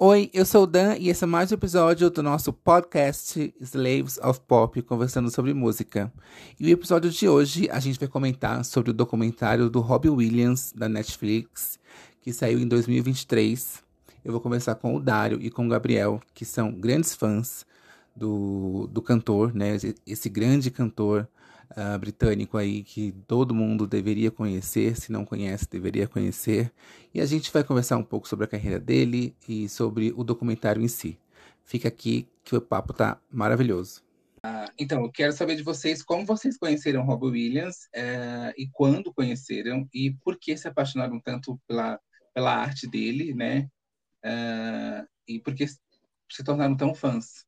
Oi, eu sou o Dan e esse é mais um episódio do nosso podcast Slaves of Pop, conversando sobre música. E o episódio de hoje a gente vai comentar sobre o documentário do Robbie Williams da Netflix, que saiu em 2023. Eu vou conversar com o Dário e com o Gabriel, que são grandes fãs do, do cantor, né? Esse grande cantor uh, britânico aí que todo mundo deveria conhecer, se não conhece, deveria conhecer. E a gente vai conversar um pouco sobre a carreira dele e sobre o documentário em si. Fica aqui que o papo tá maravilhoso. Ah, então, eu quero saber de vocês como vocês conheceram Robbie Williams uh, e quando conheceram e por que se apaixonaram tanto pela, pela arte dele, né? Uh, e por que se tornaram tão fãs.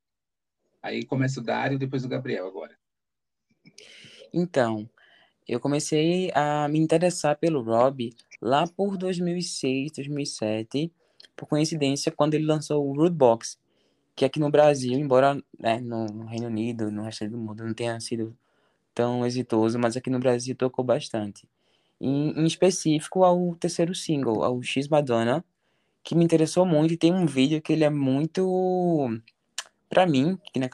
Aí começa o Dário, depois o Gabriel agora. Então, eu comecei a me interessar pelo Rob lá por 2006, 2007, por coincidência, quando ele lançou o Root Box, que aqui no Brasil, embora né, no Reino Unido, no resto do mundo, não tenha sido tão exitoso, mas aqui no Brasil tocou bastante. Em, em específico ao terceiro single, ao X Madonna, que me interessou muito, e tem um vídeo que ele é muito, para mim, que na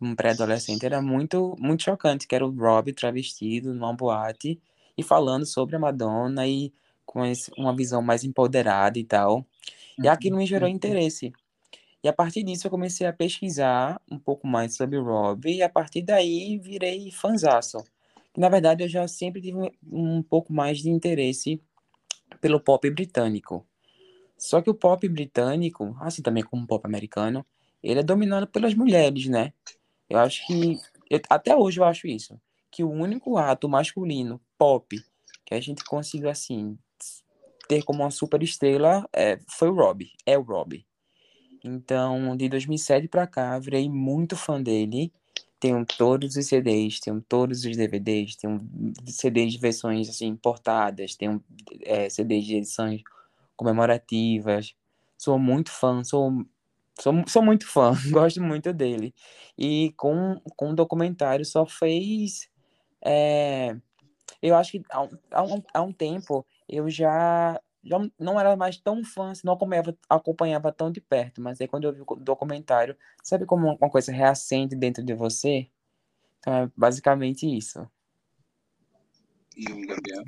um pré-adolescente era muito muito chocante, que era o Rob travestido numa boate e falando sobre a Madonna e com esse, uma visão mais empoderada e tal. E aquilo me gerou uhum. interesse. E a partir disso eu comecei a pesquisar um pouco mais sobre o Rob e a partir daí virei fanzaço. Na verdade eu já sempre tive um pouco mais de interesse pelo pop britânico. Só que o pop britânico, assim também como o pop americano, ele é dominado pelas mulheres, né? Eu acho que. Eu, até hoje eu acho isso. Que o único ato masculino pop que a gente conseguiu, assim, ter como uma super estrela é, foi o Robbie. É o Robbie. Então, de 2007 pra cá, virei muito fã dele. Tenho todos os CDs, tenho todos os DVDs, tenho CDs de versões assim, importadas, tenho é, CDs de edições comemorativas. Sou muito fã, sou Sou, sou muito fã, gosto muito dele. E com, com o documentário só fez. É, eu acho que há, há, um, há um tempo eu já, já não era mais tão fã, não acompanhava, acompanhava tão de perto, mas aí quando eu vi o documentário, sabe como uma coisa reacende dentro de você? Então é basicamente isso. E o Gabriel?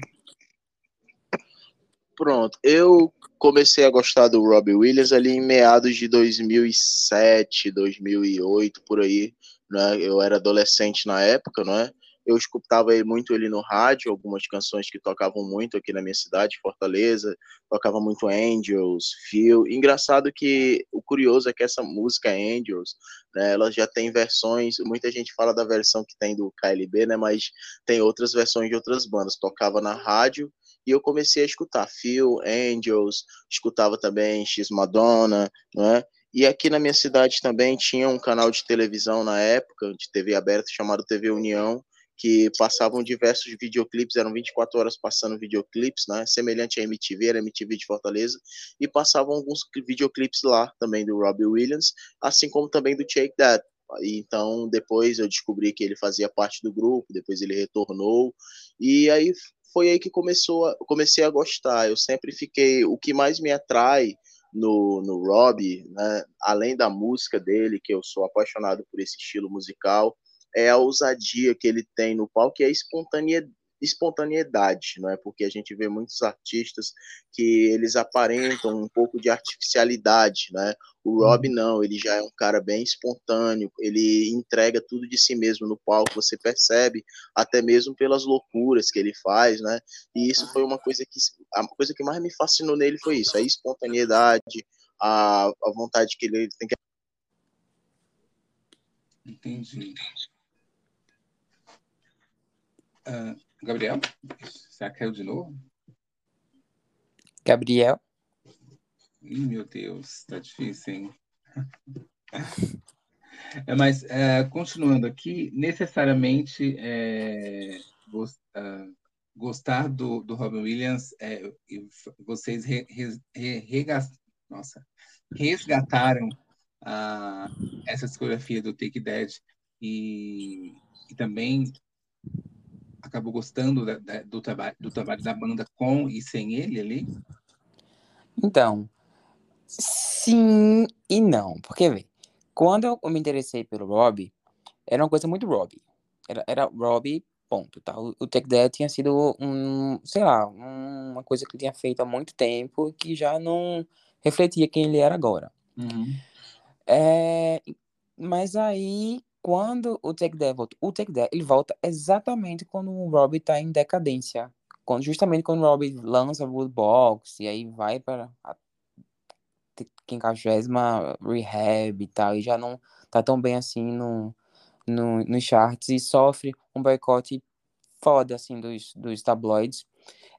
Pronto, eu comecei a gostar do Robbie Williams ali em meados de 2007, 2008, por aí, né? Eu era adolescente na época, não é? Eu escutava muito ele no rádio, algumas canções que tocavam muito aqui na minha cidade, Fortaleza, tocava muito Angels, Phil. Engraçado que o curioso é que essa música Angels, né, ela já tem versões, muita gente fala da versão que tem do KLB, né, mas tem outras versões de outras bandas. Tocava na rádio e eu comecei a escutar Phil, Angels, escutava também X Madonna, né? E aqui na minha cidade também tinha um canal de televisão na época, de TV aberta, chamado TV União, que passavam diversos videoclipes, eram 24 horas passando videoclipes, né? Semelhante à MTV, era MTV de Fortaleza, e passavam alguns videoclipes lá também do Robbie Williams, assim como também do Shake That. Então, depois eu descobri que ele fazia parte do grupo, depois ele retornou, e aí foi aí que começou a, comecei a gostar. Eu sempre fiquei. O que mais me atrai no, no Rob, né, além da música dele, que eu sou apaixonado por esse estilo musical, é a ousadia que ele tem no palco e a espontaneidade espontaneidade, não é? Porque a gente vê muitos artistas que eles aparentam um pouco de artificialidade, né? O Rob uhum. não, ele já é um cara bem espontâneo, ele entrega tudo de si mesmo no palco, você percebe até mesmo pelas loucuras que ele faz, né? E isso foi uma coisa que a coisa que mais me fascinou nele foi isso, a espontaneidade, a, a vontade que ele tem que Entendi. Uh, Gabriel? Será que caiu de novo? Gabriel? Ih, meu Deus, tá difícil, hein? é, mas, é, continuando aqui, necessariamente é, gost, uh, gostar do, do Robin Williams, é, vocês re, re, re, nossa, resgataram uh, essa discografia do Take Dead e, e também acabou gostando da, da, do, traba do trabalho da banda com e sem ele ali? Então, sim e não. Porque, vê, quando eu me interessei pelo Robbie, era uma coisa muito Robbie. Era, era Robbie, ponto. Tá? O, o Take That tinha sido, um, sei lá, um, uma coisa que ele tinha feito há muito tempo que já não refletia quem ele era agora. Uhum. É, mas aí, quando o Take That volta, o Take That, ele volta exatamente quando o Robbie tá em decadência. Quando, justamente quando o Robbie lança o Woodbox, e aí vai para a quinquagésima rehab e tal, e já não tá tão bem assim no, no, nos charts, e sofre um boicote foda, assim, dos, dos tabloides.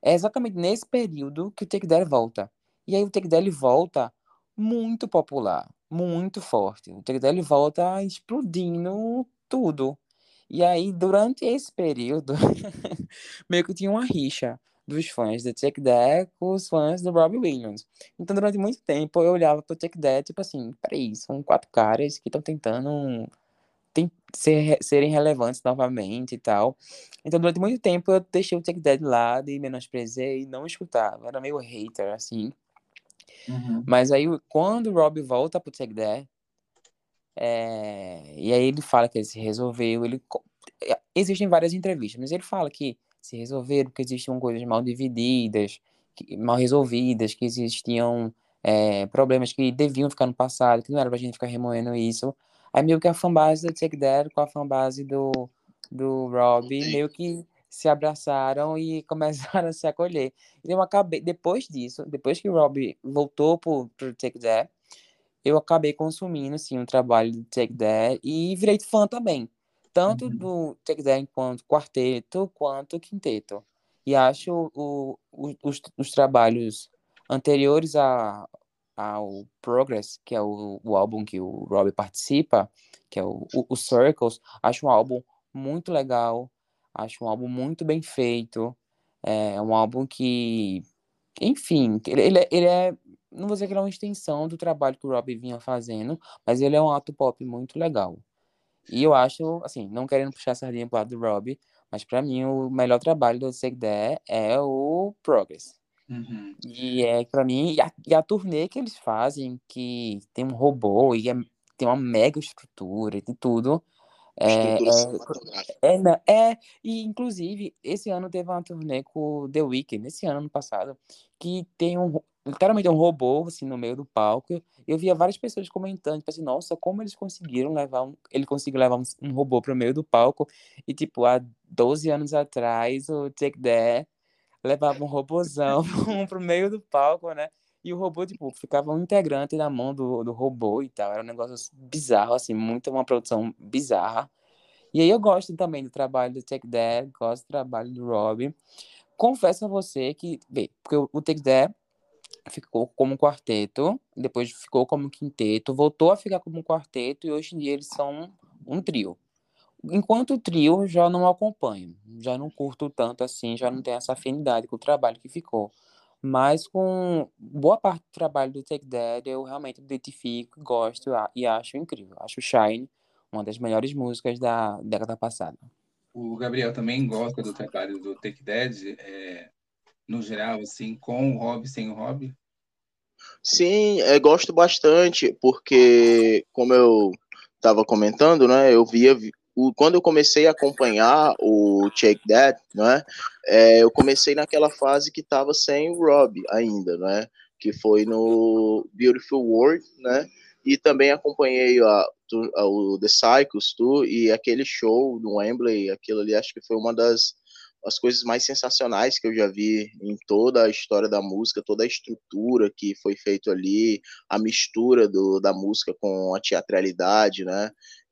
É exatamente nesse período que o Take That volta. E aí o Take That volta muito popular, muito forte. O That volta explodindo tudo. E aí, durante esse período, meio que tinha uma rixa dos fãs do Take That com os fãs do Robbie Williams. Então, durante muito tempo, eu olhava pro Take That, tipo assim, peraí, são quatro caras que estão tentando tem, ser, serem relevantes novamente e tal. Então, durante muito tempo, eu deixei o Take That de lado e menosprezei e não escutava. Era meio hater, assim. Uhum. Mas aí, quando o Robbie volta pro Take That, é... e aí ele fala que ele se resolveu, ele... É, existem várias entrevistas, mas ele fala que se resolveram porque existiam coisas mal divididas, mal resolvidas, que existiam é, problemas que deviam ficar no passado, que não era pra gente ficar remoendo isso. Aí meio que a fanbase do Take That com a fanbase do, do Robbie meio que se abraçaram e começaram a se acolher. Eu acabei, depois disso, depois que o Robbie voltou pro, pro Take That, eu acabei consumindo, assim, o trabalho do Take That e virei fã também. Tanto uhum. do Take That enquanto quarteto, quanto quinteto. E acho o, o, os, os trabalhos anteriores a, ao Progress, que é o, o álbum que o Robbie participa, que é o, o, o Circles, acho um álbum muito legal, acho um álbum muito bem feito, é um álbum que, enfim, ele, ele é, não vou dizer que ele é uma extensão do trabalho que o Robbie vinha fazendo, mas ele é um ato pop muito legal. E eu acho, assim, não querendo puxar a sardinha pro lado do Robbie, mas para mim o melhor trabalho do That é o Progress. Uhum. E é para mim, e a, e a turnê que eles fazem, que tem um robô e é, tem uma mega estrutura e tudo, é, é, é, é, e inclusive, esse ano teve uma turnê com The Weeknd, esse ano, ano passado, que tem um, literalmente um robô, assim, no meio do palco, eu via várias pessoas comentando, tipo assim, nossa, como eles conseguiram levar um, ele conseguiu levar um, um robô pro meio do palco, e tipo, há 12 anos atrás, o Take That levava um robôzão pro meio do palco, né, e o robô, tipo, ficava um integrante na mão do, do robô e tal. Era um negócio bizarro, assim, muito uma produção bizarra. E aí eu gosto também do trabalho do Take That, gosto do trabalho do Robin. Confesso a você que, bem, porque o Take That ficou como quarteto, depois ficou como quinteto, voltou a ficar como quarteto e hoje em dia eles são um trio. Enquanto o trio já não acompanho, já não curto tanto assim, já não tenho essa afinidade com o trabalho que ficou. Mas com boa parte do trabalho do Take That, eu realmente identifico, gosto e acho incrível. Acho Shine uma das melhores músicas da década passada. O Gabriel também gosta do trabalho do Take That, é, no geral, assim, com o hobby, sem o hobby? Sim, é, gosto bastante, porque, como eu estava comentando, né, eu via o, quando eu comecei a acompanhar o Check That, né, é, eu comecei naquela fase que estava sem o Rob ainda, né, que foi no Beautiful World, né, e também acompanhei a, a, o The Cycles Tour e aquele show no Wembley, aquilo ali acho que foi uma das as coisas mais sensacionais que eu já vi em toda a história da música, toda a estrutura que foi feito ali, a mistura do, da música com a teatralidade, né?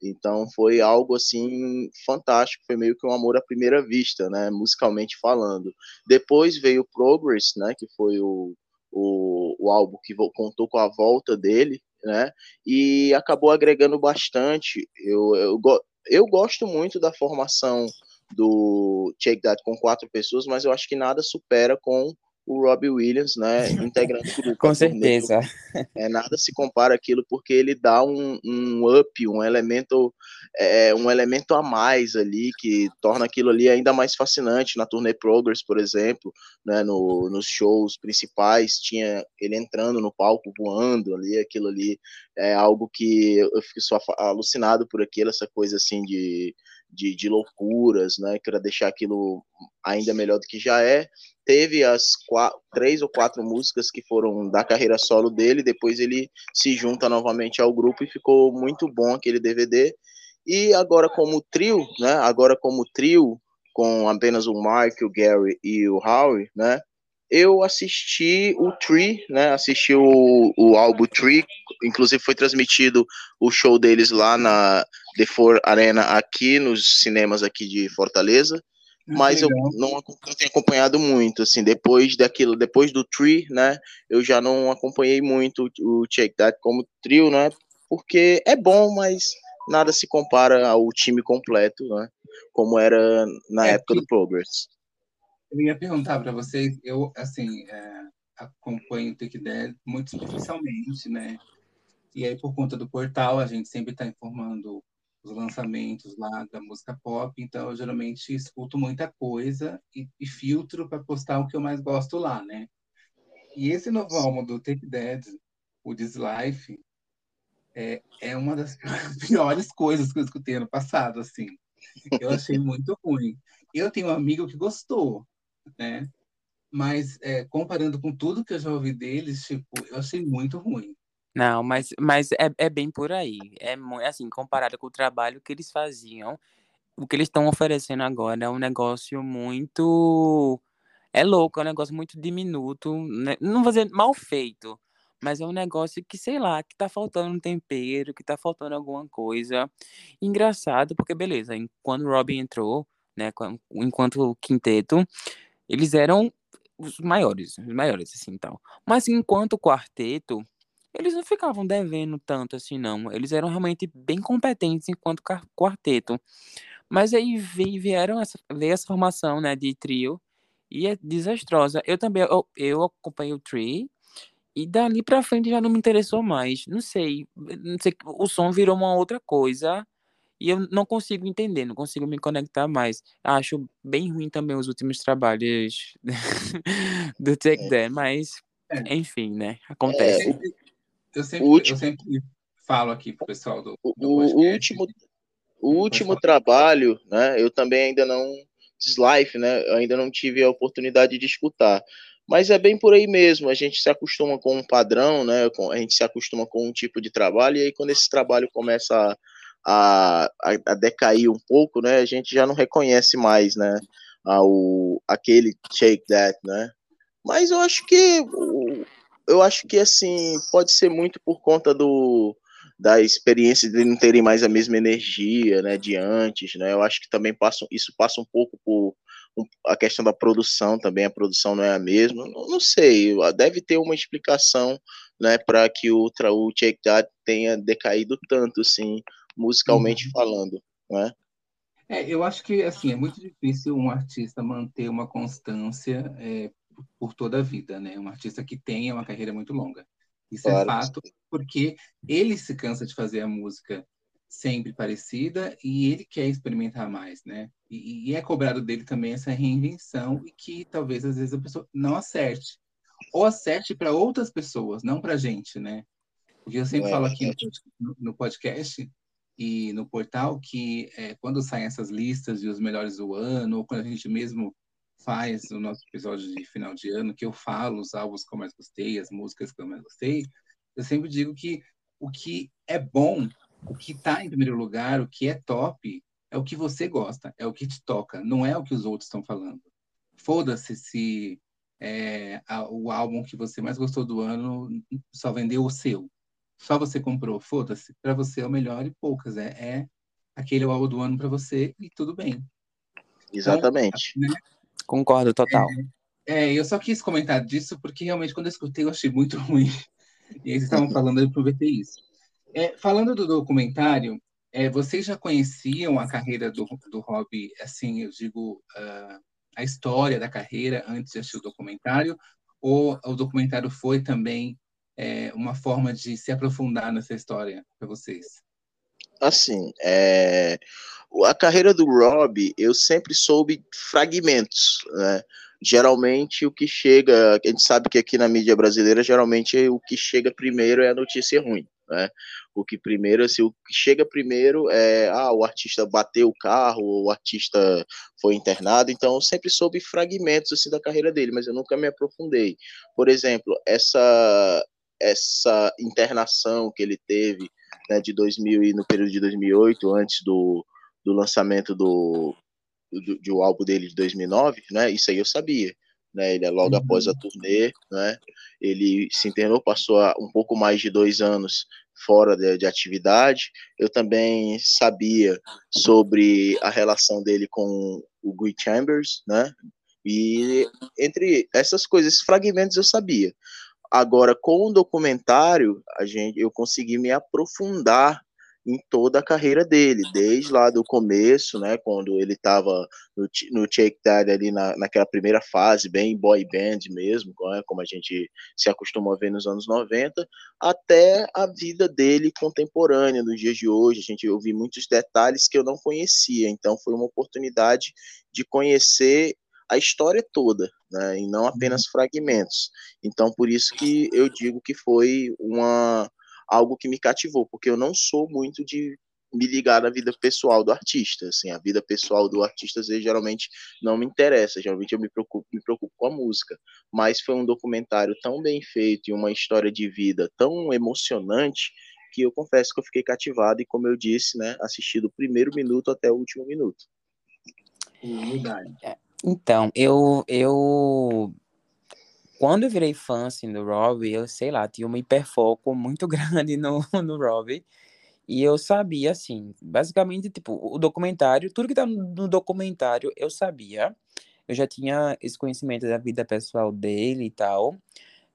Então foi algo assim fantástico, foi meio que um amor à primeira vista, né? Musicalmente falando. Depois veio o Progress, né? Que foi o, o, o álbum que contou com a volta dele, né? E acabou agregando bastante. Eu, eu, eu gosto muito da formação do Take That com quatro pessoas, mas eu acho que nada supera com o Robbie Williams, né, integrante do grupo. Com certeza. É, nada se compara aquilo porque ele dá um, um up, um elemento, é, um elemento a mais ali que torna aquilo ali ainda mais fascinante. Na turnê Progress, por exemplo, né, no, nos shows principais, tinha ele entrando no palco, voando ali, aquilo ali é algo que eu fico só alucinado por aquilo, essa coisa assim de de, de loucuras, né? Queria deixar aquilo ainda melhor do que já é. Teve as quatro, três ou quatro músicas que foram da carreira solo dele, depois ele se junta novamente ao grupo e ficou muito bom aquele DVD. E agora como trio, né? Agora como trio, com apenas o Mark, o Gary e o Howie, né? eu assisti o Tree, né? Assisti o, o álbum Tree, inclusive foi transmitido o show deles lá na The Four Arena aqui nos cinemas aqui de Fortaleza. Ah, mas eu não, não tenho acompanhado muito, assim, depois daquilo, depois do Tree, né, eu já não acompanhei muito o Check That como trio, né, porque é bom, mas nada se compara ao time completo, né, como era na é época que... do Progress. Eu ia perguntar para vocês, eu, assim, é, acompanho o Take Dead muito superficialmente, né? E aí, por conta do portal, a gente sempre está informando os lançamentos lá da música pop, então eu geralmente escuto muita coisa e, e filtro para postar o que eu mais gosto lá, né? E esse novo álbum do Take Dead, o This Life, é, é uma das piores coisas que eu escutei ano passado, assim. Eu achei muito ruim. Eu tenho um amigo que gostou, né? Mas é, comparando com tudo que eu já ouvi deles, tipo, eu achei muito ruim. Não, mas, mas é, é bem por aí. É assim, comparado com o trabalho que eles faziam, o que eles estão oferecendo agora é um negócio muito. É louco, é um negócio muito diminuto. Né? Não vou dizer mal feito, mas é um negócio que, sei lá, que tá faltando um tempero, que tá faltando alguma coisa. Engraçado, porque beleza, quando o Robin entrou, né, enquanto quinteto, eles eram os maiores, os maiores, assim, tal. Mas enquanto quarteto, eles não ficavam devendo tanto assim, não. Eles eram realmente bem competentes enquanto quarteto. Mas aí vieram essa, veio essa formação, né, de trio, e é desastrosa. Eu também, eu, eu acompanhei o Tree, e dali pra frente já não me interessou mais. Não sei, não sei, o som virou uma outra coisa, e eu não consigo entender, não consigo me conectar mais. Acho bem ruim também os últimos trabalhos do Take é. That, mas, é. enfim, né? Acontece. É, eu, sempre, último... eu sempre falo aqui pro pessoal do, do o, último, o último trabalho, né? Eu também ainda não. Life, né? Eu ainda não tive a oportunidade de escutar. Mas é bem por aí mesmo, a gente se acostuma com um padrão, né? A gente se acostuma com um tipo de trabalho, e aí quando esse trabalho começa a a, a, decair um pouco, né, a gente já não reconhece mais, né, ao, aquele Shake That, né, mas eu acho que, eu acho que, assim, pode ser muito por conta do, da experiência de não terem mais a mesma energia, né, de antes, né, eu acho que também passa, isso passa um pouco por a questão da produção também, a produção não é a mesma, não, não sei, deve ter uma explicação, né, para que o, o That tenha decaído tanto, assim, musicalmente uhum. falando, não é? É, eu acho que assim é muito difícil um artista manter uma constância é, por toda a vida, né? Um artista que tenha uma carreira muito longa. Isso é claro. é fato, porque ele se cansa de fazer a música sempre parecida e ele quer experimentar mais, né? E, e é cobrado dele também essa reinvenção e que talvez às vezes a pessoa não acerte ou acerte para outras pessoas, não para gente, né? Porque eu sempre é, falo aqui no, no podcast e no portal que é, quando saem essas listas de os melhores do ano, ou quando a gente mesmo faz o nosso episódio de final de ano, que eu falo os álbuns que eu mais gostei, as músicas que eu mais gostei, eu sempre digo que o que é bom, o que está em primeiro lugar, o que é top, é o que você gosta, é o que te toca, não é o que os outros estão falando. Foda-se se é, a, o álbum que você mais gostou do ano só vendeu o seu só você comprou, foda-se, para você é o melhor e poucas. É, é aquele álbum do ano para você e tudo bem. Exatamente. Então, né? Concordo, total. É, é, eu só quis comentar disso porque realmente quando eu escutei eu achei muito ruim. E aí vocês estavam falando, eu aproveitei isso. É, falando do documentário, é, vocês já conheciam a carreira do, do Rob, assim, eu digo, uh, a história da carreira antes de assistir o documentário? Ou o documentário foi também é, uma forma de se aprofundar nessa história para vocês? Assim, é... a carreira do Rob, eu sempre soube fragmentos, né? Geralmente o que chega, a gente sabe que aqui na mídia brasileira, geralmente o que chega primeiro é a notícia ruim, né? O que primeiro, assim, o que chega primeiro é, ah, o artista bateu o carro, o artista foi internado, então eu sempre soube fragmentos assim da carreira dele, mas eu nunca me aprofundei. Por exemplo, essa essa internação que ele teve né, de 2000 e no período de 2008, antes do, do lançamento do, do, do álbum dele de 2009, né? Isso aí eu sabia. Né, ele é logo uhum. após a turnê, né, ele se internou, passou um pouco mais de dois anos fora de, de, atividade. Eu também sabia sobre a relação dele com o Guy Chambers, né, e entre essas coisas, esses fragmentos eu sabia. Agora, com o documentário, a gente, eu consegui me aprofundar em toda a carreira dele, desde lá do começo, né, quando ele estava no, no Take That ali na, naquela primeira fase, bem boy band mesmo, né, como a gente se acostumou a ver nos anos 90, até a vida dele contemporânea, nos dias de hoje, a gente ouviu muitos detalhes que eu não conhecia, então foi uma oportunidade de conhecer a história toda, né, e não apenas uhum. fragmentos. Então, por isso que eu digo que foi uma algo que me cativou, porque eu não sou muito de me ligar na vida pessoal do artista, assim, a vida pessoal do artista às vezes, geralmente não me interessa, geralmente eu me preocupo, me preocupo com a música, mas foi um documentário tão bem feito e uma história de vida tão emocionante que eu confesso que eu fiquei cativado e como eu disse, né, assisti do primeiro minuto até o último minuto. É, então, eu eu quando eu virei fã, assim, do Robbie, eu, sei lá, tinha um hiperfoco muito grande no, no Robbie. E eu sabia, assim, basicamente, tipo, o documentário, tudo que tá no documentário eu sabia. Eu já tinha esse conhecimento da vida pessoal dele e tal.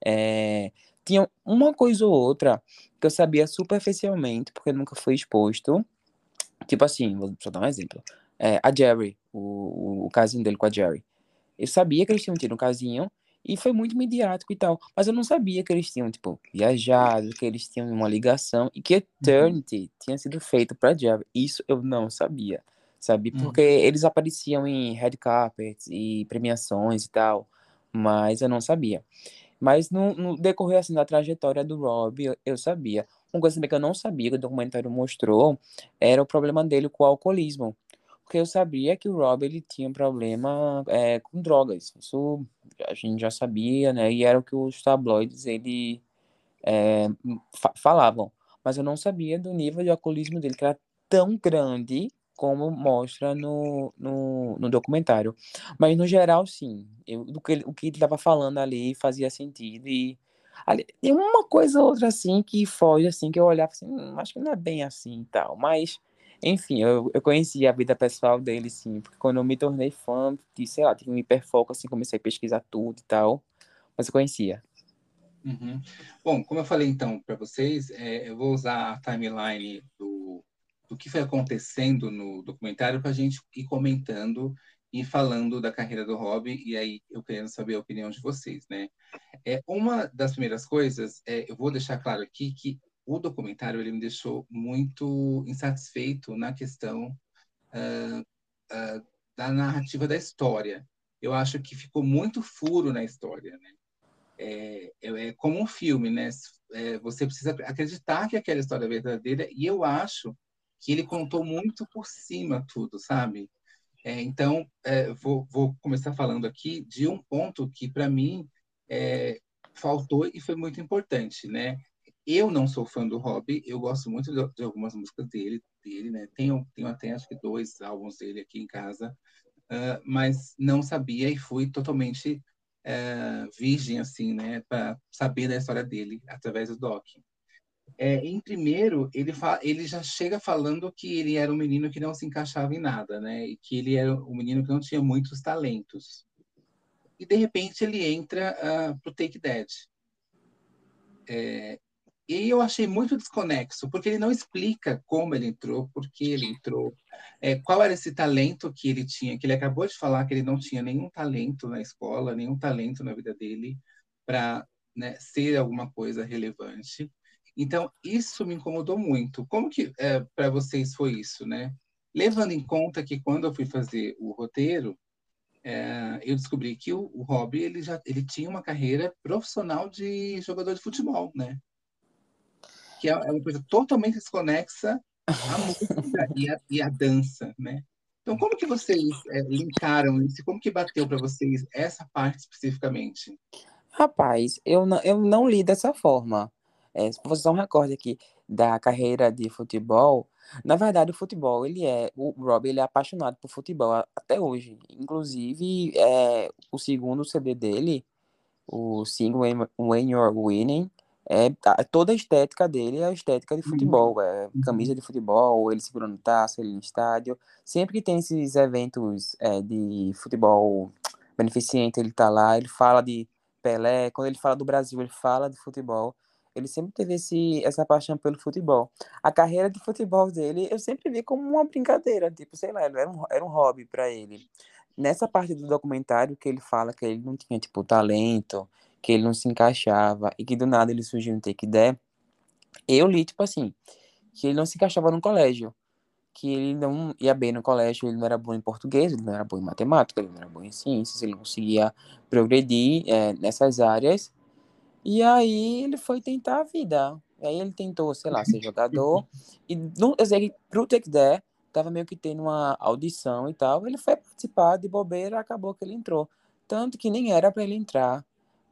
É, tinha uma coisa ou outra que eu sabia superficialmente, porque nunca foi exposto. Tipo assim, vou só dar um exemplo. É, a Jerry, o, o, o casinho dele com a Jerry. Eu sabia que eles tinham tido um casinho, e foi muito mediático e tal. Mas eu não sabia que eles tinham, tipo, viajado, que eles tinham uma ligação e que uhum. Eternity uhum. tinha sido feito pra Java. Isso eu não sabia, sabe? Uhum. Porque uhum. eles apareciam em red carpets e premiações e tal, mas eu não sabia. Mas no, no decorrer, assim, da trajetória do Rob, eu, eu sabia. Uma coisa também que eu não sabia, que o documentário mostrou, era o problema dele com o alcoolismo porque eu sabia que o Rob ele tinha um problema é, com drogas. Isso a gente já sabia, né? E era o que os tabloides ele é, fa falavam. Mas eu não sabia do nível de alcoolismo dele, que era tão grande como mostra no, no, no documentário. Mas no geral, sim. Eu, do que o que ele estava falando ali fazia sentido. E ali, tem uma coisa ou outra assim que foge, assim, que eu olhava assim, hum, acho que não é bem assim e tal. Mas enfim, eu, eu conheci a vida pessoal dele, sim, porque quando eu me tornei fã, de, sei lá, tive um hiperfoco, assim, comecei a pesquisar tudo e tal, mas eu conhecia. Uhum. Bom, como eu falei então para vocês, é, eu vou usar a timeline do, do que foi acontecendo no documentário para a gente ir comentando e falando da carreira do Rob, e aí eu querendo saber a opinião de vocês, né? É, uma das primeiras coisas, é, eu vou deixar claro aqui que o documentário ele me deixou muito insatisfeito na questão uh, uh, da narrativa da história. Eu acho que ficou muito furo na história, né? É, é, é como um filme, né? É, você precisa acreditar que aquela história é verdadeira e eu acho que ele contou muito por cima tudo, sabe? É, então, é, vou, vou, começar falando aqui de um ponto que, para mim, é, faltou e foi muito importante, né? Eu não sou fã do Rob, eu gosto muito de, de algumas músicas dele, dele, né? Tenho, tenho até acho que dois álbuns dele aqui em casa, uh, mas não sabia e fui totalmente uh, virgem, assim, né? Para saber da história dele através do doc. É, em primeiro, ele, ele já chega falando que ele era um menino que não se encaixava em nada, né? E que ele era um menino que não tinha muitos talentos. E de repente ele entra uh, pro Take That. É, E eu achei muito desconexo, porque ele não explica como ele entrou, por que ele entrou, é, qual era esse talento que ele tinha, que ele acabou de falar que ele não tinha nenhum talento na escola, nenhum talento na vida dele para né, ser alguma coisa relevante. Então, isso me incomodou muito. Como que é, para vocês foi isso, né? Levando em conta que quando eu fui fazer o roteiro, é, eu descobri que o, o Robbie ele já ele tinha uma carreira profissional de jogador de futebol, né? Que é, é uma coisa totalmente desconexa à música e, a, e a dança, né? Então, como que vocês é, linkaram isso? Como que bateu para vocês essa parte especificamente? Rapaz, eu não, eu não li dessa forma. É, se você não recorda aqui da carreira de futebol, na verdade, o futebol, ele é. O Rob, ele é apaixonado por futebol até hoje. Inclusive, é, o segundo CD dele, o single When You're Winning, é, toda a estética dele é a estética de futebol. É uhum. camisa de futebol, ele segurando taça, ele no estádio. Sempre que tem esses eventos é, de futebol beneficente, ele tá lá, ele fala de Pelé. Quando ele fala do Brasil, ele fala de futebol. Ele sempre teve esse, essa paixão pelo futebol. A carreira de futebol dele, eu sempre vi como uma brincadeira, tipo, sei lá, era um, era um hobby para ele. Nessa parte do documentário que ele fala que ele não tinha, tipo, talento, que ele não se encaixava e que do nada ele surgiu no Take That, eu li, tipo assim, que ele não se encaixava no colégio, que ele não ia bem no colégio, ele não era bom em português, ele não era bom em matemática, ele não era bom em ciências, ele não conseguia progredir é, nessas áreas, e aí ele foi tentar a vida. E aí ele tentou, sei lá, ser jogador, e no, eu sei que pro Take That, tava meio que tendo uma audição e tal, ele foi participar de bobeira, acabou que ele entrou. Tanto que nem era para ele entrar,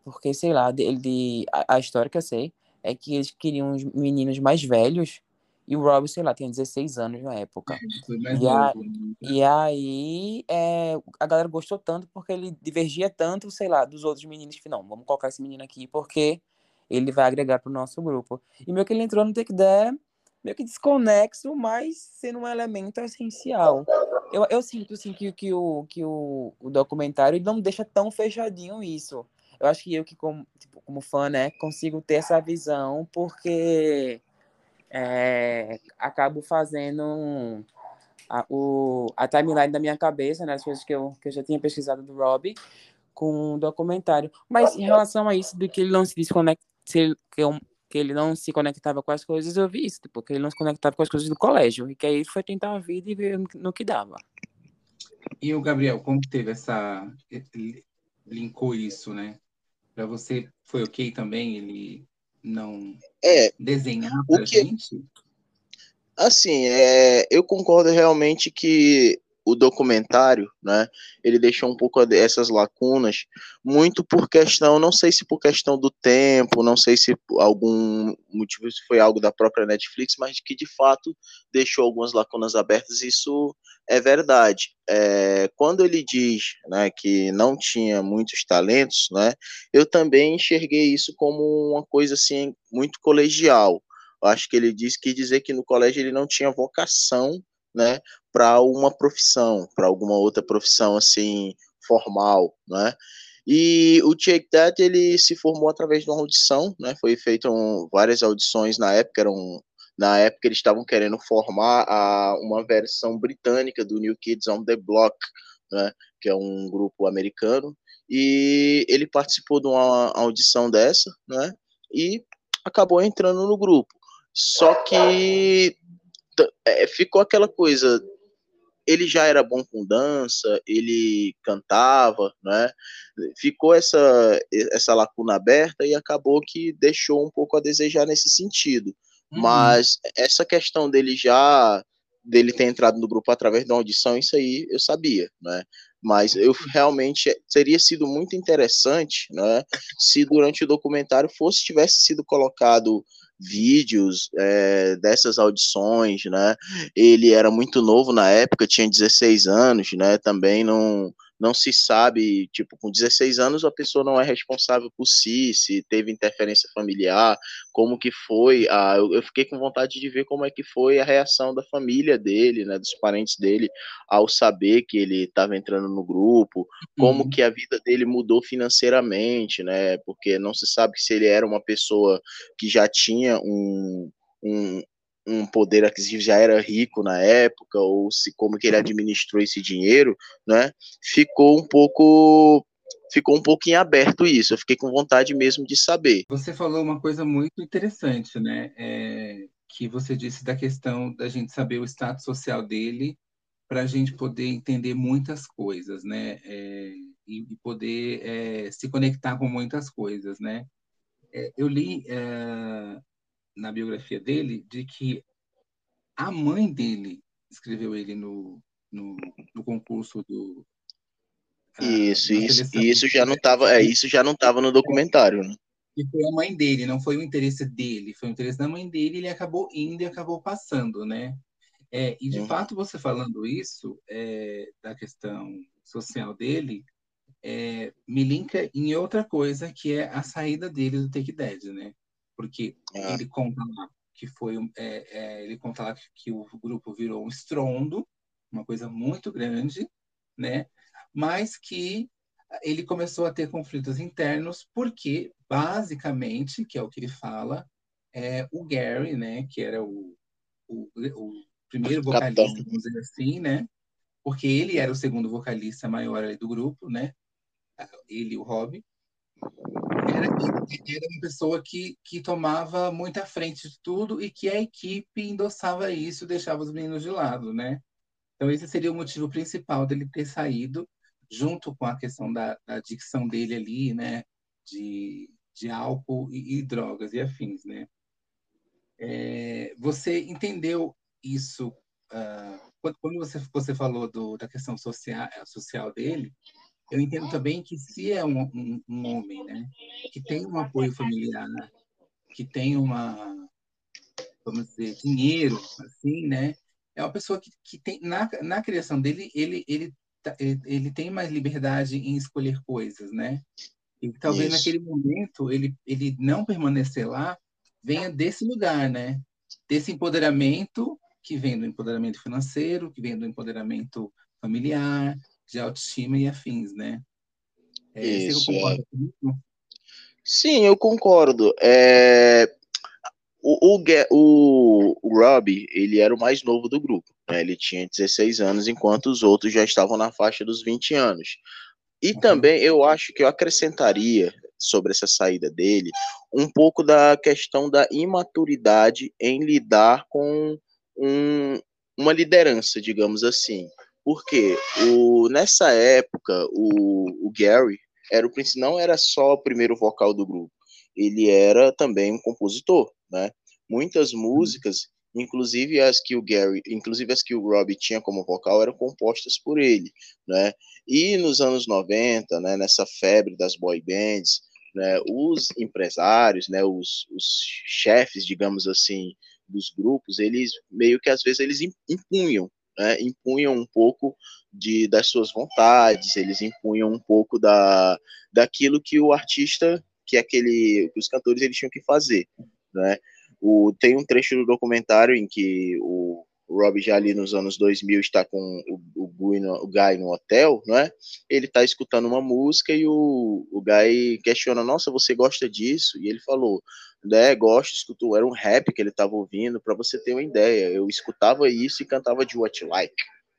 porque, sei lá, ele, de, a, a, história que eu sei é que eles queriam os meninos mais velhos e o Rob, sei lá, tinha 16 anos na época. E, a, né? e, aí é, a galera gostou tanto porque ele divergia tanto, sei lá, dos outros meninos que não, vamos colocar esse menino aqui porque ele vai agregar pro nosso grupo. E meio que ele entrou no Take That meio que desconexo, mas sendo um elemento essencial. Eu, eu sinto assim, que, que, o, que o, o documentário não deixa tão fechadinho isso eu acho que eu que como, tipo, como fã, né, consigo ter essa visão porque é, acabo fazendo a, o, a timeline da minha cabeça, né, as coisas que eu, que eu já tinha pesquisado do Rob com um documentário. Mas em relação a isso de que ele não se desconecta, que, eu, que ele não se conectava com as coisas, eu vi isso, porque ele não se conectava com as coisas do colégio, e que aí foi tentar a vida e ver no que dava. E o Gabriel, como teve essa linkou isso, né? Para você foi ok também ele não é, desenhar para que... gente? Assim, é, eu concordo realmente que o documentário, né, ele deixou um pouco essas lacunas, muito por questão, não sei se por questão do tempo, não sei se algum motivo se foi algo da própria Netflix, mas que de fato deixou algumas lacunas abertas, isso é verdade. É, quando ele diz né, que não tinha muitos talentos, né, eu também enxerguei isso como uma coisa assim muito colegial. Eu acho que ele disse que dizer que no colégio ele não tinha vocação né, para uma profissão, para alguma outra profissão assim formal, né? E o Take That ele se formou através de uma audição, né? Foi feito um, várias audições na época, eram na época eles estavam querendo formar a, uma versão britânica do New Kids on the Block, né? Que é um grupo americano. E ele participou de uma audição dessa, né? E acabou entrando no grupo. Só que é, ficou aquela coisa. Ele já era bom com dança, ele cantava, né? Ficou essa, essa lacuna aberta e acabou que deixou um pouco a desejar nesse sentido. Uhum. Mas essa questão dele já dele ter entrado no grupo através de uma audição, isso aí eu sabia, né? Mas eu realmente teria sido muito interessante, né? Se durante o documentário fosse tivesse sido colocado vídeos é, dessas audições, né? Ele era muito novo na época, tinha 16 anos, né? Também não não se sabe, tipo, com 16 anos a pessoa não é responsável por si, se teve interferência familiar, como que foi, a, eu, eu fiquei com vontade de ver como é que foi a reação da família dele, né, dos parentes dele, ao saber que ele estava entrando no grupo, como uhum. que a vida dele mudou financeiramente, né, porque não se sabe se ele era uma pessoa que já tinha um, um, um poder aquisitivo já era rico na época ou se como que ele administrou esse dinheiro, né? Ficou um pouco ficou um pouquinho aberto isso. Eu fiquei com vontade mesmo de saber. Você falou uma coisa muito interessante, né? É, que você disse da questão da gente saber o status social dele para a gente poder entender muitas coisas, né? É, e, e, poder é, se conectar com muitas coisas, né? É, eu li é, na biografia dele de que a mãe dele escreveu ele no, no, no concurso do isso, isso, isso já não estava, é, isso já não estava no documentário, né? E foi a mãe dele, não foi o interesse dele, foi o interesse da mãe dele, ele acabou indo e acabou passando, né? É, e de uhum. fato, você falando isso, é, da questão social dele, é, me linka em outra coisa, que é a saída dele do Take Dead, né? Porque ah. ele conta lá que foi é, é, ele conta lá que o grupo virou um estrondo, uma coisa muito grande, né? Mas que ele começou a ter conflitos internos porque basicamente, que é o que ele fala, é o Gary, né? Que era o, o, o primeiro vocalista, vamos dizer assim, né? Porque ele era o segundo vocalista maior do grupo, né? Ele e o Rob era, era uma pessoa que, que tomava muita frente de tudo e que a equipe endossava isso, deixava os meninos de lado, né? Então esse seria o motivo principal dele ter saído, junto com a questão da, da adicção dele ali, né? De, de álcool e, e drogas e afins, né? É, você entendeu isso uh, quando você, você falou do, da questão social, social dele? Eu entendo também que se é um, um, um, homem, né, que tem um apoio familiar, que tem uma, vamos dizer, dinheiro, assim, né, é uma pessoa que, que tem, na, na criação dele, ele, ele, tá, ele, ele tem mais liberdade em escolher coisas, né, e talvez Isso. naquele momento ele, ele não permanecer lá venha desse lugar, né, desse empoderamento que vem do empoderamento financeiro, que vem do empoderamento familiar, de autoestima e afins, né? É, Isso, é. Sim, eu concordo. É... O, o, o, o Rob, ele era o mais novo do grupo. Né? Ele tinha 16 anos, enquanto os outros já estavam na faixa dos 20 anos. E uhum. também eu acho que eu acrescentaria sobre essa saída dele um pouco da questão da imaturidade em lidar com um, uma liderança, digamos assim. Porque o, nessa época, o, o Gary era o não era só o primeiro vocal do grupo, ele era também um compositor, né? Muitas uhum. músicas, inclusive as que o Gary, inclusive as que o Robbie tinha como vocal, eram compostas por ele, né? E nos anos 90, né, nessa febre das boy bands, né, os empresários, né, os, os chefes, digamos assim, dos grupos, eles meio que às vezes eles impunham né, impunham um pouco de, das suas vontades, eles impunham um pouco da, daquilo que o artista, que aquele, que os cantores eles tinham que fazer, né? O, tem um trecho do documentário em que o, Rob já ali nos anos 2000 está com o, o, Guy, no, o Guy no hotel, né? Ele está escutando uma música e o, o Guy questiona, nossa, você gosta disso? E ele falou, né, gosto, escuto, era um rap que ele estava ouvindo, para você ter uma ideia. Eu escutava isso e cantava de What Like,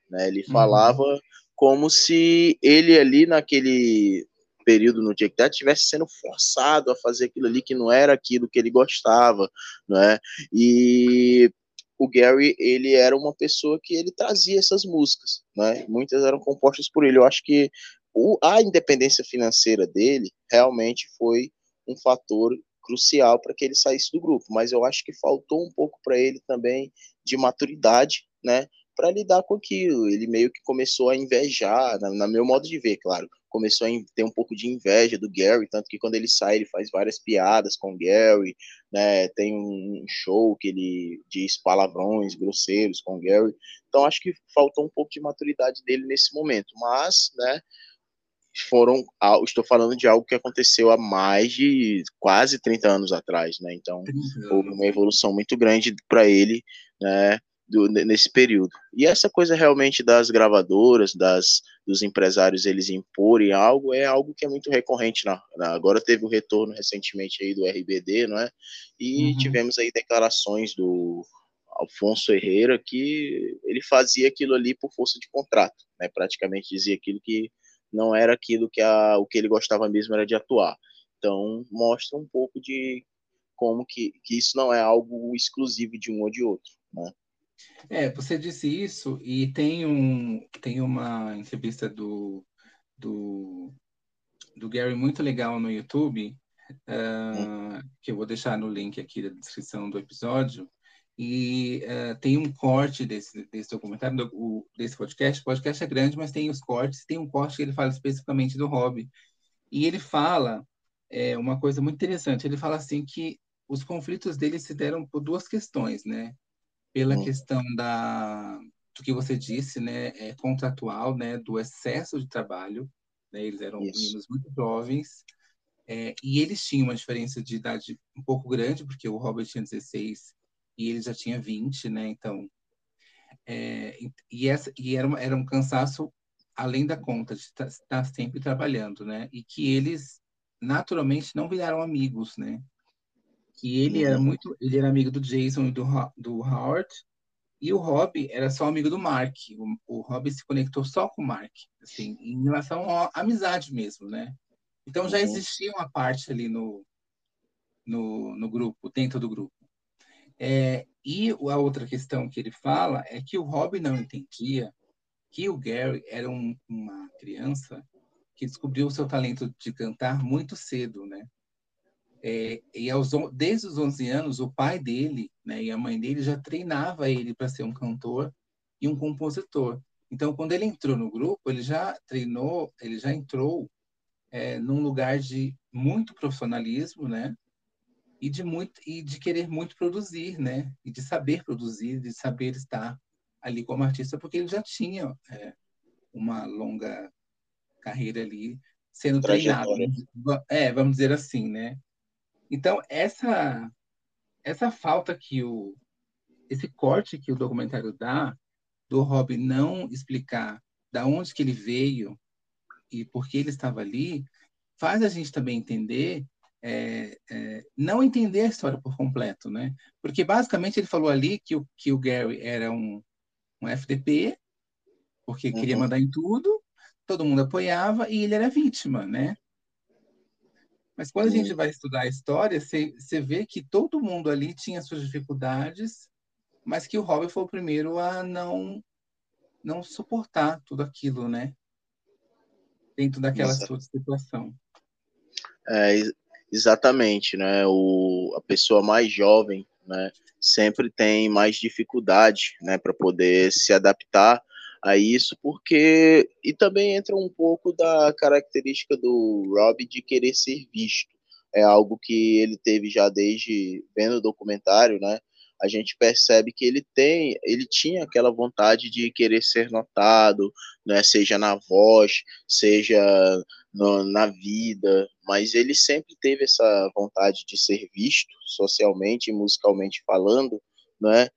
né? Ele uhum. falava uhum. como se ele ali naquele período no Jack That estivesse sendo forçado a fazer aquilo ali que não era aquilo que ele gostava, né? E o Gary, ele era uma pessoa que ele trazia essas músicas, né? Muitas eram compostas por ele. Eu acho que o, a independência financeira dele realmente foi um fator crucial para que ele saísse do grupo, mas eu acho que faltou um pouco para ele também de maturidade, né, para lidar com aquilo. Ele meio que começou a invejar, na, na, meu modo de ver, claro, começou a ter um pouco de inveja do Gary, tanto que quando ele sai, ele faz várias piadas com o Gary, né? Tem um show que ele diz palavrões grosseiros com o Gary. Então acho que faltou um pouco de maturidade dele nesse momento, mas, né? Foram, estou falando de algo que aconteceu há mais de quase 30 anos atrás, né? Então, houve uma evolução muito grande para ele, né? do, nesse período. E essa coisa realmente das gravadoras, das, dos empresários eles imporem algo, é algo que é muito recorrente. Na, na agora teve o retorno recentemente aí do RBD, não é? E uhum. tivemos aí declarações do Alfonso Herrera que ele fazia aquilo ali por força de contrato, né? Praticamente dizia aquilo que não era aquilo que a, o que ele gostava mesmo era de atuar. Então mostra um pouco de como que, que isso não é algo exclusivo de um ou de outro, né? É, você disse isso e tem, um, tem uma entrevista do, do, do Gary muito legal no YouTube, uh, que eu vou deixar no link aqui da descrição do episódio, e uh, tem um corte desse, desse documentário, do, o, desse podcast. O podcast é grande, mas tem os cortes. Tem um corte que ele fala especificamente do hobby. E ele fala é, uma coisa muito interessante. Ele fala assim que os conflitos dele se deram por duas questões, né? pela hum. questão da do que você disse, né, é, contratual, né, do excesso de trabalho. Né, eles eram Isso. meninos muito jovens é, e eles tinham uma diferença de idade um pouco grande, porque o Robert tinha 16 e ele já tinha 20, né? Então, é, e, essa, e era, uma, era um cansaço além da conta de estar tá, sempre trabalhando, né? E que eles naturalmente não viraram amigos, né? que ele era uhum. muito, ele era amigo do Jason e do, do Howard, e o Rob era só amigo do Mark. O, o Rob se conectou só com o Mark, assim, em relação à amizade mesmo, né? Então já uhum. existia uma parte ali no, no, no grupo, dentro do grupo. É, e a outra questão que ele fala é que o Rob não entendia que o Gary era um, uma criança que descobriu o seu talento de cantar muito cedo, né? É, e aos, desde os 11 anos, o pai dele né, e a mãe dele já treinava ele para ser um cantor e um compositor. Então, quando ele entrou no grupo, ele já treinou, ele já entrou é, num lugar de muito profissionalismo, né? E de muito e de querer muito produzir, né? E de saber produzir, de saber estar ali como artista, porque ele já tinha é, uma longa carreira ali sendo treinado. É, vamos dizer assim, né? Então, essa, essa falta que o. Esse corte que o documentário dá, do Rob não explicar da onde que ele veio e por que ele estava ali, faz a gente também entender, é, é, não entender a história por completo, né? Porque basicamente ele falou ali que o, que o Gary era um, um FDP, porque uhum. queria mandar em tudo, todo mundo apoiava e ele era vítima, né? Mas quando a gente vai estudar a história, você vê que todo mundo ali tinha suas dificuldades, mas que o Robin foi o primeiro a não não suportar tudo aquilo, né? Dentro daquela sua situação. É, exatamente, né? O, a pessoa mais jovem, né? Sempre tem mais dificuldade, né? Para poder se adaptar a isso, porque e também entra um pouco da característica do Rob de querer ser visto. É algo que ele teve já desde vendo o documentário, né? A gente percebe que ele tem, ele tinha aquela vontade de querer ser notado, né? Seja na voz, seja no, na vida, mas ele sempre teve essa vontade de ser visto socialmente e musicalmente falando, né?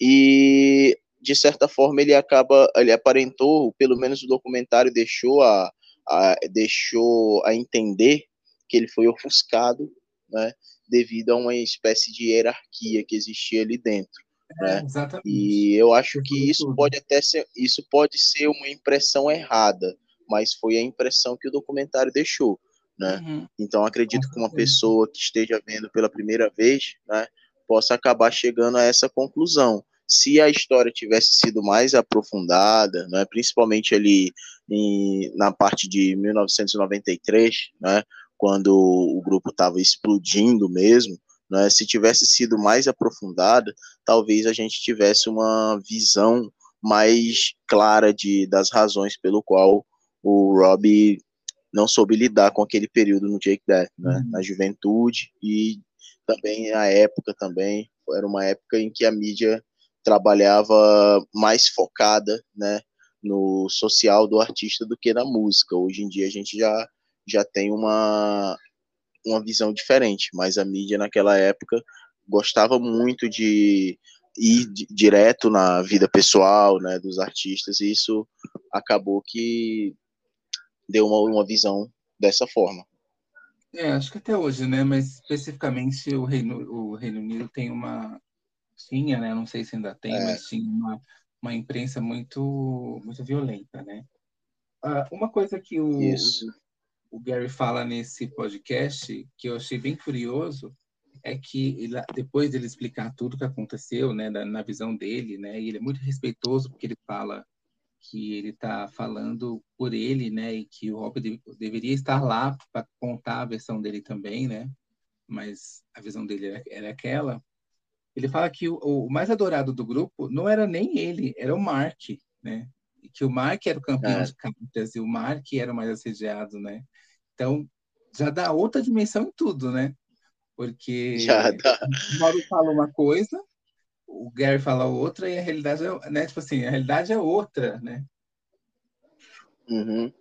E de certa forma ele acaba, ele aparentou, pelo menos o documentário deixou a, a deixou a entender que ele foi ofuscado, né, devido a uma espécie de hierarquia que existia ali dentro. É, né? E eu acho que isso pode até ser, isso pode ser uma impressão errada, mas foi a impressão que o documentário deixou, né? Uhum. Então acredito que uma pessoa que esteja vendo pela primeira vez, né, possa acabar chegando a essa conclusão se a história tivesse sido mais aprofundada, né, principalmente ali em, na parte de 1993, né, quando o grupo estava explodindo mesmo, né, se tivesse sido mais aprofundada, talvez a gente tivesse uma visão mais clara de, das razões pelo qual o Rob não soube lidar com aquele período no Jake Death, né? Uhum. Na juventude e também a época também era uma época em que a mídia trabalhava mais focada, né, no social do artista do que na música. Hoje em dia a gente já já tem uma uma visão diferente, mas a mídia naquela época gostava muito de ir direto na vida pessoal, né, dos artistas, e isso acabou que deu uma, uma visão dessa forma. É, acho que até hoje, né? Mas especificamente o Reino, o Reino Unido tem uma. Tinha, né? Não sei se ainda tem, é. mas tinha uma, uma imprensa muito, muito violenta, né? Uh, uma coisa que o, o Gary fala nesse podcast, que eu achei bem curioso, é que ele, depois dele explicar tudo que aconteceu, né, na, na visão dele, né, e ele é muito respeitoso porque ele fala que ele está falando por ele, né, e que o Rob de, deveria estar lá para contar a versão dele também, né, mas a visão dele era, era aquela. Ele fala que o, o, mais adorado do grupo não era nem ele, era o Mark, né, e que o Mark era o campeão é. de cartas e o Mark era o mais assediado, né. Então já dá outra dimensão em tudo, né, porque já dá. o Mauro fala uma coisa o Gary fala outra e a realidade é, né? Tipo assim, a realidade é outra, né? Uhum.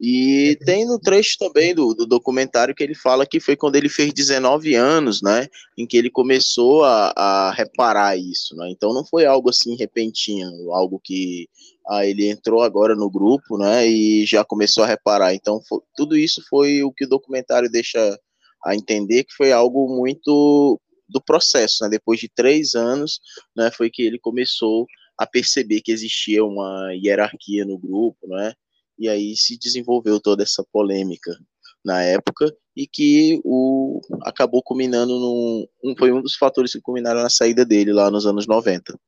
E tem no trecho também do, do, documentário que ele fala que foi quando ele fez 19 anos, né? Em que ele começou a, a reparar isso, né? Então não foi algo assim repentino, algo que ah, ele entrou agora no grupo, né? E já começou a reparar. Então foi, tudo isso foi o que o documentário deixa a entender que foi algo muito do processo, né? Depois de três anos, né, foi que ele começou a perceber que existia uma hierarquia no grupo, né? E aí se desenvolveu toda essa polêmica na época e que o acabou culminando num um, foi um dos fatores que culminaram na saída dele lá nos anos 90.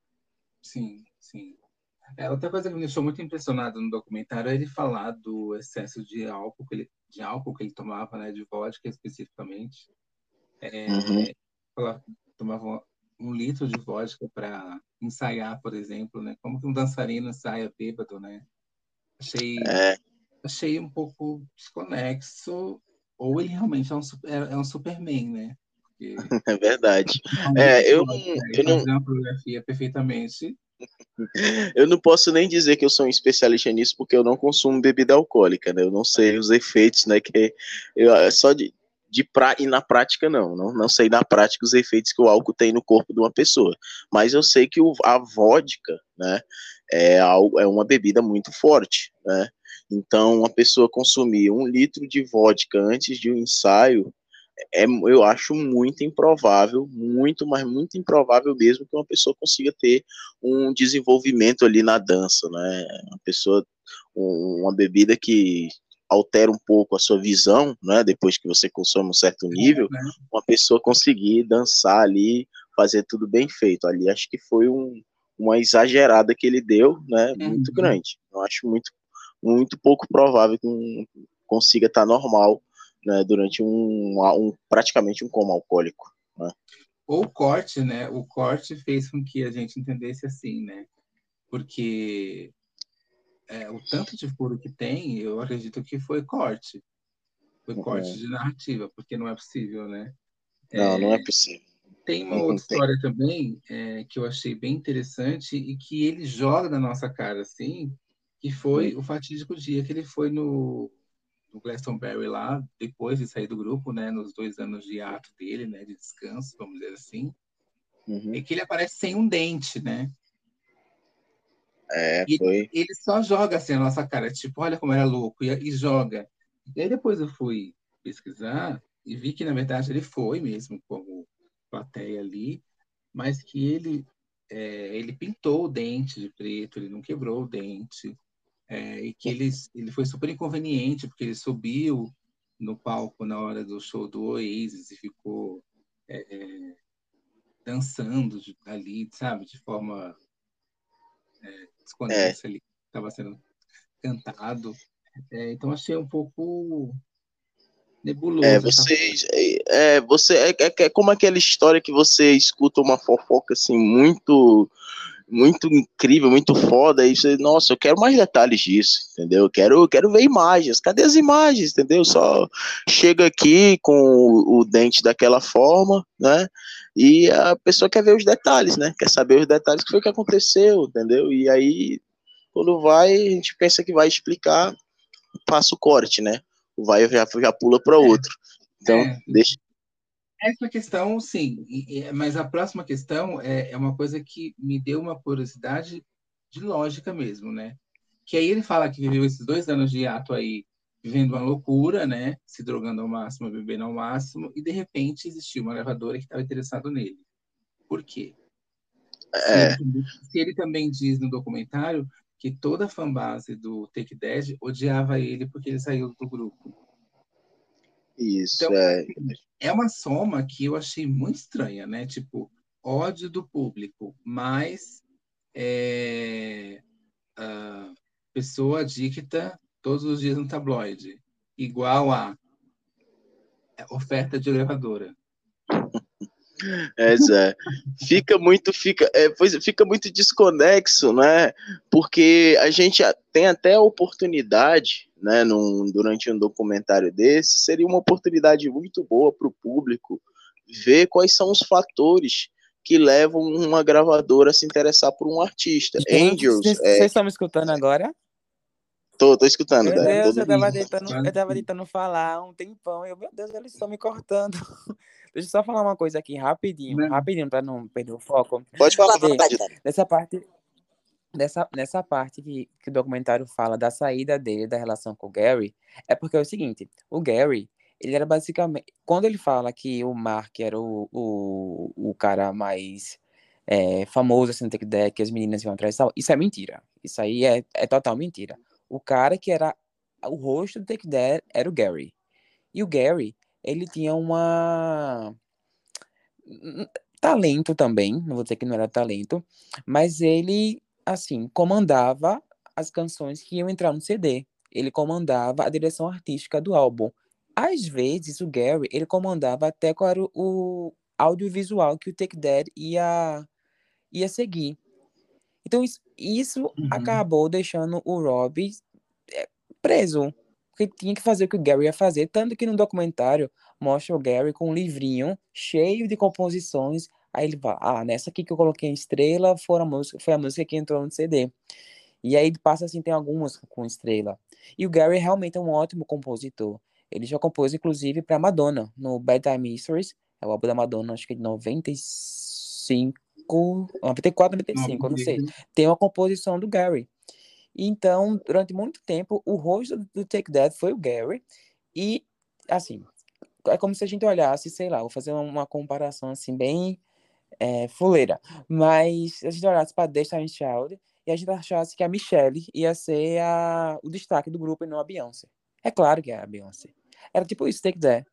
Sim, sim. É, outra coisa que me deixou muito impressionado no documentário é ele falar do excesso de álcool que ele, de álcool que ele tomava, né, de vodka especificamente. É, uhum tomava um litro de vodka para ensaiar, por exemplo, né? Como que um dançarino ensaia bêbado, né? Achei, é. achei um pouco desconexo, ou ele realmente é um, é, é um Superman, né? Porque, é verdade. É, eu, não, eu não. uma fotografia perfeitamente. Eu não posso nem dizer que eu sou um especialista nisso, porque eu não consumo bebida alcoólica, né? Eu não sei os efeitos, né? Que eu, só de, de pra, e na prática não, não, não sei na prática os efeitos que o álcool tem no corpo de uma pessoa, mas eu sei que o, a vodka, né, é, algo, é uma bebida muito forte, né, então uma pessoa consumir um litro de vodka antes de um ensaio, é, eu acho muito improvável, muito, mas muito improvável mesmo que uma pessoa consiga ter um desenvolvimento ali na dança, né, uma pessoa, uma bebida que altera um pouco a sua visão, né, depois que você consome um certo nível, é, né? uma pessoa conseguir dançar ali, fazer tudo bem feito. Ali acho que foi um, uma exagerada que ele deu, né, muito uhum. grande. Eu acho muito, muito pouco provável que um, consiga estar normal, né, durante um, um praticamente um coma alcoólico. Né. Ou o corte, né? O corte fez com que a gente entendesse assim, né? Porque é, o tanto de furo que tem, eu acredito que foi corte. Foi uhum. corte de narrativa, porque não é possível, né? Não, é, não é possível. Tem uma outra história também é, que eu achei bem interessante e que ele joga na nossa cara, assim, que foi uhum. o fatídico dia que ele foi no, no Glastonbury lá, depois de sair do grupo, né, nos dois anos de ato dele, né, de descanso, vamos dizer assim, uhum. e que ele aparece sem um dente, né? É, e foi. Ele só joga assim a nossa cara, tipo, olha como era louco, e, e joga. E aí depois eu fui pesquisar e vi que, na verdade, ele foi mesmo como plateia ali, mas que ele, é, ele pintou o dente de preto, ele não quebrou o dente, é, e que ele, ele foi super inconveniente, porque ele subiu no palco na hora do show do Oasis e ficou é, é dançando ali, sabe, de forma é, desconexo é. ali, estava sendo cantado. É, então achei um pouco nebuloso. É, você, é, você é, é, é, como aquela história que você escuta uma fofoca assim muito muito incrível, muito foda. E você, nossa, eu quero mais detalhes disso, entendeu? Eu quero, eu quero ver imagens. Cadê as imagens, entendeu? Só chega aqui com o, o dente daquela forma, né? E a pessoa quer ver os detalhes, né? Quer saber os detalhes que foi que aconteceu, entendeu? E aí, quando vai, a gente pensa que vai explicar, passa o corte, né? O vai já, já pula para outro. Então, é. deixa, essa questão, sim, mas a próxima questão é, é uma coisa que me deu uma curiosidade de lógica mesmo, né? Que aí ele fala que viveu esses dois anos de ato aí, vivendo uma loucura, né? Se drogando ao máximo, bebendo ao máximo, e de repente existiu uma gravadora que estava interessada nele. Por quê? É. Se, ele, se ele também diz no documentário que toda a fanbase do Take Dead odiava ele porque ele saiu do grupo. Isso, então, é. É uma soma que eu achei muito estranha, né? Tipo, ódio do público, mais é, pessoa adicta todos os dias no tabloide, igual a oferta de gravadora. É, Zé. Fica muito, fica, é, fica muito desconexo, né? Porque a gente tem até a oportunidade, né, num, durante um documentário desse, seria uma oportunidade muito boa para o público ver quais são os fatores que levam uma gravadora a se interessar por um artista. Angels. Vocês é... estão me escutando agora? Tô, tô escutando. Meu né? Deus, eu tava, tentando, eu tava tentando falar um tempão. Eu, meu Deus, eles estão me cortando. Deixa eu só falar uma coisa aqui rapidinho, não. rapidinho, para não perder o foco. Pode falar, verdade. Nessa parte, nessa, nessa parte que, que o documentário fala da saída dele, da relação com o Gary, é porque é o seguinte, o Gary, ele era basicamente, quando ele fala que o Mark era o, o, o cara mais é, famoso, assim, que as meninas iam atrás e tal, isso é mentira. Isso aí é, é total mentira o cara que era o rosto do Take That era o Gary. E o Gary, ele tinha uma talento também, não vou dizer que não era talento, mas ele assim, comandava as canções que iam entrar no CD. Ele comandava a direção artística do álbum. Às vezes, o Gary, ele comandava até qual era o audiovisual que o Take That ia, ia seguir. Então, isso, isso uhum. acabou deixando o Rob é, preso. Porque tinha que fazer o que o Gary ia fazer. Tanto que no documentário mostra o Gary com um livrinho cheio de composições. Aí ele fala: Ah, nessa aqui que eu coloquei em estrela foi a música, foi a música que entrou no CD. E aí passa assim, tem algumas com estrela. E o Gary realmente é um ótimo compositor. Ele já compôs, inclusive, para Madonna, no Bad Time Mysteries. É o álbum da Madonna, acho que é de 95 94, 95, eu não sei. Tem uma composição do Gary. Então, durante muito tempo, o rosto do Take That foi o Gary. E, assim, é como se a gente olhasse, sei lá, vou fazer uma comparação assim, bem é, fuleira. Mas a gente olhasse para Destiny Child e a gente achasse que a Michelle ia ser a, o destaque do grupo e não a Beyoncé. É claro que é a Beyoncé. Era tipo isso, Take That.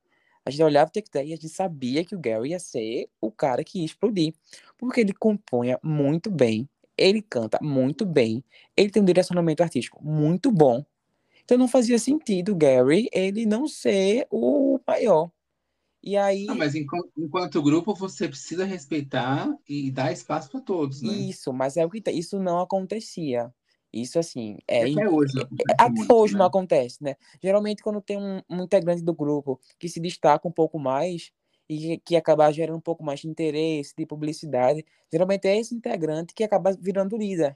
A gente olhava o That e a gente sabia que o Gary ia ser o cara que ia explodir. Porque ele compunha muito bem, ele canta muito bem, ele tem um direcionamento artístico muito bom. Então não fazia sentido o Gary ele não ser o maior. E aí. Não, mas enquanto, enquanto, grupo, você precisa respeitar e dar espaço para todos, né? Isso, mas é o que tá, isso não acontecia. Isso, assim, é. Até hoje, é, até muito, hoje né? não acontece, né? Geralmente, quando tem um, um, integrante do grupo que se destaca um pouco mais e que, que acaba gerando um pouco mais de interesse, de publicidade, geralmente é esse integrante que acaba virando líder.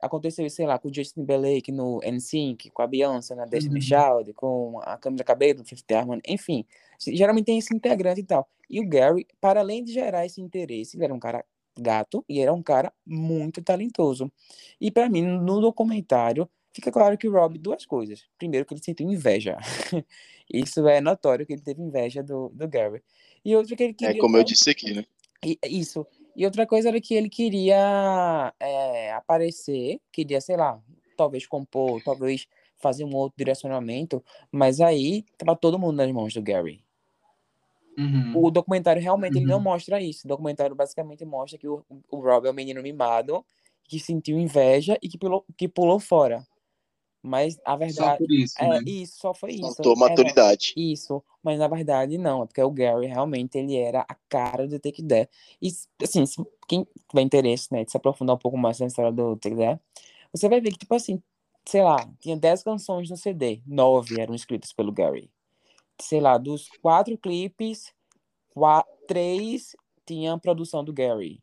Aconteceu, sei lá, com o Justin Timberlake no NSYNC, com a Beyoncé na Destiny uhum. Child, com a Camila Cabello no Fifth Harmony, enfim. Geralmente tem esse integrante e tal. E o Gary, para além de gerar esse interesse, ele era um cara gato e era um cara muito talentoso. E para mim, no documentário, fica claro que o Rob, duas coisas. Primeiro, que ele sentiu inveja. Isso é notório que ele teve inveja do, do Gary. E outra que ele é queria. É como eu disse aqui, né? Isso. E outra coisa era que ele queria é, aparecer, queria, sei lá, talvez compor, talvez fazer um outro direcionamento, mas aí tava todo mundo nas mãos do Gary. Uhum. O documentário realmente uhum. ele não uhum. mostra isso. O documentário basicamente mostra que o, o Rob é um menino mimado que sentiu inveja e que pulou, que pulou fora. Mas a Só verdade. por isso, É, né? isso, só foi isso. Faltou É, maturidade. isso, mas na verdade não, é porque o Gary realmente ele era a cara do Take That. E assim, se quem tiver interesse, né, de se aprofundar um pouco mais na história do Take That, você vai ver que tipo assim, sei lá, tinha 10 canções no CD, nove eram escritas pelo Gary. Sei lá, dos quatro clipes, qua- três tinham produção do Gary.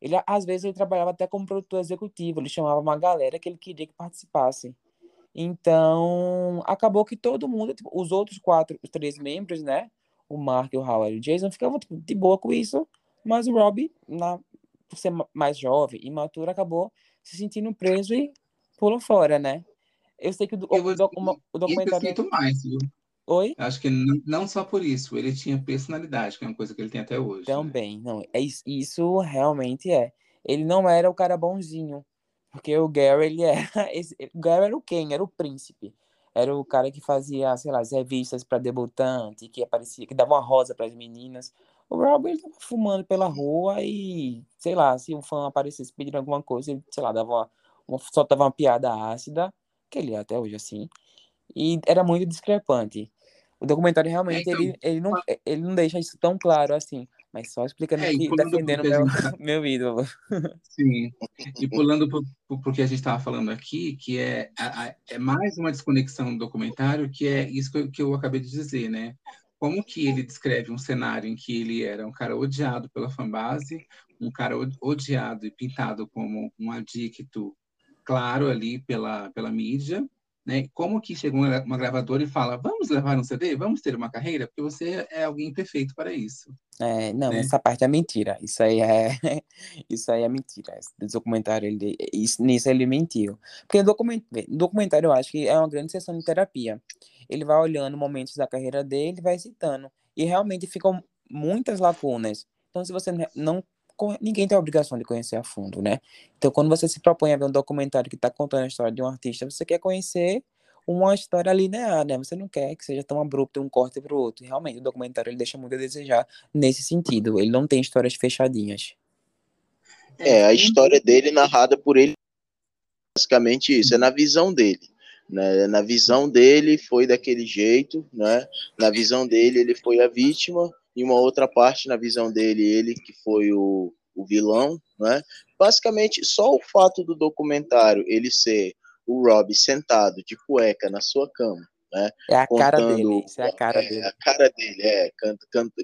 Ele às vezes ele trabalhava até como produtor executivo, ele chamava uma galera que ele queria que participasse. Então, acabou que todo mundo, tipo, os outros quatro, os três membros, né? O Mark, o Howard e o Jason ficavam tipo, de boa com isso, mas o Rob, na, por ser ma- mais jovem, imaturo, acabou se sentindo preso e pulou fora, né? Eu sei que o, do- Eu o, doc- uma- o Isso eu documentário. sinto mais, viu? Oi? Acho que não, não só por isso, ele tinha personalidade, que é uma coisa que ele tem até hoje, né? Também, não, é isso, isso realmente é. Ele não era o cara bonzinho, porque o Gary, ele era, esse, o Gary era o quem? Era o príncipe. Era o cara que fazia, sei lá, as revistas para debutante, que aparecia, que dava uma rosa para as meninas. O Rob, ele tava fumando pela rua e, sei lá, se um fã aparecesse pedindo alguma coisa, ele, sei lá, dava uma, uma, soltava uma piada ácida, que ele é até hoje assim, e era muito discrepante. O documentário realmente então, ele, ele, não, ele não deixa isso tão claro assim, mas só explicando É, e pulando defendendo meu, meu ídolo. Sim. E pulando para o que a gente estava falando aqui, que é, a- a- é mais uma desconexão do documentário, que é isso que eu, que eu acabei de dizer, né? Como que ele descreve um cenário em que ele era um cara odiado pela fanbase, um cara odiado e pintado como um adicto claro ali pela, pela mídia, né? Como que chega uma, gravadora e fala, vamos gravar um CD? Vamos ter uma carreira? Porque você é alguém perfeito para isso. É, não, Né? essa parte é mentira. Isso aí é, isso aí é mentira. Esse documentário, ele, isso, nisso ele mentiu. Porque o document, o documentário eu acho que é uma grande sessão de terapia. Ele vai olhando momentos da carreira dele vai citando. E realmente ficam muitas lacunas. Então, se você não. Ninguém tem a obrigação de conhecer a fundo, né? Então, quando você se propõe a ver um documentário que está contando a história de um artista, você quer conhecer uma história linear, né? Você não quer que seja tão abrupto um corte para o outro. Realmente, o documentário ele deixa muito a desejar nesse sentido. Ele não tem histórias fechadinhas. É, a história dele narrada por ele, basicamente isso, é na visão dele. Né? Na visão dele foi daquele jeito, né? Na visão dele ele foi a vítima, e uma outra parte na visão dele ele que foi o, o vilão, né? Basicamente só o fato do documentário ele ser o Rob sentado de cueca na sua cama, né? É a cara Contando- dele. Isso é a cara é, dele. a cara dele, é,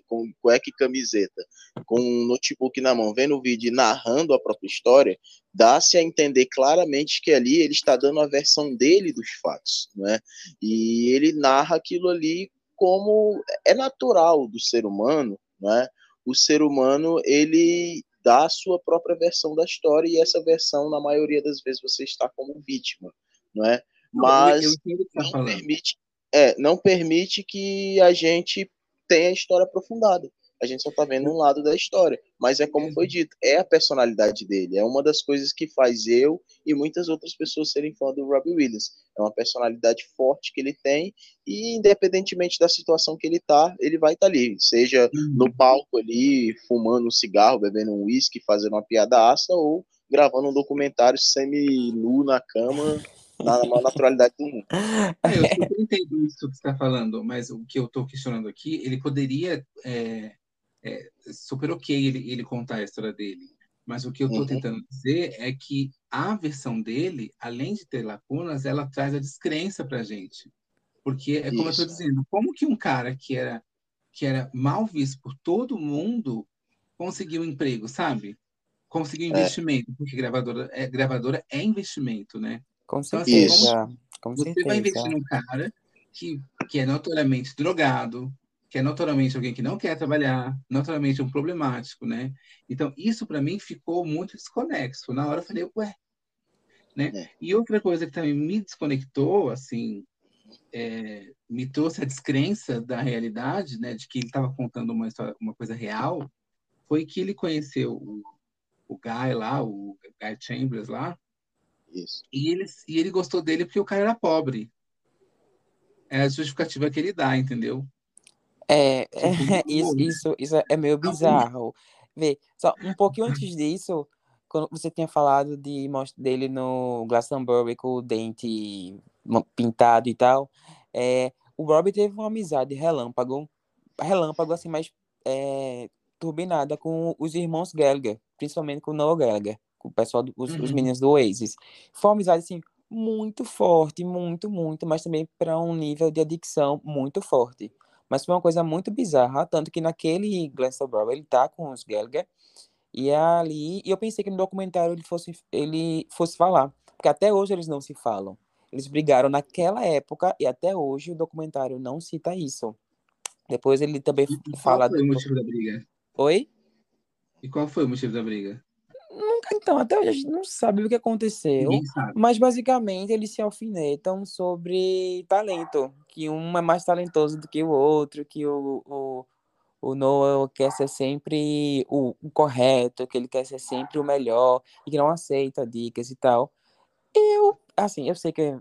com cueca e camiseta, com um notebook na mão, vendo o vídeo e narrando a própria história, dá-se a entender claramente que ali ele está dando a versão dele dos fatos, né? E ele narra aquilo ali como é natural do ser humano, né? O ser humano, ele dá a sua própria versão da história e essa versão, na maioria das vezes, você está como vítima, não é? Mas tá não falando. permite, é, não permite que a gente tenha a história aprofundada. A gente só tá vendo um lado da história. Mas é como foi dito, é a personalidade dele. É uma das coisas que faz eu e muitas outras pessoas serem fã do Robbie Williams. É uma personalidade forte que ele tem e independentemente da situação que ele tá, ele vai estar tá ali. Seja no palco ali, fumando um cigarro, bebendo um uísque, fazendo uma piada ácida ou gravando um documentário semi-nu na cama, na maior naturalidade do mundo. É, eu entendo isso que você está falando, mas o que eu estou questionando aqui, ele poderia é, é, super ok ele, ele contar a história dele, mas o que eu estou Uhum. tentando dizer é que a versão dele, além de ter lacunas, ela traz a descrença para a gente, porque é como eu estou Isso. dizendo, como que um cara que era que era mal visto por todo mundo conseguiu um emprego, sabe? Conseguiu É. investimento, porque gravadora é, gravadora é investimento, né? Com Então, assim, certeza. Com Você certeza. vai investir num cara que, que é notoriamente drogado, que é notoriamente alguém que não quer trabalhar, notoriamente um problemático, né? Então, isso para mim ficou muito desconexo. Na hora eu falei, ué, né? É. E outra coisa que também me desconectou, assim, é, me trouxe a descrença da realidade, né, de que ele estava contando uma história, uma coisa real, foi que ele conheceu o, o Guy lá, o Guy Chambers lá, Isso. e ele, e ele gostou dele porque o cara era pobre. É a justificativa que ele dá, entendeu? É, isso, né? isso, isso é meio bizarro. Vê, só um pouquinho antes disso, quando você tinha falado de dele no Glastonbury com o dente pintado e tal. É, o Robbie teve uma amizade relâmpago, relâmpago assim, mais é, turbinada com os irmãos Gallagher, principalmente com o Noah Gallagher, com o pessoal, dos, os, uhum. os meninos do Oasis. Foi uma amizade, assim, muito forte, muito, muito, mas também para um nível de adicção muito forte. Mas foi uma coisa muito bizarra, tanto que naquele Glastonbury ele tá com os Gallagher, e ali, e eu pensei que no documentário ele fosse, ele fosse falar, porque até hoje eles não se falam. Eles brigaram naquela época e até hoje o documentário não cita isso. Depois ele também e fala. Qual foi do... o motivo da briga? Oi? E qual foi o motivo da briga? Então, até hoje a gente não sabe o que aconteceu. Mas basicamente eles se alfinetam sobre talento. Que um é mais talentoso do que o outro, que o, o, o Noah quer ser sempre o, o correto, que ele quer ser sempre o melhor, e que não aceita dicas e tal. Eu, assim, eu sei que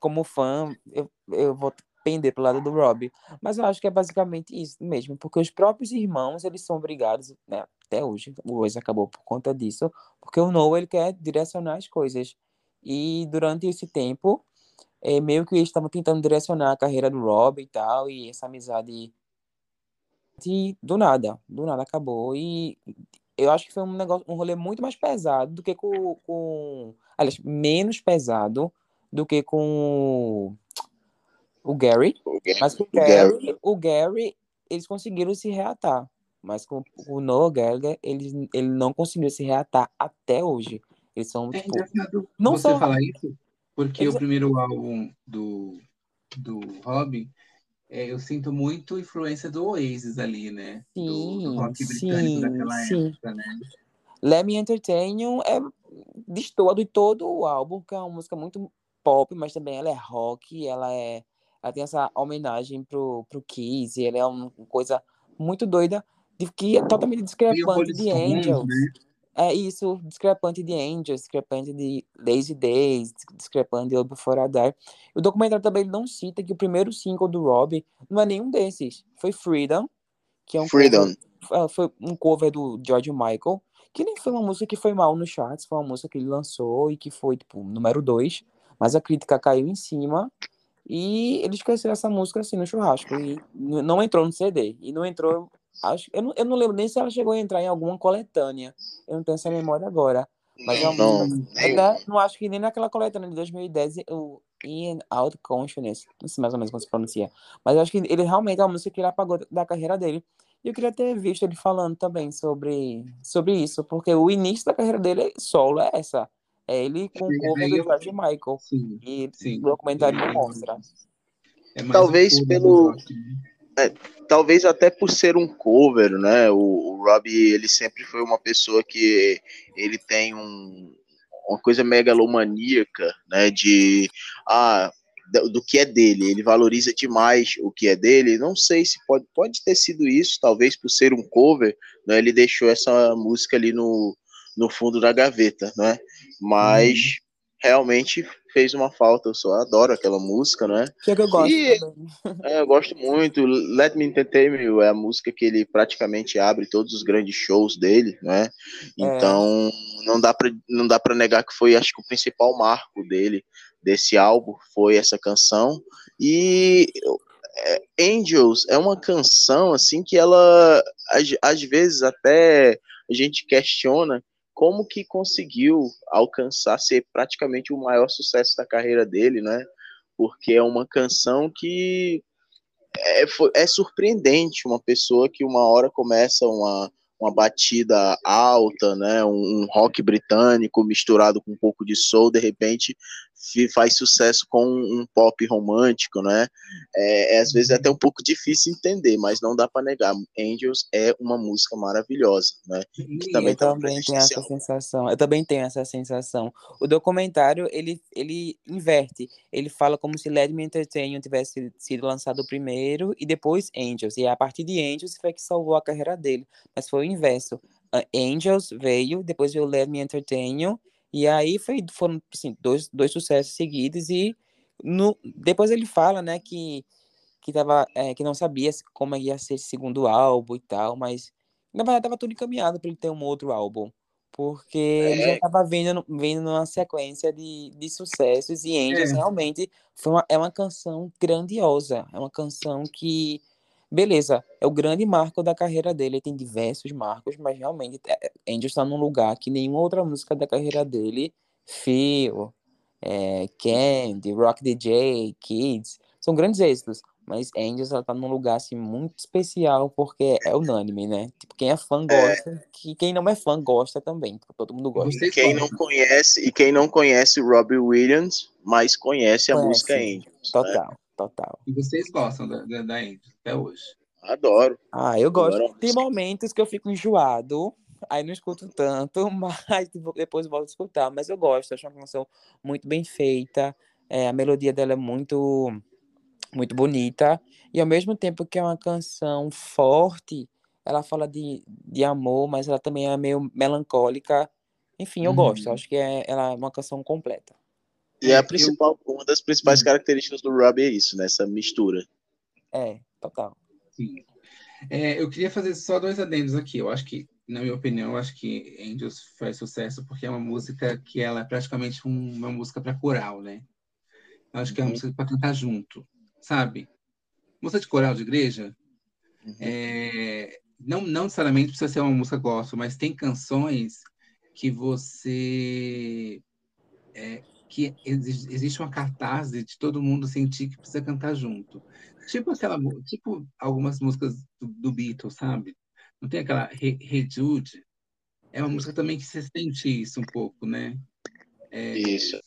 como fã, eu, eu vou pender pro lado do Rob, mas eu acho que é basicamente isso mesmo, porque os próprios irmãos, eles são obrigados, né, até hoje, hoje acabou por conta disso, porque o Noah, ele quer direcionar as coisas, e durante esse tempo, é, meio que eles estavam tentando direcionar a carreira do Rob e tal, e essa amizade e do nada, do nada acabou, e eu acho que foi um negócio, um rolê muito mais pesado do que com, com aliás, menos pesado do que com o Gary. O Gary mas com o Gary, o Gary, eles conseguiram se reatar. Mas com o Noah Gallagher, ele, ele não conseguiu se reatar até hoje. Eles são, é tipo, não você são... falar isso, porque eles... o primeiro álbum do, do Robin, é, eu sinto muito influência do Oasis ali, né? Sim, do, do rock britânico sim, daquela sim. época, né? Let Me Entertain You é destoa de todo o álbum, que é uma música muito pop, mas também ela é rock, ela é ela tem essa homenagem pro, pro Kiss, ela é uma coisa muito doida, de, que é totalmente discrepante de Angels. Né? É isso, discrepante de Angels, discrepante de Lazy Days, discrepante de I Die. O documentário também não cita que o primeiro single do Rob não é nenhum desses, foi Freedom, que é um Freedom. Cover, é, foi um cover do George Michael, que nem foi uma música que foi mal no charts, foi uma música que ele lançou e que foi, tipo, número dois, mas a crítica caiu em cima e ele esqueceu essa música assim no churrasco e não entrou no CD. E não entrou. Acho, eu, não, eu não lembro nem se ela chegou a entrar em alguma coletânea. Eu não tenho essa memória agora. Mas é não, ainda não acho que nem naquela coletânea de 2010, o In Out Consciousness, não sei mais ou menos como se pronuncia. Mas eu acho que ele realmente é uma música que ele apagou da carreira dele. E eu queria ter visto ele falando também sobre, sobre isso, porque o início da carreira dele solo é essa. É ele com o cover do George Michael. Sim, e sim. o documentário não mostra. É talvez pelo. Né? É, talvez até por ser um cover, né? O, o Robbie, ele sempre foi uma pessoa que ele tem um, uma coisa megalomaníaca, né? De ah, do que é dele, ele valoriza demais o que é dele. Não sei se pode, pode ter sido isso, talvez por ser um cover, né? Ele deixou essa música ali no, no fundo da gaveta, né? Mas uhum. realmente fez uma falta. Eu só adoro aquela música, né? Que, que eu gosto. E, é, eu gosto muito. Let Me Entertain You é a música que ele praticamente abre todos os grandes shows dele, né? É. Então é. não dá para não dá para negar que foi, acho que o principal marco dele desse álbum foi essa canção e é, Angels é uma canção assim que ela às, às vezes até a gente questiona como que conseguiu alcançar ser praticamente o maior sucesso da carreira dele, né? Porque é uma canção que é, é surpreendente uma pessoa que uma hora começa uma, uma batida alta, né, um, um, rock britânico misturado com um pouco de soul, de repente faz sucesso com um, pop romântico, né? É, é, às vezes é até um pouco difícil entender, mas não dá para negar. Angels é uma música maravilhosa, né? Que também eu tá também tenho essa sensação. Eu também tenho essa sensação. O documentário ele ele inverte. Ele fala como se Let Me Entertain tivesse sido lançado primeiro e depois Angels. E a partir de Angels foi que salvou a carreira dele. Mas foi o inverso. Angels veio, depois veio Let Me Entertain e aí foi, foram assim, dois, dois sucessos seguidos e no, depois ele fala, né, que que tava, é, que não sabia como ia ser esse segundo álbum e tal, mas na verdade tava tudo encaminhado para ele ter um outro álbum, Porque ele já estava vendo, vendo uma sequência de, de sucessos e Angels É. realmente foi uma, é uma canção grandiosa. É uma canção que, beleza, é o grande marco da carreira dele. Ele tem diversos marcos, mas realmente é, Angels está num lugar que nenhuma outra música da carreira dele, Feel, é, Candy, Rock DJ, Kids, são grandes êxitos. Mas Angels ela tá num lugar assim muito especial porque é unânime, né? Tipo, quem é fã gosta, que quem não é fã gosta também, tipo, todo mundo gosta. Vocês Quem não conhece, e quem não conhece Robbie Williams, mas conhece a Conhece. música Angels. né? Total. E vocês gostam da, da, da Angels até hoje? Adoro. Ah, eu gosto. Agora, Tem momentos que eu fico enjoado, aí não escuto tanto, mas depois volto a escutar. Mas eu gosto, acho uma canção muito bem feita. é, a melodia dela é muito, muito bonita. E ao mesmo tempo que é uma canção forte, ela fala de, de amor, mas ela também é meio melancólica. Enfim, eu Uhum. gosto. Acho que é, ela é uma canção completa. E a Eu- principal, uma das principais Hum. características do Robbie é isso, né? Essa mistura. É, total. Sim. É, eu queria fazer só dois adendos aqui. Eu acho que, na minha opinião, eu acho que Angels faz sucesso porque é uma música que ela é praticamente um- uma música para coral, né? Eu acho que é uma Uhum. música para cantar junto, sabe? Música de coral de igreja, Uhum. é, não, não necessariamente precisa ser uma música gospel, mas tem canções que você é, que exi- existe uma cartaz de todo mundo sentir que precisa cantar junto. Tipo aquela, tipo algumas músicas do, do Beatles, sabe? Não tem aquela Hey, Hey Jude? É uma música também que você sente isso um pouco, né? Isso.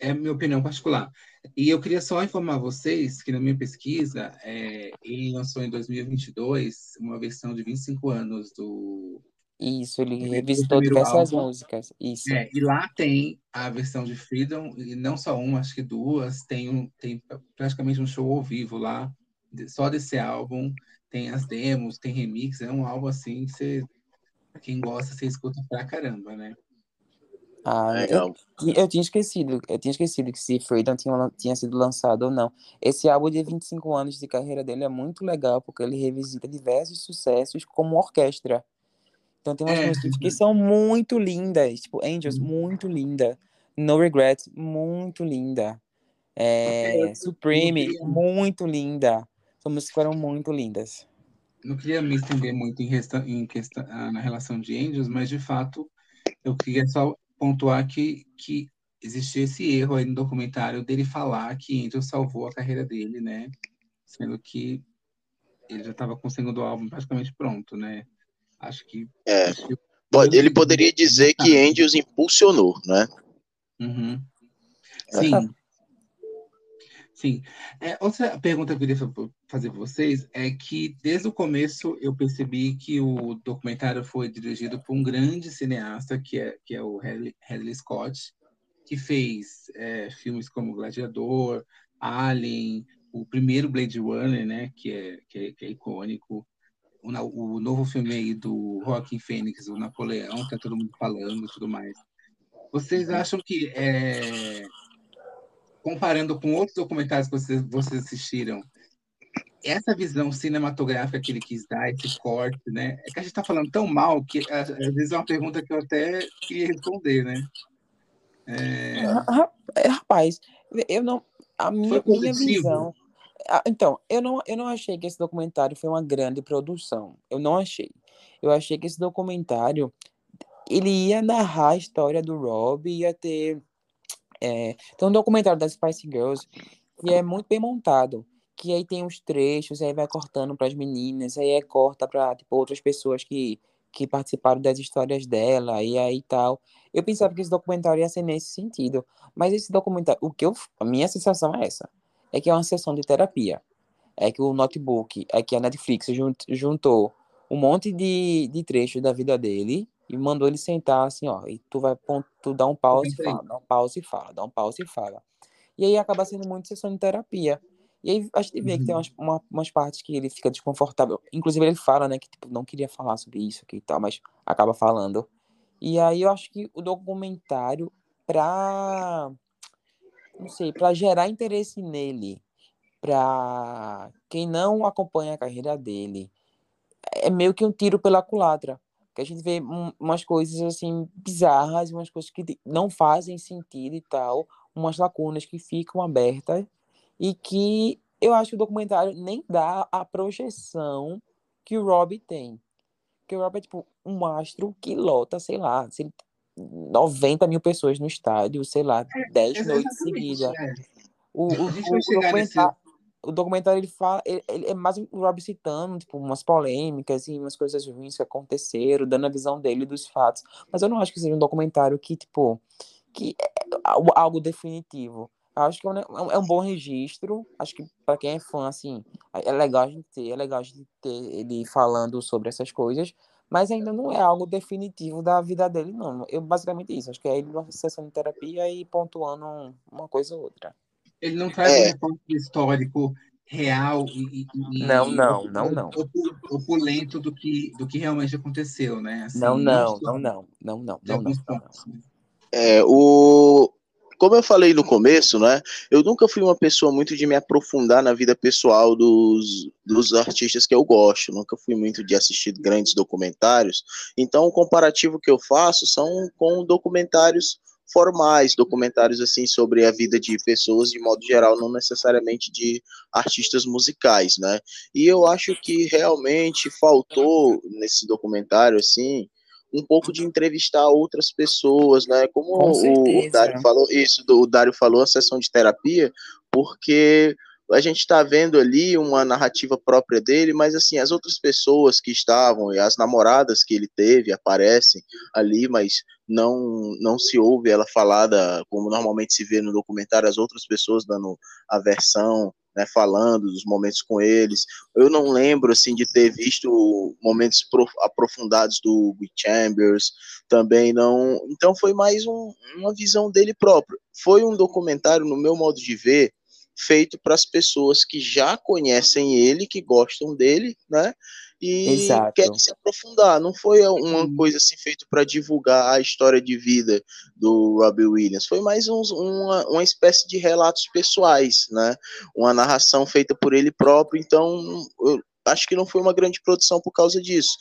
É a minha opinião particular. E eu queria só informar vocês que na minha pesquisa, é, ele lançou em 2022 uma versão de 25 anos do Isso, ele Primeiro- revisitou diversas álbum. músicas. Isso. É, e lá tem a versão de Freedom, e não só uma, acho que duas, tem, um, tem praticamente um show ao vivo lá, só desse álbum, tem as demos, tem remix, é um álbum assim que você, pra quem gosta, você escuta pra caramba, né? Ah, eu, Legal. eu tinha esquecido, eu tinha esquecido que se Freedom tinha, tinha sido lançado ou não. Esse álbum de 25 anos de carreira dele é muito legal, porque ele revisita diversos sucessos como orquestra. Então tem umas É, músicas que são muito lindas, tipo Angels, Uhum. muito linda. No Regrets, muito linda. É, Supreme, muito linda. São músicas que foram muito lindas. Não queria me estender muito em, resta- em questão, ah, na relação de Angels, mas de fato eu queria só pontuar que, que existia esse erro aí no documentário dele falar que Angels salvou a carreira dele, né? Sendo que ele já estava com o segundo álbum praticamente pronto, né? Acho que. É. Pode- Ele poderia dizer que Angels impulsionou, né? Uhum. É. Sim. Sim. É, outra pergunta que eu queria fa- fazer para vocês é que, desde o começo, eu percebi que o documentário foi dirigido por um grande cineasta, que é, que é o Ridley Ridley Scott, que fez é, filmes como Gladiador, Alien, o primeiro Blade Runner, né, que é, que é, que é icônico, o, o novo filme aí do Joaquin Phoenix, o Napoleão, que tá todo mundo falando e tudo mais. Vocês acham que, é, comparando com outros documentários que vocês, vocês assistiram, essa visão cinematográfica que ele quis dar, esse corte, né? É que a gente está falando tão mal que às vezes é uma pergunta que eu até queria responder, né? É, Ra- ra- é, Rapaz, eu não. A minha, minha visão. Então, eu não, eu não achei que esse documentário foi uma grande produção. Eu não achei. Eu achei que esse documentário ele ia narrar a história do Rob, ia ter. É, tem um documentário das Spice Girls que é muito bem montado. Que aí tem os trechos, aí vai cortando para as meninas, aí é corta para tipo, outras pessoas que, que participaram das histórias dela, e aí tal. Eu pensava que esse documentário ia ser nesse sentido. Mas esse documentário, o que eu, a minha sensação é essa, é que é uma sessão de terapia. É que o notebook, é que a Netflix jun- juntou um monte de, de trechos da vida dele e mandou ele sentar assim, ó, e tu vai tu dá um pause e fala, dá um pause e fala, dá um pause e fala. E aí acaba sendo muito sessão de terapia. E aí a gente vê que tem Uhum. umas, uma- umas partes que ele fica desconfortável. Inclusive ele fala, né, que tipo, não queria falar sobre isso aqui e tal, mas acaba falando. E aí eu acho que o documentário, pra. Não sei, pra gerar interesse nele, pra quem não acompanha a carreira dele, é meio que um tiro pela culatra. que a gente vê um, umas coisas assim bizarras, umas coisas que não fazem sentido e tal, umas lacunas que ficam abertas e que eu acho que o documentário nem dá a projeção que o Rob tem. Que o Rob é tipo um astro que lota, sei lá, 90 mil pessoas no estádio, sei lá, 10 é, noites seguidas. É. O, o, o, documentário, o documentário ele fala, ele, ele, é mais o Rob citando, tipo, umas polêmicas e umas coisas ruins que aconteceram, dando a visão dele dos fatos. Mas eu não acho que seja um documentário que, tipo, que é algo definitivo. Eu acho que é, é, é um bom registro. Acho que para quem é fã, assim, é legal a gente ter, é legal a gente ter ele falando sobre essas coisas, mas ainda não é algo definitivo da vida dele, não. Eu basicamente isso. Acho que é ele numa sessão de terapia e pontuando uma coisa ou outra. Ele não traz é. um recorte histórico real e, e não, não, e, não, não. opulento do que, do que realmente aconteceu, né? Assim, não, não, não, não, não, não, não, não, não, né? É, o, como eu falei no começo, né, eu nunca fui uma pessoa muito de me aprofundar na vida pessoal dos, dos artistas que eu gosto, nunca fui muito de assistir grandes documentários, então o comparativo que eu faço são com documentários formais, documentários assim sobre a vida de pessoas de modo geral, não necessariamente de artistas musicais, né? E eu acho que realmente faltou nesse documentário assim, um pouco de entrevistar outras pessoas, né? Como o, o Dário falou, isso, o Dário falou, a sessão de terapia, porque a gente está vendo ali uma narrativa própria dele, mas assim, as outras pessoas que estavam e as namoradas que ele teve aparecem ali, mas não não se ouve ela falada como normalmente se vê no documentário, as outras pessoas dando a versão né, falando dos momentos com eles. Eu não lembro assim de ter visto momentos aprofundados do Will Chambers, também não. Então foi mais um, uma visão dele próprio. Foi um documentário, no meu modo de ver, feito para as pessoas que já conhecem ele, que gostam dele, né? E Exato. querem se aprofundar. Não foi uma coisa assim feita para divulgar a história de vida do Robbie Williams. Foi mais um, uma, uma espécie de relatos pessoais, né? Uma narração feita por ele próprio. Então, eu acho que não foi uma grande produção por causa disso.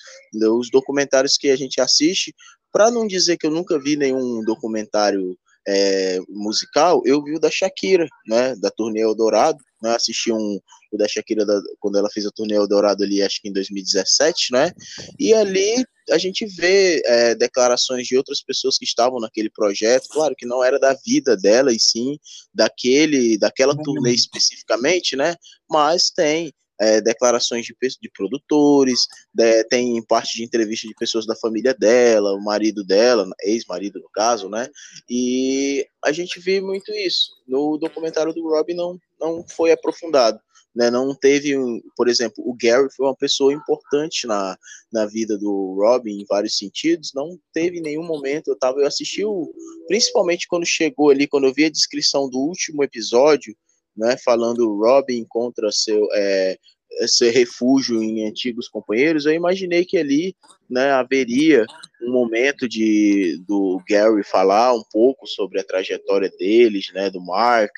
Os documentários que a gente assiste, para não dizer que eu nunca vi nenhum documentário é, musical, eu vi o da Shakira, né, da turnê Eldorado, né, assisti um, o da Shakira da, quando ela fez a turnê Eldorado ali, acho que em 2017, né, e ali a gente vê é, declarações de outras pessoas que estavam naquele projeto, claro que não era da vida dela, e sim daquele, daquela turnê especificamente, né, mas tem é, declarações de, de produtores, de, tem parte de entrevista de pessoas da família dela, o marido dela, ex-marido no caso, né? E a gente vê muito isso. No documentário do Rob não, não foi aprofundado. Né, não teve, por exemplo, o Gary foi uma pessoa importante na, na vida do Robin em vários sentidos, não teve nenhum momento, eu tava, eu assisti o, principalmente quando chegou ali, quando eu vi a descrição do último episódio, né, falando Robin contra seu é, esse refúgio em antigos companheiros, eu imaginei que ali né, haveria um momento de do Gary falar um pouco sobre a trajetória deles, né, do Mark,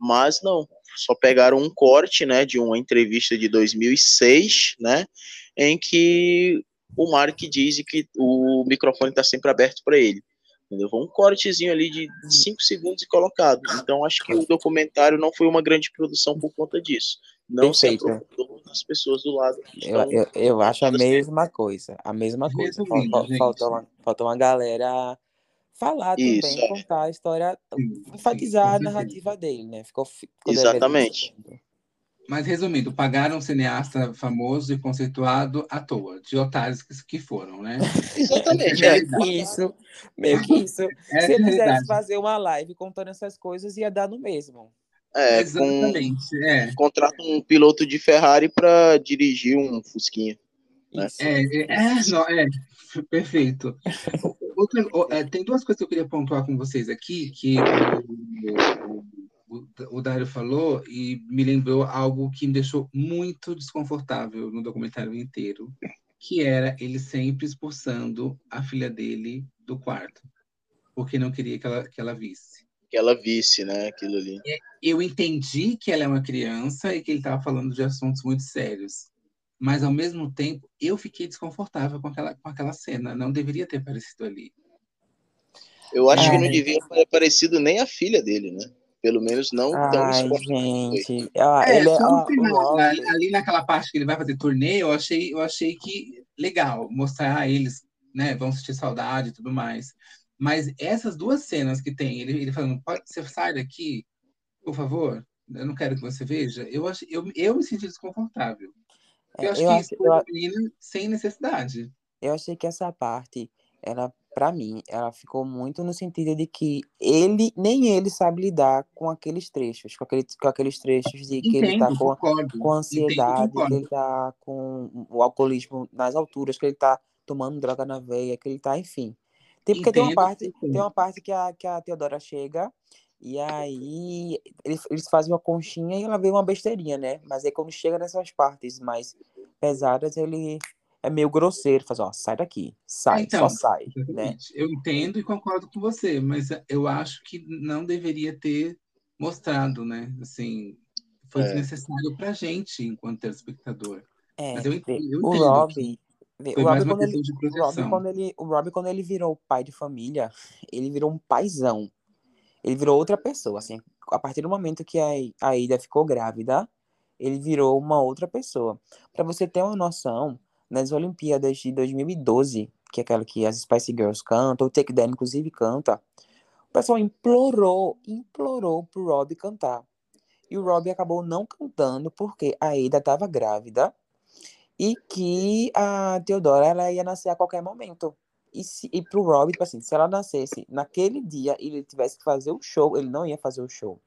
mas não, só pegaram um corte, né, de uma entrevista de 2006, né, em que o Mark diz que o microfone está sempre aberto para ele. Entendeu? Um cortezinho ali de 5 segundos e colocado. Então, acho que o documentário não foi uma grande produção por conta disso. Não Perfeito. se aprofundou nas pessoas do lado. Eu, eu, eu, acho a mesma coisa. A mesma coisa. Faltou, faltou, uma, faltou uma galera falar Isso, também, é. contar a história, enfatizar a narrativa dele, né? Ficou, ficou Exatamente. Mas resumindo, pagaram um cineasta famoso e conceituado à toa, de otários que, que foram, né? Exatamente. É isso, meio que isso. É Se ele quisesse fazer uma live contando essas coisas, ia dar no mesmo. É, Exatamente. Com, é. Contrata um piloto de Ferrari para dirigir um Fusquinha. Né? É, é, é, não, é, perfeito. Outra, é, tem duas coisas que eu queria pontuar com vocês aqui, que o, o, o Dário falou e me lembrou algo que me deixou muito desconfortável no documentário inteiro, que era ele sempre expulsando a filha dele do quarto, porque não queria que ela, que ela visse. Que ela visse, né, aquilo ali. Eu entendi que ela é uma criança e que ele estava falando de assuntos muito sérios. Mas ao mesmo tempo eu fiquei desconfortável com aquela, com aquela cena. Não deveria ter aparecido ali. Eu acho é. que não devia ter aparecido nem a filha dele, né? Pelo menos não tão Ai, gente. Ah, é, ele é, ó, final, ali, ali naquela parte que ele vai fazer turnê, eu achei, eu achei que legal mostrar eles, né? Vão sentir saudade e tudo mais. Mas essas duas cenas que tem, ele, ele falando, pode você sai daqui, por favor, eu não quero que você veja, eu, ach, eu, eu me senti desconfortável. Eu acho eu que isso foi menina sem necessidade. Eu achei que essa parte, ela, para mim, ela ficou muito no sentido de que ele, nem ele sabe lidar com aqueles trechos, com, aquele, com aqueles trechos de que Entendo, ele tá com, com ansiedade, Entendo, que ele tá com o alcoolismo nas alturas, que ele tá tomando droga na veia, que ele tá, enfim. Tem, porque tem uma parte, tem uma parte que a, que a Teodora chega e aí eles, eles fazem uma conchinha e ela vê uma besteirinha, né? Mas aí quando chega nessas partes mais pesadas, ele é meio grosseiro, faz, ó, sai daqui, sai, então, só sai, né? Eu entendo e concordo com você, mas eu acho que não deveria ter mostrado, né? Assim, foi é. desnecessário pra gente enquanto telespectador. É, mas eu entendo, eu o Robbie, o Robbie, quando ele, o Robbie, quando ele, o Robbie, quando ele virou pai de família, ele virou um paizão. Ele virou outra pessoa, assim. A partir do momento que a, a Ida ficou grávida, ele virou uma outra pessoa. Para você ter uma noção, nas Olimpíadas de 2012, que é aquela que as Spice Girls cantam, o Take That inclusive canta, o pessoal implorou, implorou pro Robbie cantar. E o Robbie acabou não cantando porque a Ida estava grávida e que a Teodora ela ia nascer a qualquer momento. E, se, e pro Rob, tipo assim, se ela nascesse naquele dia e ele tivesse que fazer o show, ele não ia fazer o show.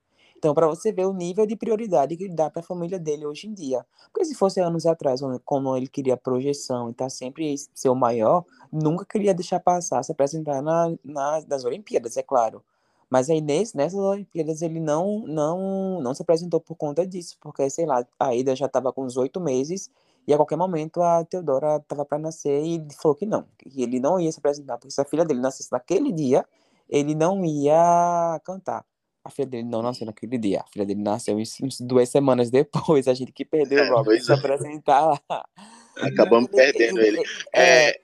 Então, para você ver o nível de prioridade que ele dá para a família dele hoje em dia. Porque se fosse anos atrás, quando ele queria projeção e tá sempre ser o maior, nunca queria deixar passar se apresentar na, na, nas Olimpíadas, é claro. Mas aí nesse, nessas Olimpíadas ele não, não, não se apresentou por conta disso, porque, sei lá, a Ida já estava com uns oito meses e a qualquer momento a Teodora estava para nascer e falou que não, que ele não ia se apresentar, porque se a filha dele nascesse naquele dia, ele não ia cantar. A filha dele não nasceu naquele dia, a filha dele nasceu duas semanas depois, a gente que perdeu é, o Robert se é. apresentar lá. Acabamos perdendo ele. É, é,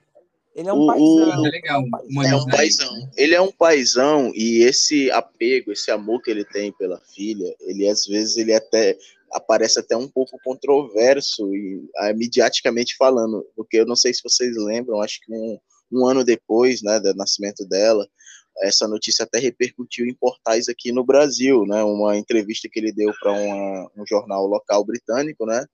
ele é um o, paizão. É legal. É um paizão. Ele é um paizão e esse apego, esse amor que ele tem pela filha, ele às vezes ele até aparece até um pouco controverso e uh, mediaticamente falando, porque eu não sei se vocês lembram, acho que um, um ano depois, né, do nascimento dela, essa notícia até repercutiu em portais aqui no Brasil, né, uma entrevista que ele deu para um jornal local britânico, né,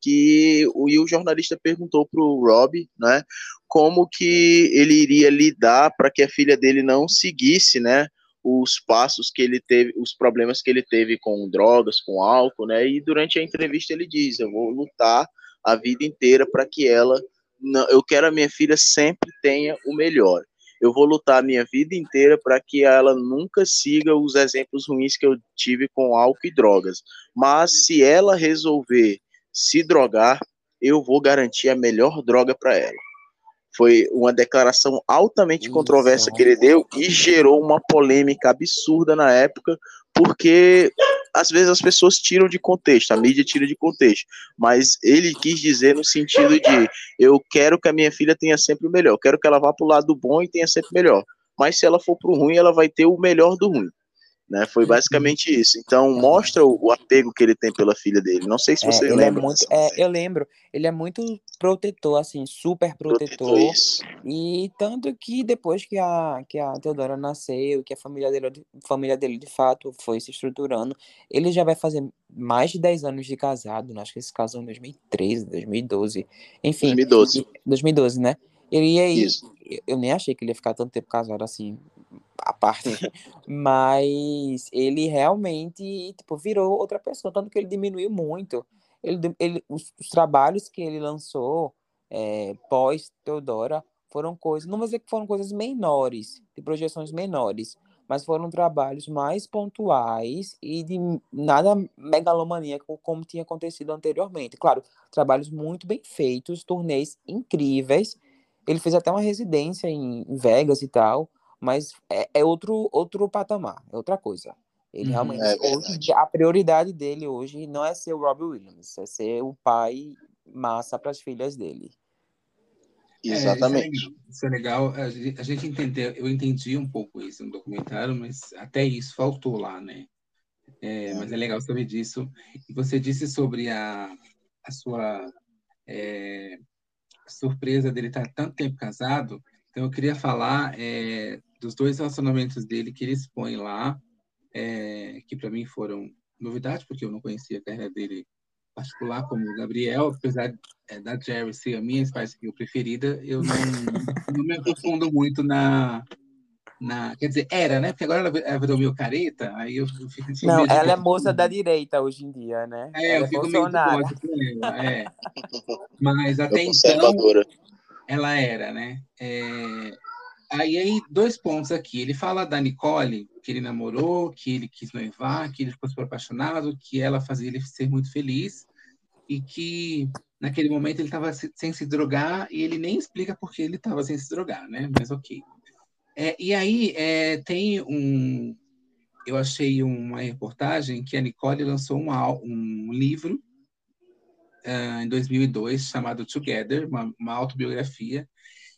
que o, e o jornalista perguntou para o Rob, né, como que ele iria lidar para que a filha dele não seguisse, né, os passos que ele teve, os problemas que ele teve com drogas, com álcool, né? E durante a entrevista ele diz: "Eu vou lutar a vida inteira para que ela não, eu quero a minha filha sempre tenha o melhor. Eu vou lutar a minha vida inteira para que ela nunca siga os exemplos ruins que eu tive com álcool e drogas. Mas se ela resolver se drogar, eu vou garantir a melhor droga para ela. Foi uma declaração altamente controversa que ele deu e gerou uma polêmica absurda na época, porque às vezes as pessoas tiram de contexto, a mídia tira de contexto, mas ele quis dizer no sentido de eu quero que a minha filha tenha sempre o melhor, quero que ela vá para o lado bom e tenha sempre o melhor, mas se ela for para o ruim, ela vai ter o melhor do ruim. Né? Foi uhum. basicamente isso. Então mostra o, o, apego que ele tem pela filha dele. Não sei se você é, lembra. É muito, é, eu lembro. Ele é muito protetor, assim, super protetor. protetor e tanto que depois que a, que a Teodora nasceu, que a família dele, família dele de fato foi se estruturando, ele já vai fazer mais de 10 anos de casado. Né? Acho que esse casou em 2013, 2012. Enfim. 2012. 2012, né? Ele aí. Isso. Eu nem achei que ele ia ficar tanto tempo casado assim a parte, mas ele realmente tipo virou outra pessoa, tanto que ele diminuiu muito. Ele, ele os, os trabalhos que ele lançou é, pós Teodora foram coisas, não vou dizer que foram coisas menores, de projeções menores, mas foram trabalhos mais pontuais e de nada megalomaníaco como tinha acontecido anteriormente. Claro, trabalhos muito bem feitos, turnês incríveis. Ele fez até uma residência em Vegas e tal, mas é, é, outro, outro patamar, é outra coisa. Ele uhum, realmente, é hoje, a prioridade dele hoje não é ser o Robbie Williams, é ser o pai massa para as filhas dele. Exatamente. É, isso é legal. Isso é legal. A gente entendeu, eu entendi um pouco isso no documentário, mas até isso faltou lá, né? É, mas é legal saber disso. E você disse sobre a, a sua é, surpresa dele estar tanto tempo casado. Então eu queria falar é, dos dois relacionamentos dele que ele expõe lá, é, que para mim foram novidade, porque eu não conhecia a carreira dele particular como o Gabriel, apesar é, da Jerry ser a minha Spice Girl preferida, eu não, não me aprofundo muito na, na. Quer dizer, era, né? Porque agora ela virou meu careta, aí eu, eu fico. Não, ela é moça da direita hoje em dia, né? É, ela eu é fico meio com ela, é. Mas até então. Ela era, né? É... Aí, aí, dois pontos aqui. Ele fala da Nicole, que ele namorou, que ele quis noivar, que ele ficou super apaixonado, que ela fazia ele ser muito feliz e que naquele momento ele estava sem se drogar e ele nem explica por que ele estava sem se drogar, né? Mas ok. É, e aí é, tem um, eu achei uma reportagem que a Nicole lançou um, um livro uh, em 2002 chamado Together, uma, uma autobiografia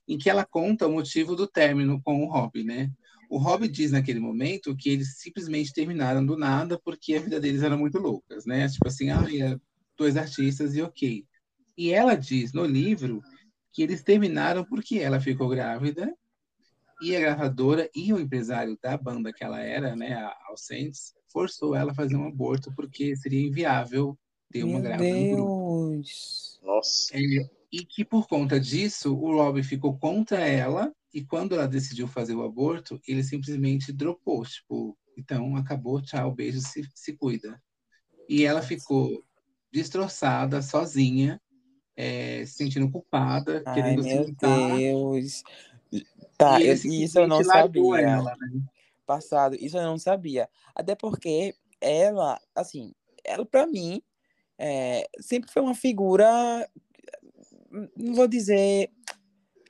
em que ela conta o motivo do término com o Rob, né? O Rob diz naquele momento que eles simplesmente terminaram do nada porque a vida deles era muito loucas, né? Tipo assim, ah, dois artistas e ok. E ela diz no livro que eles terminaram porque ela ficou grávida e a gravadora e o empresário da banda que ela era, né, a Alcentes, forçou ela a fazer um aborto porque seria inviável uma Meu grávida Deus. no grupo. Nossa. É, e que por conta disso o Rob ficou contra ela e quando ela decidiu fazer o aborto ele simplesmente dropou tipo então acabou tchau beijo se, se cuida e ela ficou destroçada sozinha é, se sentindo culpada Ai, querendo se meu Deus. Tá, e eu- isso eu não sabia. ela, né? Passado, isso eu não sabia. Até porque ela, assim, ela pra mim é, sempre foi uma figura, não vou dizer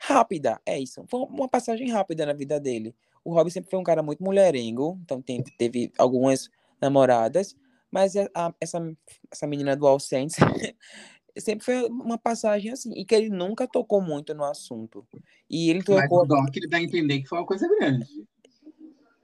rápida, é isso. Foi uma passagem rápida na vida dele. O Rob sempre foi um cara muito mulherengo, então tem- teve algumas namoradas, mas a- a- essa, essa menina do All Saints sempre foi uma passagem assim, e que ele nunca tocou muito no assunto. E ele mas tocou. o Doc ele dá a entender que foi uma coisa grande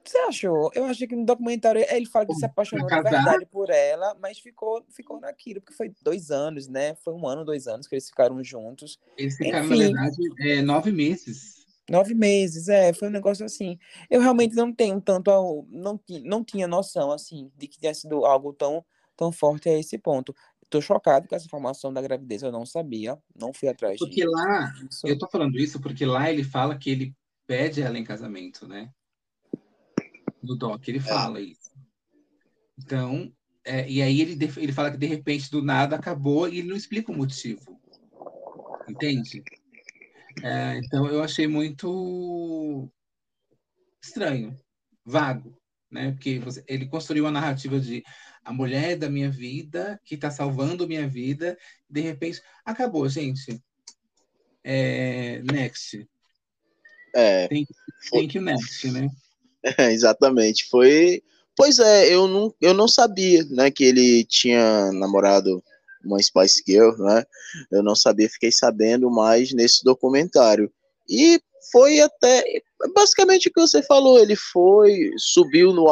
Você achou? Eu achei que no documentário ele fala que se apaixonou de casar? verdade por ela, mas ficou, ficou naquilo, porque foi dois anos, né? Foi um ano, dois anos que eles ficaram juntos. eles ficaram na Enfim. verdade é, nove meses Nove meses, é, foi um negócio assim. Eu realmente não tenho tanto, não, não tinha noção, assim, de que tinha sido algo tão, tão forte a esse ponto. Tô chocado com essa informação da gravidez, eu não sabia, não fui atrás porque lá. Eu tô falando isso porque lá ele fala que ele pede ela em casamento, né? No doc ele fala isso. Então, é, e aí ele, ele fala que de repente do nada acabou e ele não explica o motivo. Entende? É, então eu achei muito estranho, vago, né? Porque você- ele construiu uma narrativa de a mulher da minha vida que está salvando minha vida, de repente acabou, gente. É, next. É, Tem, tem que o next, né? exatamente. Foi. Pois é, eu não, eu não sabia, né, que ele tinha namorado uma Spice Girl, né? Eu não sabia, fiquei sabendo mais nesse documentário. E foi até basicamente o que você falou, ele foi, subiu no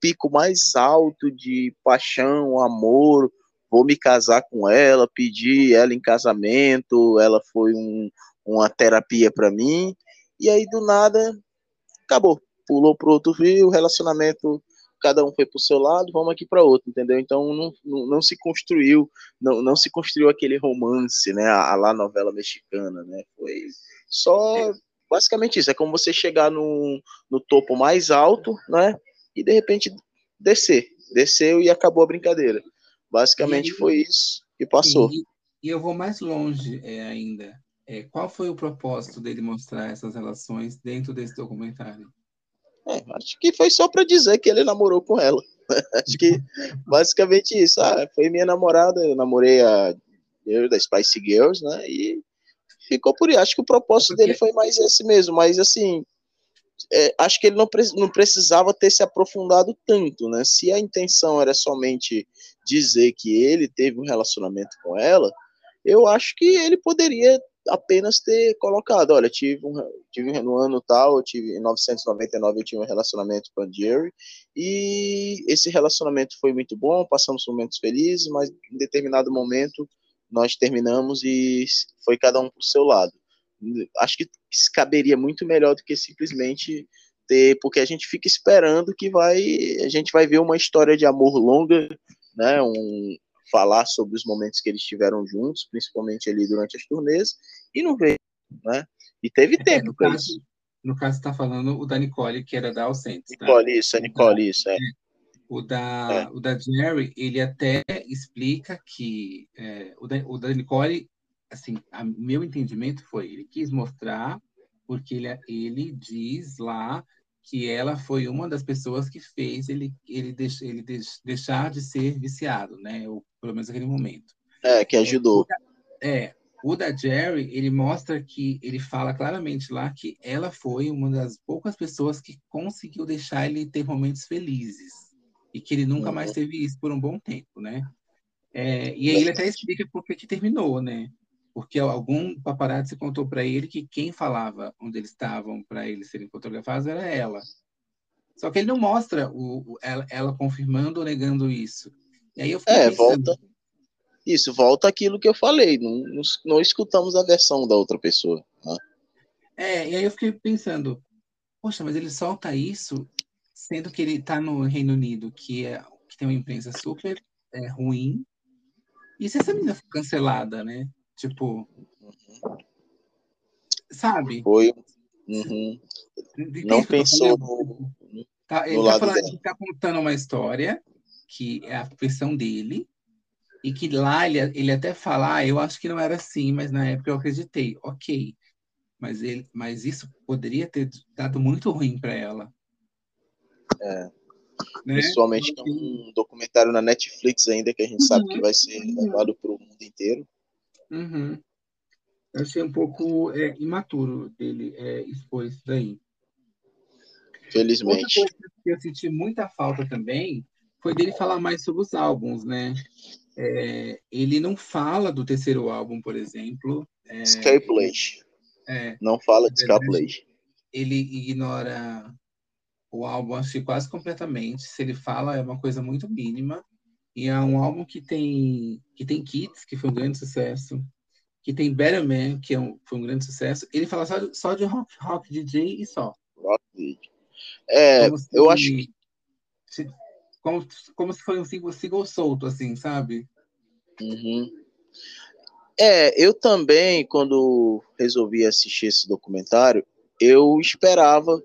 pico mais alto de paixão, amor, vou me casar com ela, pedi ela em casamento, ela foi um, uma terapia para mim, e aí do nada acabou, pulou pro outro rio, relacionamento, cada um foi pro seu lado, vamos aqui para outro, entendeu? Então não, não, não se construiu, não, não se construiu aquele romance, né, a, a lá novela mexicana, né? Foi só basicamente isso, é como você chegar no, no topo mais alto, né? E de repente descer, desceu e acabou a brincadeira. Basicamente E- foi isso que passou. E, e eu vou mais longe é, ainda. É, qual foi o propósito dele mostrar essas relações dentro desse documentário? É, acho que foi só para dizer que ele namorou com ela. acho que basicamente isso. Ah, foi minha namorada, eu namorei a eu da Spice Girls, né? E ficou por isso. Acho que o propósito dele foi mais esse mesmo, mas assim, é, acho que ele não, pre- não precisava ter se aprofundado tanto, né? Se a intenção era somente dizer que ele teve um relacionamento com ela, eu acho que ele poderia apenas ter colocado, olha, tive, um, tive no ano tal, eu tive em 1999 eu tive um relacionamento com a Jerry e esse relacionamento foi muito bom, passamos momentos felizes, mas em determinado momento nós terminamos e foi cada um para o seu lado. Acho que caberia muito melhor do que simplesmente ter, porque a gente fica esperando que vai, a gente vai ver uma história de amor longa, né, um, falar sobre os momentos que eles tiveram juntos, principalmente ali durante as turnês, e não veio, né? E teve é, tempo para isso. No caso, está falando o da Nicole, que era da Alcentes. Tá? Nicole, isso, a Nicole, isso, é. é. O da, é. o da Jerry, ele até explica que é, o, da, o da Nicole, assim, a, meu entendimento foi, ele quis mostrar, porque ele, ele diz lá que ela foi uma das pessoas que fez ele, ele, deix, ele deix, deixar de ser viciado, né? Ou pelo menos naquele momento. É, que ajudou. É, o da Jerry, ele mostra que ele fala claramente lá que ela foi uma das poucas pessoas que conseguiu deixar ele ter momentos felizes e que ele nunca uhum. mais teve isso por um bom tempo, né? É, e aí ele até explica por que, que terminou, né? Porque algum paparazzi contou para ele que quem falava onde eles estavam para eles serem fotografados era ela. Só que ele não mostra o, o ela, ela, confirmando ou negando isso. E aí eu fiquei é, pensando, volta. Isso, volta aquilo que eu falei. Não, não, não escutamos a versão da outra pessoa. Né? É, e aí eu fiquei pensando, poxa, mas ele solta isso sendo que ele está no Reino Unido, que, é, que tem uma imprensa super é, ruim. E se essa menina for cancelada, né? Tipo. Uhum. Sabe? Foi. Uhum. Não pensou no. Tá, ele está falando, tá contando uma história que é a versão dele, e que lá ele, ele até fala, ah, eu acho que não era assim, mas na época eu acreditei. Ok. Mas, ele, mas isso poderia ter dado muito ruim para ela. É. Né? Principalmente que é um documentário na Netflix ainda, que a gente uhum. sabe que uhum. vai ser levado para o mundo inteiro. Uhum. Eu achei um pouco é, imaturo dele é, expor isso daí. Felizmente. Outra coisa que eu senti muita falta também foi dele falar mais sobre os álbuns, né? É, ele não fala do terceiro álbum, por exemplo. É, Escapelage. É, não fala de Escapelage. Ele ignora o álbum, acho que quase completamente. Se ele fala, é uma coisa muito mínima. E é um álbum que tem, que tem Kids, que foi um grande sucesso. Que tem Better Man, que é um, foi um grande sucesso. Ele fala só, só de rock, rock DJ e só. Rock DJ. É, se, eu acho que. Se, como, como se fosse um single, single solto, assim, sabe? Uhum. É, eu também, quando resolvi assistir esse documentário, eu esperava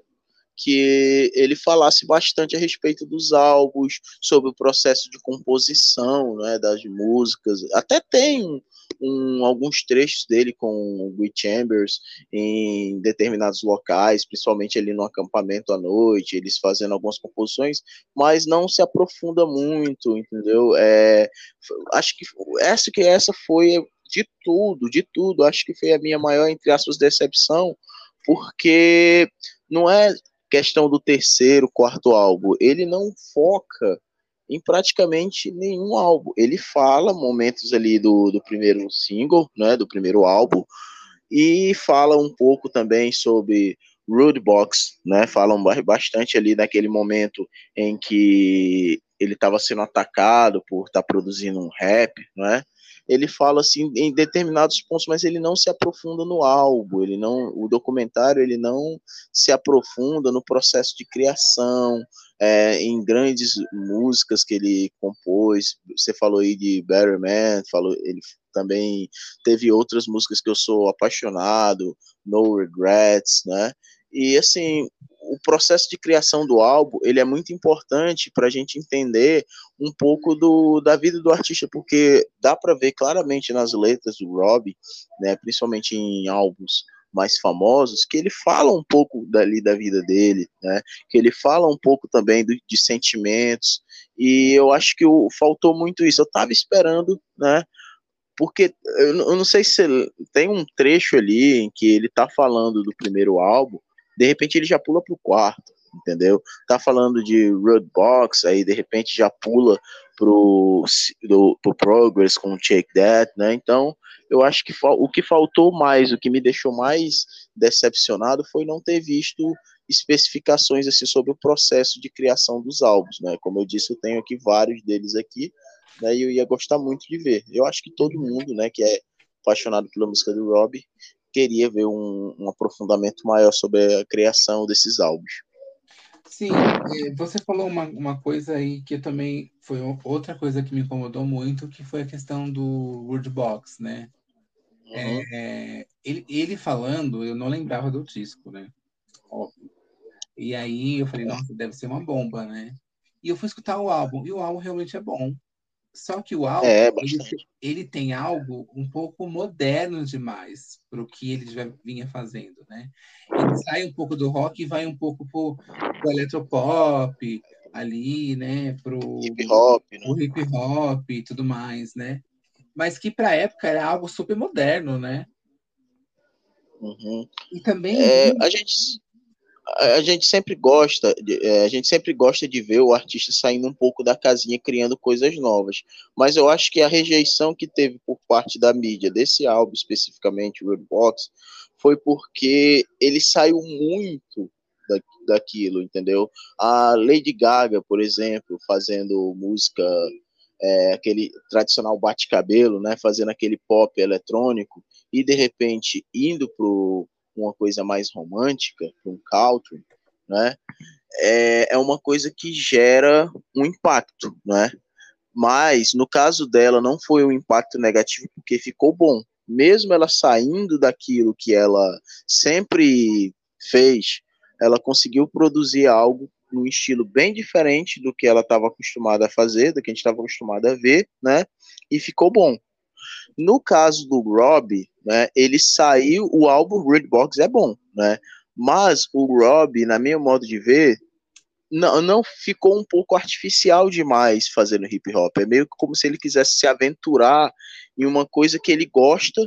que ele falasse bastante a respeito dos álbuns, sobre o processo de composição né, das músicas. Até tem um, alguns trechos dele com o Will Chambers em determinados locais, principalmente ali no acampamento à noite, eles fazendo algumas composições, mas não se aprofunda muito, entendeu? É, acho que essa que essa foi de tudo, de tudo. Acho que foi a minha maior entre aspas decepção, porque não é questão do terceiro, quarto álbum, ele não foca em praticamente nenhum álbum. Ele fala momentos ali do, do primeiro single, né, do primeiro álbum, e fala um pouco também sobre Rude Box, né? Falam bastante ali naquele momento em que ele estava sendo atacado por estar tá produzindo um rap, né? Ele fala assim em determinados pontos, mas ele não se aprofunda no álbum, ele não, o documentário ele não se aprofunda no processo de criação, é, em grandes músicas que ele compôs. Você falou aí de Better Man, falou, ele também teve outras músicas que eu sou apaixonado, No Regrets, né? E assim, o processo de criação do álbum ele é muito importante para a gente entender um pouco do, da vida do artista, porque dá para ver claramente nas letras do Rob, né, principalmente em álbuns mais famosos, que ele fala um pouco dali da vida dele, né, que ele fala um pouco também do, de sentimentos, e eu acho que o, faltou muito isso. Eu estava esperando, né, porque eu, eu não sei se tem um trecho ali em que ele está falando do primeiro álbum, de repente ele já pula para o quarto, entendeu? Tá falando de roadbox, aí de repente já pula pro, do, pro Progress com Shake That, né? Então, eu acho que o que faltou mais, o que me deixou mais decepcionado foi não ter visto especificações assim sobre o processo de criação dos álbuns, né? Como eu disse, eu tenho aqui vários deles aqui, né? E eu ia gostar muito de ver. Eu acho que todo mundo, né, que é apaixonado pela música do Rob, queria ver um, um aprofundamento maior sobre a criação desses álbuns. Sim, é, você falou uma, uma coisa aí que também foi outra coisa que me incomodou muito, que foi a questão do Wordbox, né? Uhum. É, ele, ele falando, eu não lembrava do disco, né? Óbvio. E aí eu falei, nossa, deve ser uma bomba, né? E eu fui escutar o álbum, e o álbum realmente é bom. Só que o álbum, é, ele, ele, tem algo um pouco moderno demais para o que ele já vinha fazendo, né? Ele sai um pouco do rock e vai um pouco pro, pro eletropop ali, né? Pro hip hop, né? Pro hip hop e tudo mais, né? Mas que para a época era algo super moderno, né? Uhum. E também é, a gente a gente sempre gosta, é, a gente sempre gosta de ver o artista saindo um pouco da casinha, criando coisas novas. Mas eu acho que a rejeição que teve por parte da mídia desse álbum, especificamente o Box, foi porque ele saiu muito da, daquilo, entendeu? A Lady Gaga, por exemplo, fazendo música é, aquele tradicional bate-cabelo, né, fazendo aquele pop eletrônico e de repente indo pro uma coisa mais romântica, um country, né? É, é uma coisa que gera um impacto, né? Mas no caso dela não foi um impacto negativo porque ficou bom. Mesmo ela saindo daquilo que ela sempre fez, ela conseguiu produzir algo num estilo bem diferente do que ela estava acostumada a fazer, do que a gente estava acostumado a ver, né? E ficou bom. No caso do Rob, né, ele saiu, o álbum Red Box é bom, né? Mas o Rob, na minha modo de ver, não, não ficou um pouco artificial demais fazendo hip hop. É meio como se ele quisesse se aventurar em uma coisa que ele gosta,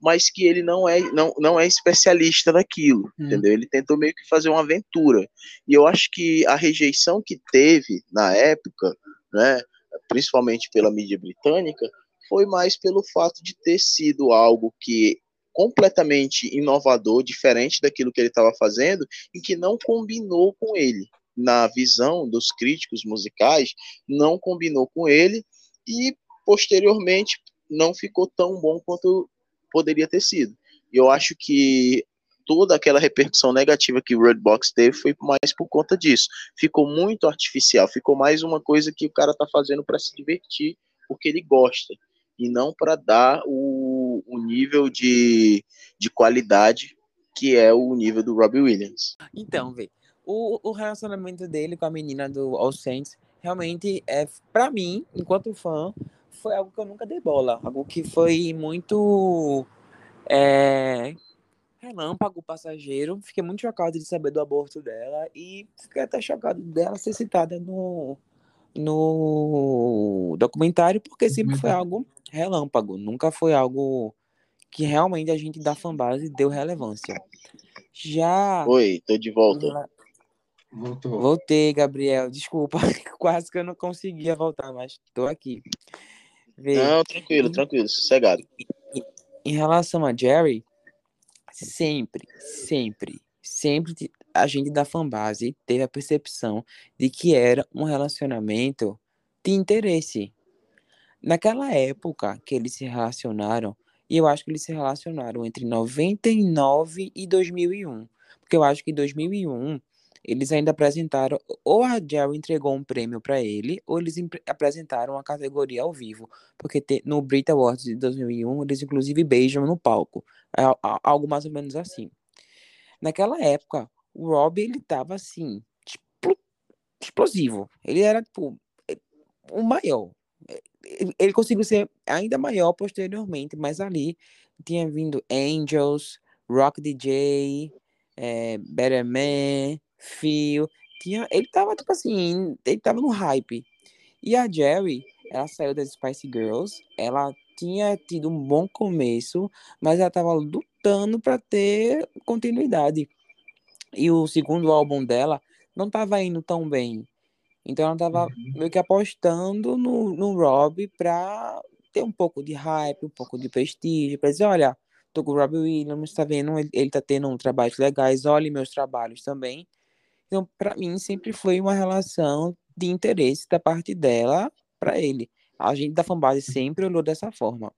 mas que ele não é, não, não é especialista naquilo, hum. entendeu? Ele tentou meio que fazer uma aventura. E eu acho que a rejeição que teve na época, né, principalmente pela mídia britânica, foi mais pelo fato de ter sido algo que completamente inovador, diferente daquilo que ele estava fazendo e que não combinou com ele. Na visão dos críticos musicais, não combinou com ele e posteriormente não ficou tão bom quanto poderia ter sido. Eu acho que toda aquela repercussão negativa que o Redbox teve foi mais por conta disso. Ficou muito artificial, ficou mais uma coisa que o cara tá fazendo para se divertir, porque ele gosta e não para dar o, o nível de, de qualidade que é o nível do Robbie Williams. Então, vê, o, o relacionamento dele com a menina do All Saints realmente é, para mim, enquanto fã, foi algo que eu nunca dei bola, algo que foi muito é, relâmpago passageiro. Fiquei muito chocado de saber do aborto dela e fiquei até chocado dela ser citada no, no documentário, porque sempre foi algo relâmpago, nunca foi algo que realmente a gente da fanbase deu relevância. Já. Oi, tô de volta. Voltou. Voltei, Gabriel. Desculpa, quase que eu não conseguia voltar, mas tô aqui. Vê. Não, tranquilo, tranquilo, sossegado. Em relação a Jerry, sempre, sempre, sempre a gente da fanbase teve a percepção de que era um relacionamento de interesse. Naquela época que eles se relacionaram, e eu acho que eles se relacionaram entre 99 e 2001, porque eu acho que em 2001 eles ainda apresentaram, ou a Jerry entregou um prêmio para ele, ou eles apresentaram a categoria ao vivo, porque no Brit Awards de 2001 eles inclusive beijam no palco, é, algo mais ou menos assim. Naquela época, o Rob ele tava assim, explosivo. Ele era tipo o maior, ele conseguiu ser ainda maior posteriormente, mas ali tinha vindo Angels, Rock DJ, é, Better Man, Phil. Tinha, ele tava, tipo assim, ele tava no hype. E a Jerry, ela saiu das Spice Girls, ela tinha tido um bom começo, mas ela tava lutando para ter continuidade. E o segundo álbum dela não tava indo tão bem. Então ela tava Uhum. meio que apostando no, no Rob pra ter um pouco de hype, um pouco de prestígio, pra dizer, olha, tô com o Robbie Williams, tá vendo? Ele, ele tá tendo um trabalhos legais, olhe meus trabalhos também. Então, pra mim, sempre foi uma relação de interesse da parte dela pra ele. A gente da fanbase sempre olhou dessa forma.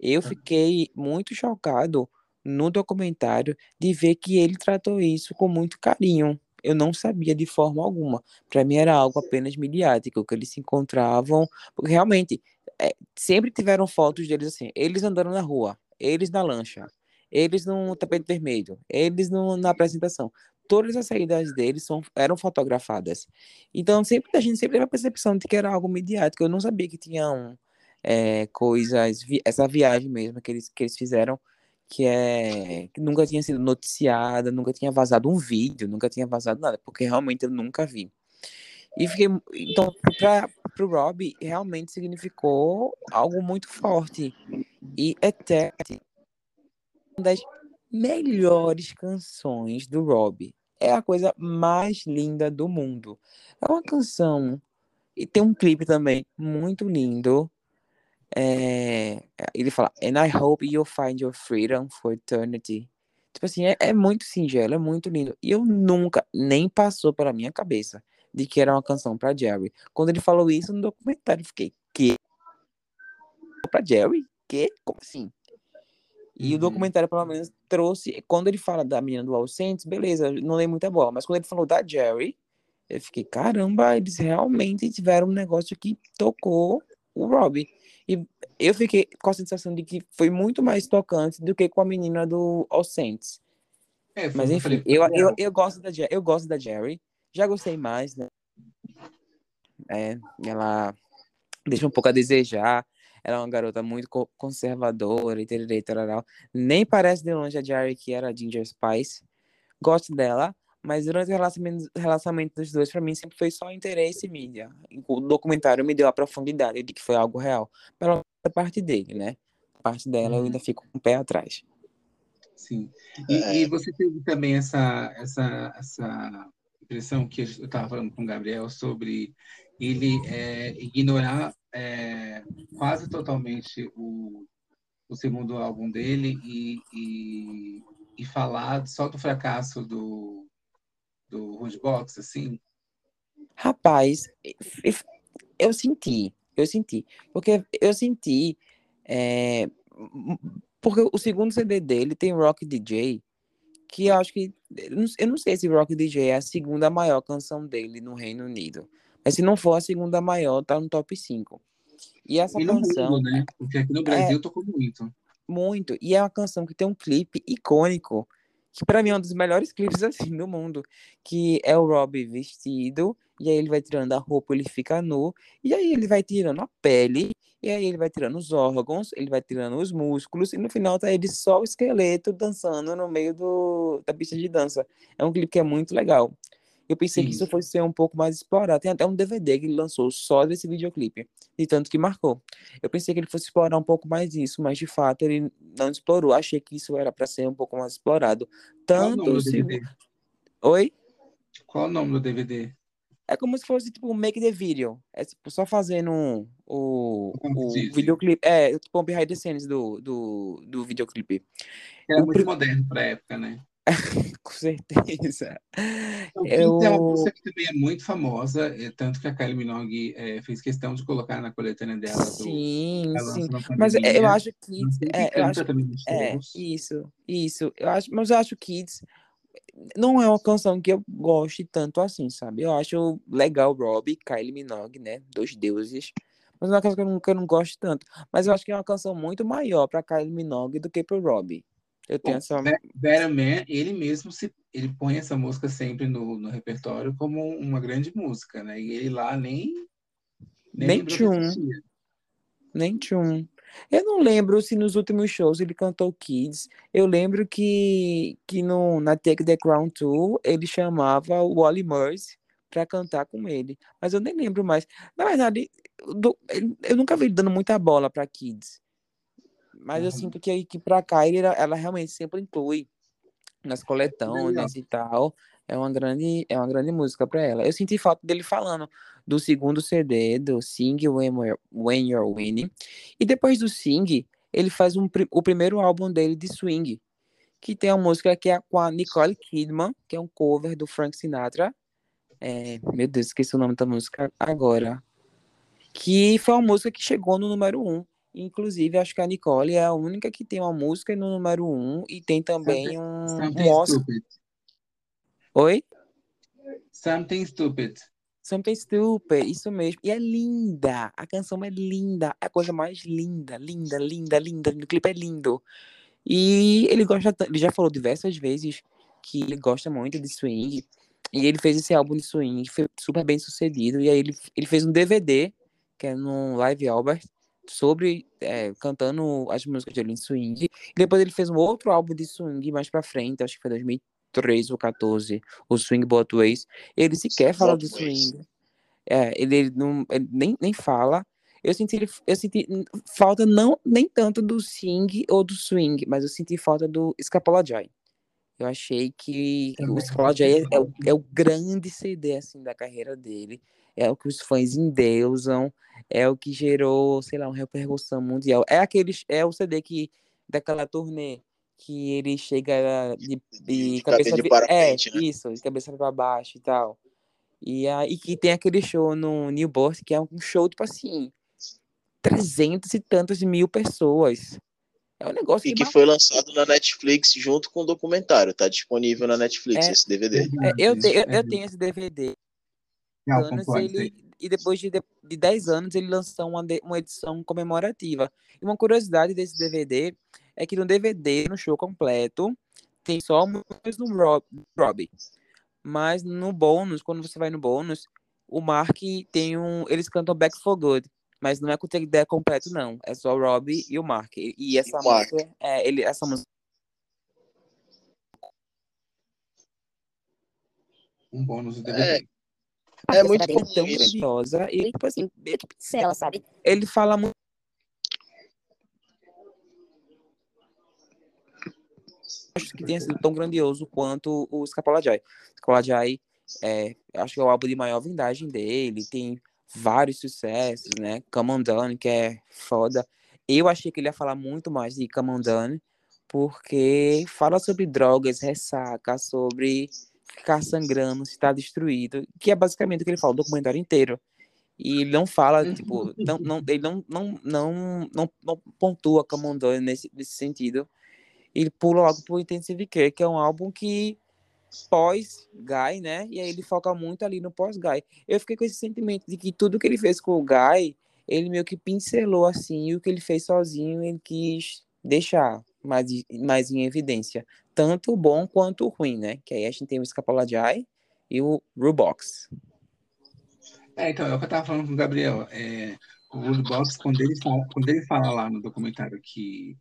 Eu fiquei muito chocado no documentário de ver que ele tratou isso com muito carinho. Eu não sabia de forma alguma. Para mim era algo apenas midiático, que eles se encontravam, porque realmente é, sempre tiveram fotos deles assim, eles andando na rua, eles na lancha, eles no tapete vermelho, eles no, na apresentação. Todas as saídas deles são, eram fotografadas. Então sempre a gente sempre teve a percepção de que era algo midiático. Eu não sabia que tinham é, coisas, vi, essa viagem mesmo que eles, que eles fizeram que é que nunca tinha sido noticiada, nunca tinha vazado um vídeo, nunca tinha vazado nada, porque realmente eu nunca vi. E fiquei então para o Rob realmente significou algo muito forte e Eternity uma das melhores canções do Rob. É a coisa mais linda do mundo. É uma canção e tem um clipe também muito lindo. É, ele fala, and I hope you'll find your freedom for eternity. Tipo assim, é, é, muito singelo, é muito lindo. E eu nunca, nem passou pela minha cabeça de que era uma canção para Jerry. Quando ele falou isso no documentário, eu fiquei, que? Pra Jerry? Que? Como assim? E uhum. o documentário, pelo menos, trouxe. Quando ele fala da menina do All Saints, beleza, não dei muita bola. Mas quando ele falou da Jerry, eu fiquei, caramba, eles realmente tiveram um negócio que tocou o Robbie. E eu fiquei com a sensação de que foi muito mais tocante do que com a menina do All Saints. É, Mas enfim, eu, eu, eu, gosto da, eu gosto da Jerry. Já gostei mais, né? É, ela deixa um pouco a desejar. Ela é uma garota muito conservadora e tal, Nem parece de longe a Jerry que era a Ginger Spice. Gosto dela, mas durante o relacionamento, relacionamento dos dois, para mim, sempre foi só interesse e mídia. O documentário me deu a profundidade de que foi algo real. Pela parte dele, né? A parte dela eu ainda fico com o pé atrás. Sim. E, é... e você teve também essa, essa, essa impressão que eu estava falando com o Gabriel sobre ele é, ignorar é, quase totalmente o, o segundo álbum dele e, e, e falar só do fracasso do, do Roadbox, assim? Rapaz, eu senti, eu senti. Porque eu senti. É, porque o segundo CD dele tem Rock DJ, que eu acho que. Eu não sei se Rock DJ é a segunda maior canção dele no Reino Unido. Mas se não for a segunda maior, tá no top 5. E essa e canção. Mundo, né? Porque aqui no Brasil é, tocou muito. Muito. E é uma canção que tem um clipe icônico que para mim é um dos melhores clipes assim do mundo, que é o Rob vestido, e aí ele vai tirando a roupa, ele fica nu, e aí ele vai tirando a pele, e aí ele vai tirando os órgãos, ele vai tirando os músculos, e no final tá ele só o esqueleto dançando no meio do, da pista de dança. É um clipe que é muito legal. Eu pensei Sim. que isso fosse ser um pouco mais explorado. Tem até um DVD que ele lançou só desse videoclipe, de tanto que marcou. Eu pensei que ele fosse explorar um pouco mais isso, mas de fato ele não explorou. Achei que isso era para ser um pouco mais explorado. Tanto Qual o se... Oi? Qual o nome do DVD? É como se fosse tipo make the video. É tipo só fazendo um, o, o videoclipe. É, tipo um behind the scenes do, do, do videoclipe. É muito moderno pra época, né? Com certeza. Então, eu... Tem uma música que também é muito famosa, é, tanto que a Kylie Minogue é, fez questão de colocar na coletânea dela. Sim, do, sim. Mas eu acho que. É, eu acho, é, isso, isso. Eu acho, mas eu acho que Kids não é uma canção que eu goste tanto assim, sabe? Eu acho legal Robbie, Kylie Minogue, né? Dois deuses. Mas é uma canção que eu não, que eu não gosto tanto. Mas eu acho que é uma canção muito maior para Kylie Minogue do que para Robbie. Eu tenho Bom, essa. Better Man, ele mesmo se, ele põe essa música sempre no, no repertório como uma grande música, né? E ele lá nem. Nem, nem tchum. Nem tchum. Eu não lembro se nos últimos shows ele cantou Kids. Eu lembro que, que no, na Take the Crown Tour ele chamava o Wally Murs para cantar com ele. Mas eu nem lembro mais. Na verdade, eu, eu nunca vi ele dando muita bola para Kids. Mas eu sinto que, que pra cá ele, ela realmente sempre inclui nas coletâneas e tal. É uma grande, é uma grande música para ela. Eu senti falta dele falando do segundo CD, do Sing When, We're, When You're Winning. E depois do Sing, ele faz um, o primeiro álbum dele de swing, que tem uma música que é com a Nicole Kidman, que é um cover do Frank Sinatra. É, meu Deus, esqueci o nome da música agora. Que foi uma música que chegou no número um. Inclusive, acho que a Nicole é a única que tem uma música no número um e tem também um, um Oscar. Stupid. Oi? Something Stupid. Something Stupid, isso mesmo. E é linda. A canção é linda. É a coisa mais linda, linda, linda, linda. O clipe é lindo. E ele gosta, ele já falou diversas vezes que ele gosta muito de swing. E ele fez esse álbum de swing, foi super bem sucedido. E aí ele, ele fez um DVD, que é no Live Albert, sobre é, cantando as músicas de em swing. E depois ele fez um outro álbum de swing mais pra frente, acho que foi 2013 ou 14, o Swing Both Ways. Ele sequer fala de swing. É, ele, ele, não, ele nem, nem fala. Eu senti, eu senti falta não nem tanto do swing ou do swing, mas eu senti falta do Scapalajai. Eu achei que Também. o Scapalajai é, é, o, é o grande CD assim da carreira dele é o que os fãs endeusam, é o que gerou, sei lá, uma repercussão mundial. É aquele, é o CD que daquela turnê que ele chega de, de, de cabeça de é, né? isso, de cabeça para baixo e tal. E aí que tem aquele show no Newport que é um show tipo assim, trezentos e tantas mil pessoas. É um negócio e que, que foi lançado na Netflix junto com o documentário. Tá disponível na Netflix é, esse DVD. É, eu, te, eu, eu, tenho esse DVD anos ele, e depois de, de 10 anos ele lançou uma, uma edição comemorativa. E uma curiosidade desse DVD é que no DVD, no show completo, tem só músicas do Rob, Robbie. Mas no bônus, quando você vai no bônus, o Mark tem um. Eles cantam Back for Good. Mas não é com o ideia completo, não. É só o Robbie e o Mark. E, essa e música. É, ele, essa música. Um bônus do DVD. É. É muito comum tão isso. grandiosa e, tipo assim, meio que pincela, sabe? Ele fala muito. Acho que tenha sido tão grandioso quanto o Scapalajai. Scapalajai é, acho que é o álbum de maior vendagem dele, tem vários sucessos, né? Come on Done, que é foda. Eu achei que ele ia falar muito mais de Come on Done, porque fala sobre drogas, ressaca, sobre ficar sangrando, se está destruído, que é basicamente o que ele fala o documentário inteiro. E ele não fala, uhum. tipo, não, não, ele não, não, não, não, não pontua Camondone nesse, nesse sentido. Ele pula logo pro Intensive Care, que é um álbum que pós-Guy, né? E aí ele foca muito ali no pós-Guy. Eu fiquei com esse sentimento de que tudo que ele fez com o Guy, ele meio que pincelou assim, e o que ele fez sozinho, ele quis deixar mais, mais em evidência tanto o bom quanto o ruim, né? Que aí a gente tem o Scapalajai e o Rubox. É, então, é o que eu tava falando com o Gabriel. É, o Rubox, quando ele fala, quando ele fala lá no documentário que,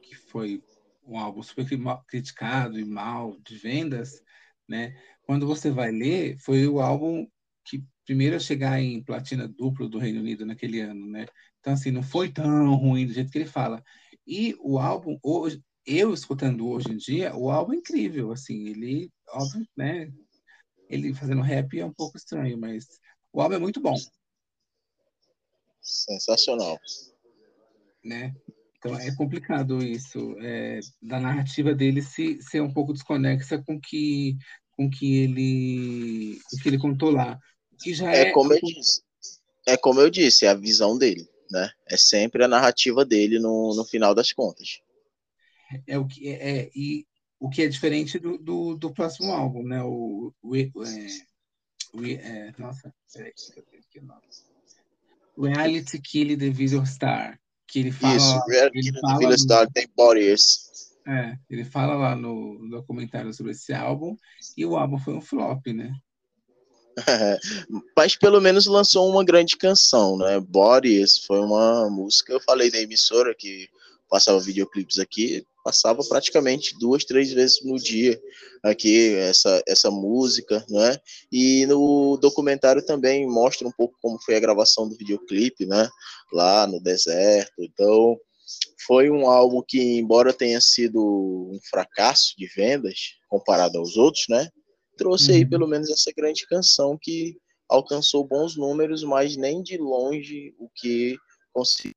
que foi um álbum super criticado e mal de vendas, né? Quando você vai ler, foi o álbum que primeiro a chegar em platina duplo do Reino Unido naquele ano, né? Então, assim, não foi tão ruim do jeito que ele fala. E o álbum, hoje, eu escutando hoje em dia, o álbum é incrível, assim, ele, óbvio, né, ele fazendo rap é um pouco estranho, mas o álbum é muito bom. Sensacional. Né? Então é complicado isso, é, da narrativa dele se ser um pouco desconexa com que com que ele com que ele contou lá. Que já é, é como eu disse. É como eu disse, é a visão dele, né? É sempre a narrativa dele no, no final das contas é o que é, é, e o que é diferente do, do, do próximo álbum, né? O, o, é, o é, nossa, peraí. Reality Kill the Visual Star, que ele fala. Isso, Reality Kill the Visual Star tem Bodies. É, ele fala lá no, no documentário sobre esse álbum e o álbum foi um flop, né? Mas pelo menos lançou uma grande canção, né? Bodies foi uma música, eu falei da emissora que passava videoclipes aqui, passava praticamente duas, três vezes no dia aqui essa, essa música, né? E no documentário também mostra um pouco como foi a gravação do videoclipe, né? Lá no deserto. Então, foi um álbum que, embora tenha sido um fracasso de vendas comparado aos outros, né? Trouxe uhum. aí pelo menos essa grande canção que alcançou bons números, mas nem de longe o que conseguiu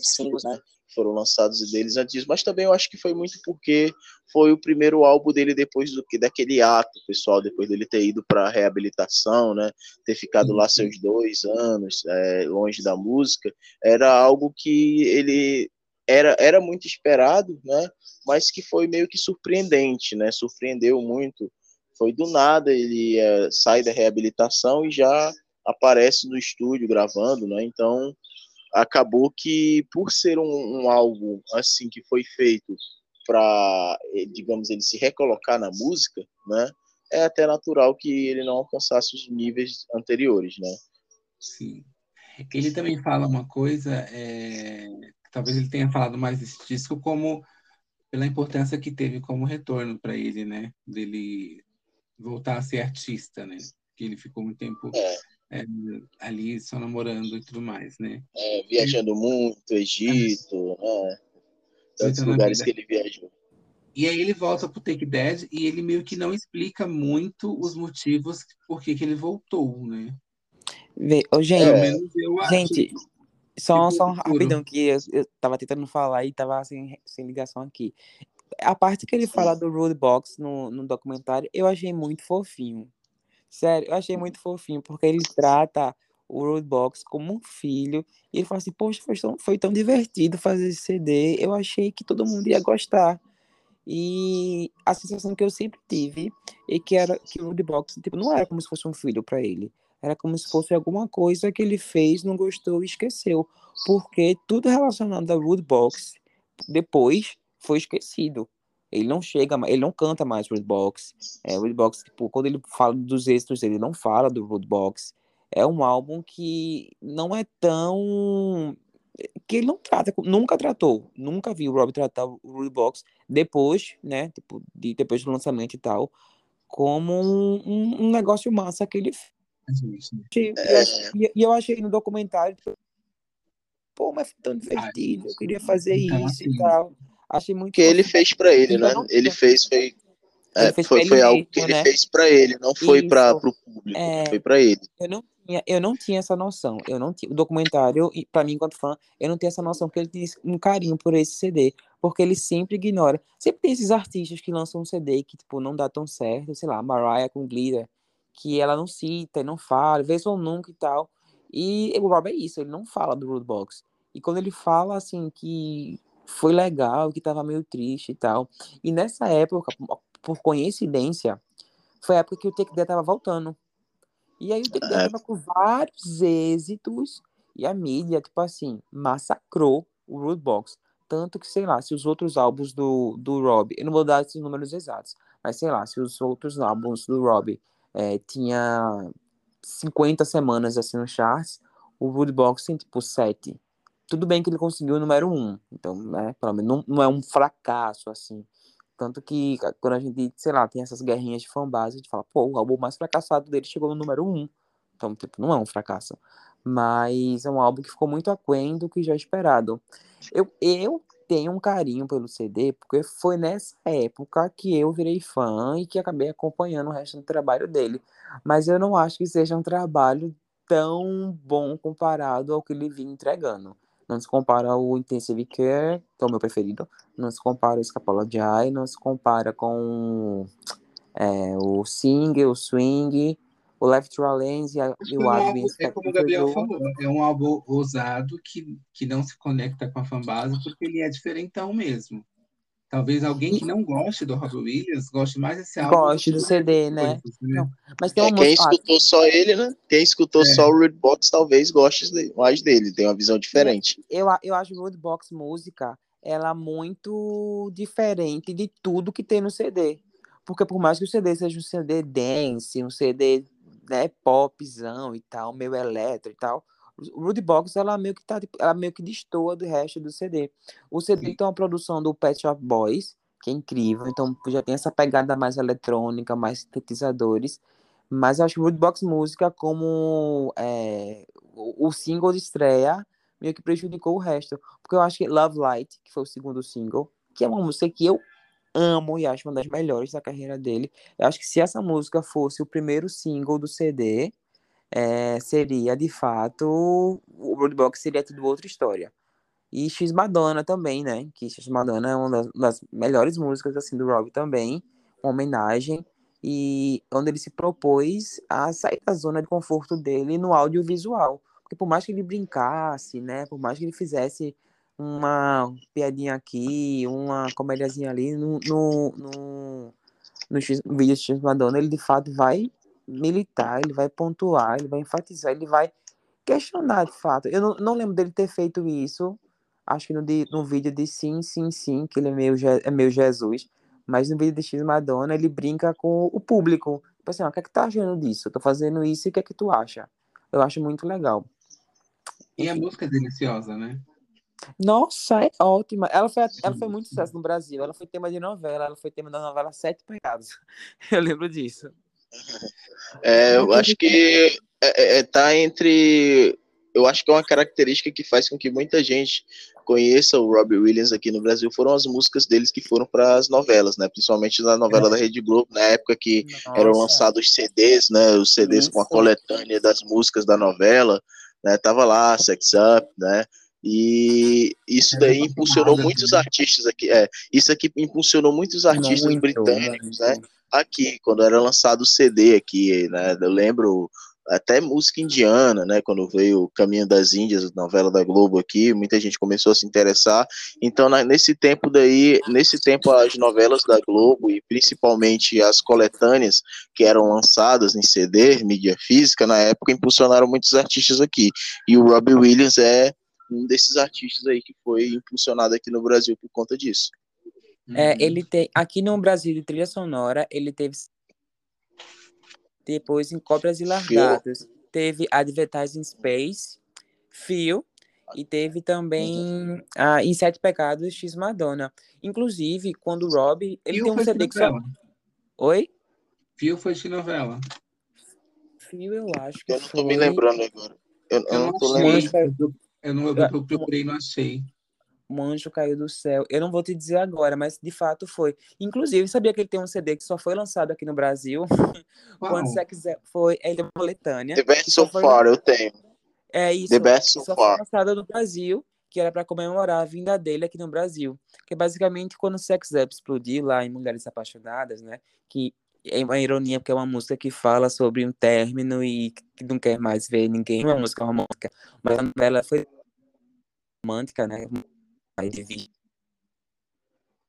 singles, né? Foram lançados deles antes disso, mas também eu acho que foi muito porque foi o primeiro álbum dele depois do que daquele ato, pessoal, depois dele ter ido para reabilitação, né? Ter ficado lá seus dois anos é, longe da música, era algo que ele era, era muito esperado, né? Mas que foi meio que surpreendente, né? Surpreendeu muito. Foi do nada ele é, sai da reabilitação e já aparece no estúdio gravando, né? Então acabou que por ser um, um álbum assim que foi feito para, eh, digamos, ele se recolocar na música, né? É até natural que ele não alcançasse os níveis anteriores, né? Sim. Ele também fala uma coisa, é, talvez ele tenha falado mais desse disco como pela importância que teve como retorno para ele, né? Dele voltar a ser artista, né? Que ele ficou muito tempo é. É, ali só namorando e tudo mais, né? É, viajando muito, Egito, né? Tantos lugares que ele viajou. E aí ele volta pro Take Dead e ele meio que não explica muito os motivos por que, que ele voltou, né? Vê, oh, gente, é. gente, só, só um rapidão que eu, eu tava tentando falar e tava sem, sem ligação aqui. A parte que ele fala do Road Box no, no documentário, eu achei muito fofinho. Sério, eu achei muito fofinho, porque ele trata o Roadbox como um filho. E ele fala assim, poxa, foi tão, foi tão divertido fazer esse CD. Eu achei que todo mundo ia gostar. E a sensação que eu sempre tive é que era que o Roadbox tipo, não era como se fosse um filho para ele. Era como se fosse alguma coisa que ele fez, não gostou e esqueceu. Porque tudo relacionado ao Rootbox depois foi esquecido. Ele não chega, ele não canta mais Rootbox. É, tipo, quando ele fala dos extras, ele não fala do Rootbox. É um álbum que não é tão que ele não trata, nunca tratou, nunca vi o Rob tratar o Rootbox depois, né, tipo, de, depois do lançamento e tal, como um, um negócio massa que ele fez. É. E, e eu achei no documentário, pô, mas foi tão divertido, eu queria fazer então, isso assim, e tal. Achei muito. Que ele fez para ele, né? Ele fez, foi. É, fez foi, foi algo que ele né? fez para ele, não foi para o público, é, foi para ele. Eu não, tinha, eu não tinha essa noção. Eu não tinha, o documentário, para mim, enquanto fã, eu não tenho essa noção que ele tem um carinho por esse CD, porque ele sempre ignora. Sempre tem esses artistas que lançam um CD que, tipo, não dá tão certo, sei lá, Mariah com Glitter, que ela não cita, não fala, vez ou nunca e tal. E o Rob é isso, ele não fala do Rootbox. E quando ele fala, assim, que foi legal, que tava meio triste e tal. E nessa época, por coincidência, foi a época que o Take That tava voltando. E aí o Take That é. tava com vários êxitos e a mídia, tipo assim, massacrou o Rootbox. Tanto que, sei lá, se os outros álbuns do, do Rob, eu não vou dar esses números exatos, mas sei lá, se os outros álbuns do Rob é, tinha 50 semanas assim no charts, o Rootbox tem tipo 7. Tudo bem que ele conseguiu o número um, então, né, pelo menos não, não é um fracasso, assim. Tanto que quando a gente, sei lá, tem essas guerrinhas de fanbase, a gente fala, pô, o álbum mais fracassado dele chegou no número um. Então, tipo, não é um fracasso. Mas é um álbum que ficou muito aquém do que já esperado. Eu, eu tenho um carinho pelo CD, porque foi nessa época que eu virei fã e que acabei acompanhando o resto do trabalho dele. Mas eu não acho que seja um trabalho tão bom comparado ao que ele vinha entregando. Não se compara ao Intensive Care, que é o meu preferido. Não se compara Scapola Jai, não se compara com é, o Sing, o Swing, o Left to Lens e, a, e o álbum, É como o Gabriel falou, é um álbum ousado que, que não se conecta com a fanbase porque ele é diferentão mesmo. Talvez alguém que não goste do Robbie Williams goste mais desse álbum. Goste do CD, né? Coisas, né? Não, mas tem é, quem escutou só ele, né? Quem escutou é. só o Box talvez goste mais dele, tem uma visão diferente. Eu, eu acho o Box música ela muito diferente de tudo que tem no CD. Porque por mais que o CD seja um CD dance, um CD né, popzão e tal, meio eletro e tal, Rudy Box ela meio que tá ela meio que destoa do resto do CD. O CD Sim. tem uma produção do Pet Shop Boys, que é incrível, então já tem essa pegada mais eletrônica, mais sintetizadores. Mas eu acho que Rudy Box Música, como é, o, o single de estreia, meio que prejudicou o resto. Porque eu acho que Love Light, que foi o segundo single, que é uma música que eu amo e acho uma das melhores da carreira dele. Eu acho que se essa música fosse o primeiro single do CD, é, seria de fato o Roadbox seria tudo outra história. E X Madonna também, né? Que X Madonna é uma das, das melhores músicas assim do Rob também, uma homenagem e onde ele se propôs a sair da zona de conforto dele no audiovisual. Porque por mais que ele brincasse, né? Por mais que ele fizesse uma piadinha aqui, uma comédiazinha ali no, no, no, no, vídeo de X Madonna, ele de fato vai militar, ele vai pontuar, ele vai enfatizar, ele vai questionar de fato. Eu não, não lembro dele ter feito isso, acho que no, no vídeo de Sim, Sim, Sim, que ele é meio, é meio Jesus, mas no vídeo de X Madonna ele brinca com o público. Tipo assim, o que é que tá achando disso? Eu tô fazendo isso e o que é que tu acha? Eu acho muito legal. E a música é deliciosa, né? Nossa, é ótima. Ela foi, ela foi muito sucesso no Brasil. Ela foi tema de novela. Ela foi tema da novela Sete Pecados. Eu lembro disso. É, eu acho que é, é, tá entre. Eu acho que é uma característica que faz com que muita gente conheça o Robbie Williams aqui no Brasil foram as músicas deles que foram para as novelas, né? Principalmente na novela é. da Rede Globo, na época que Nossa. eram lançados CDs, né? Os CDs Isso. com a coletânea das músicas da novela, né? Tava lá, Sex Up, né? E isso daí impulsionou muitos artistas aqui. É, isso aqui impulsionou muitos artistas muito, britânicos, né? Aqui, quando era lançado o CD aqui, né? Eu lembro até música indiana, né? Quando veio o Caminho das Índias, novela da Globo aqui, muita gente começou a se interessar. Então, na, nesse tempo daí, nesse tempo as novelas da Globo e principalmente as coletâneas que eram lançadas em CD, mídia física, na época impulsionaram muitos artistas aqui. E o Robbie Williams é um desses artistas aí que foi impulsionado aqui no Brasil por conta disso. É, ele tem aqui no Brasil de trilha sonora, ele teve depois em Cobras e Largatas, teve Advertising Space, Fio e teve também ah, em Sete Pecados X Madonna. Inclusive, quando o Rob, ele Fio tem um CD que só Oi? Fio foi de novela. Fio eu acho que Eu não tô foi... me lembrando agora. Eu, eu, eu não tô lembrando. Eu, não, eu, eu procurei e não achei. Um anjo caiu do céu. Eu não vou te dizer agora, mas de fato foi. Inclusive, sabia que ele tem um CD que só foi lançado aqui no Brasil? Quando você quiser, foi. Ele é uma coletânea. The Best So Far, eu tenho. É isso. The Best So só Far. Foi lançado no Brasil, que era para comemorar a vinda dele aqui no Brasil. Que é basicamente quando o Sex Up explodiu lá em Mulheres Apaixonadas, né? Que é uma ironia, porque é uma música que fala sobre um término e que não quer mais ver ninguém. Uma música romântica. Mas a novela foi romântica, né?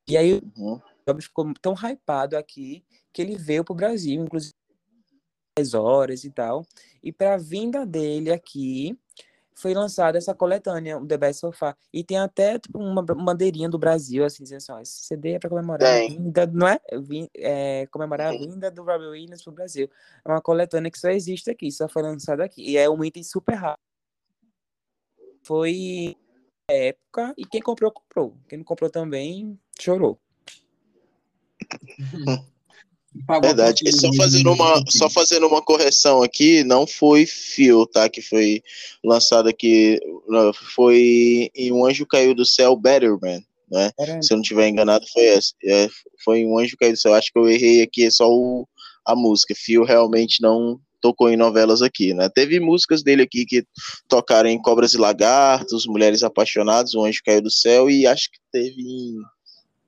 E aí uhum. o Job ficou tão hypado aqui que ele veio pro Brasil, inclusive as horas e tal. E para a vinda dele aqui, foi lançada essa coletânea, o The Best So Far. E tem até tipo, uma bandeirinha do Brasil, assim, dizendo assim, ó, esse CD é para comemorar a vinda, não é? é comemorar a vinda do Robbie Williams pro Brasil. É uma coletânea que só existe aqui, só foi lançada aqui. E é um item super raro. Foi época e quem comprou, comprou. Quem não comprou também, chorou. Verdade. Só fazendo uma, só fazendo uma correção aqui, não foi Fio, tá? Que foi lançado aqui, foi em Um Anjo Caiu do Céu, Betterman, né? Se eu não estiver enganado, foi essa. É, foi Um Anjo Caiu do Céu. Acho que eu errei aqui, é só o, a música. Fio realmente não tocou em novelas aqui, né? Teve músicas dele aqui que tocaram em Cobras e Lagartos, Mulheres Apaixonadas, O Anjo Caiu do Céu e acho que teve em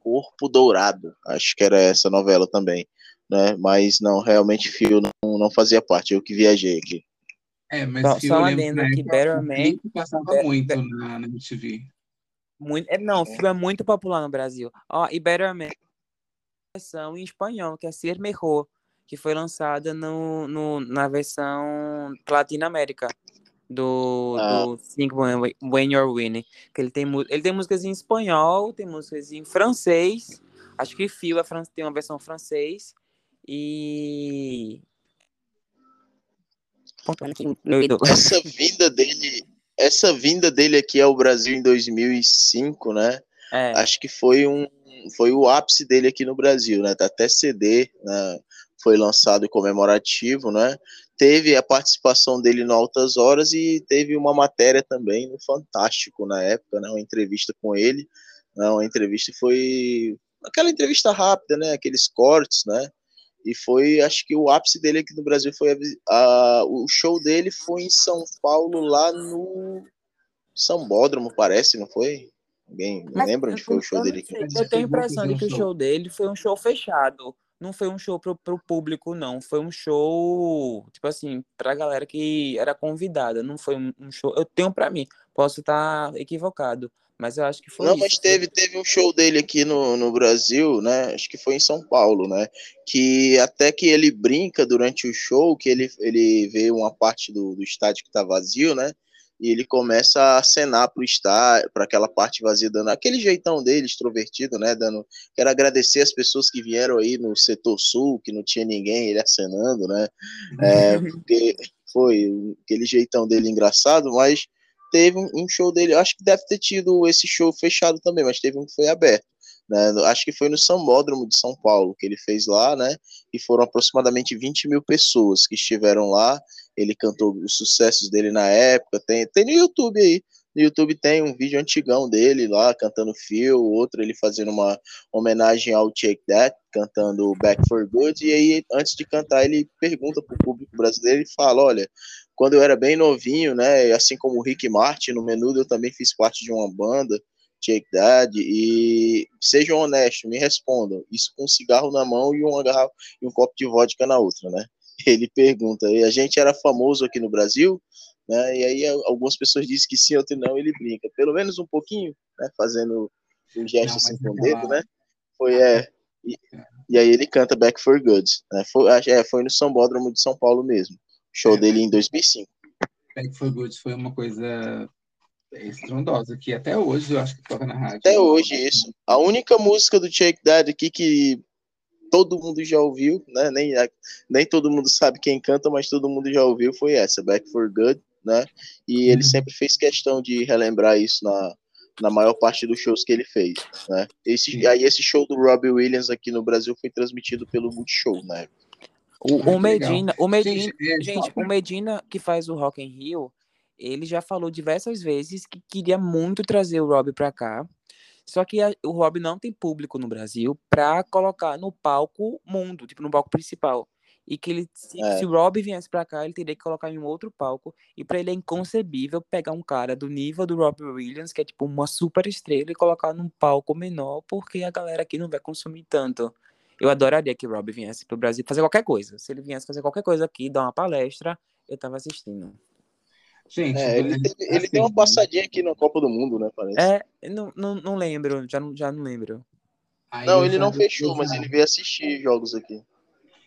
Corpo Dourado, acho que era essa novela também, né? Mas não, realmente Fio não, não fazia parte, eu que viajei aqui. É, mas só, Fio, só que Better Man passava Better, muito na, na MTV. Muito, é, não, Fio é muito popular no Brasil. Ó, e Better Man versão em espanhol, que é Ser Mejor que foi lançada no, no, na versão Latinoamérica do, ah. do Think When, When You're Winning. Que ele, tem, ele tem músicas em espanhol, tem músicas em francês. Acho que Fio é, tem uma versão francês. E. Essa vinda dele. Essa vinda dele aqui ao Brasil em 2005, né? É. Acho que foi um foi o ápice dele aqui no Brasil, né? Tá até CD, né? foi lançado comemorativo, né? Teve a participação dele no Altas Horas e teve uma matéria também no Fantástico na época, né? Uma entrevista com ele, né? Uma entrevista foi aquela entrevista rápida, né? Aqueles cortes, né? E foi, acho que o ápice dele aqui no Brasil foi a, a, o show dele foi em São Paulo, lá no Sambódromo, parece, não foi? Alguém lembra onde foi o show dele? Sei, eu tenho a impressão de que o show dele foi um show fechado. Não foi um show pro, pro público, não. Foi um show, tipo assim, pra galera que era convidada. Não foi um, um show. Eu tenho pra mim. Posso estar equivocado. Mas eu acho que foi Não, isso. mas teve, teve um show dele aqui no, no Brasil, né? Acho que foi em São Paulo, né? Que até que ele brinca durante o show, que ele, ele vê uma parte do, do estádio que tá vazio, né? E ele começa a acenar pro estádio, para aquela parte vazia, dando aquele jeitão dele, extrovertido, né? Dando. Quero agradecer as pessoas que vieram aí no setor sul, que não tinha ninguém, ele acenando, né? É, porque foi aquele jeitão dele engraçado, mas teve um show dele, acho que deve ter tido esse show fechado também, mas teve um que foi aberto. Né? Acho que foi no Sambódromo de São Paulo que ele fez lá, né? E foram aproximadamente 20 mil pessoas que estiveram lá. Ele cantou os sucessos dele na época. Tem, tem no YouTube aí. No YouTube tem um vídeo antigão dele lá cantando Feel, outro ele fazendo uma homenagem ao Take That, cantando Back for Good. E aí, antes de cantar, ele pergunta para o público brasileiro e fala: Olha, quando eu era bem novinho, né, assim como o Rick Martin, no Menudo eu também fiz parte de uma banda, Jake Dad, e sejam honestos, me respondam, isso com um cigarro na mão e, uma garrafa, e um copo de vodka na outra, né? Ele pergunta, e a gente era famoso aqui no Brasil, né, e aí algumas pessoas dizem que sim, outras não, ele brinca, pelo menos um pouquinho, né, fazendo um gesto não, assim com o dedo, né? Foi, é, e, e, aí ele canta Back for Good, né? Foi, é, foi no Sambódromo de São Paulo mesmo show é, dele em 2005. Back for Good foi uma coisa estrondosa, que até hoje eu acho que toca na rádio. Até hoje, isso. A única música do Shake Dad aqui que todo mundo já ouviu, né? Nem, nem todo mundo sabe quem canta, mas todo mundo já ouviu, foi essa, Back for Good, né? E ele uhum. sempre fez questão de relembrar isso na, na maior parte dos shows que ele fez, né? Esse, aí esse show do Robbie Williams aqui no Brasil foi transmitido pelo Multishow, né? O, o Medina, o Medina, gente, gente o Medina que faz o Rock in Rio, ele já falou diversas vezes que queria muito trazer o Rob para cá. Só que a, o Rob não tem público no Brasil para colocar no palco mundo, tipo no palco principal. E que ele, se, é. se o Rob viesse para cá, ele teria que colocar em um outro palco. E para ele é inconcebível pegar um cara do nível do Rob Williams, que é tipo uma super estrela, e colocar num palco menor, porque a galera aqui não vai consumir tanto. Eu adoraria que o Rob viesse pro Brasil fazer qualquer coisa. Se ele viesse fazer qualquer coisa aqui, dar uma palestra, eu tava assistindo. Gente, é, ele, ele assim, deu uma passadinha aqui na Copa do Mundo, né? Parece. É, não, não, não lembro, já não, já não lembro. não, ele não fechou, mas ele veio assistir jogos aqui.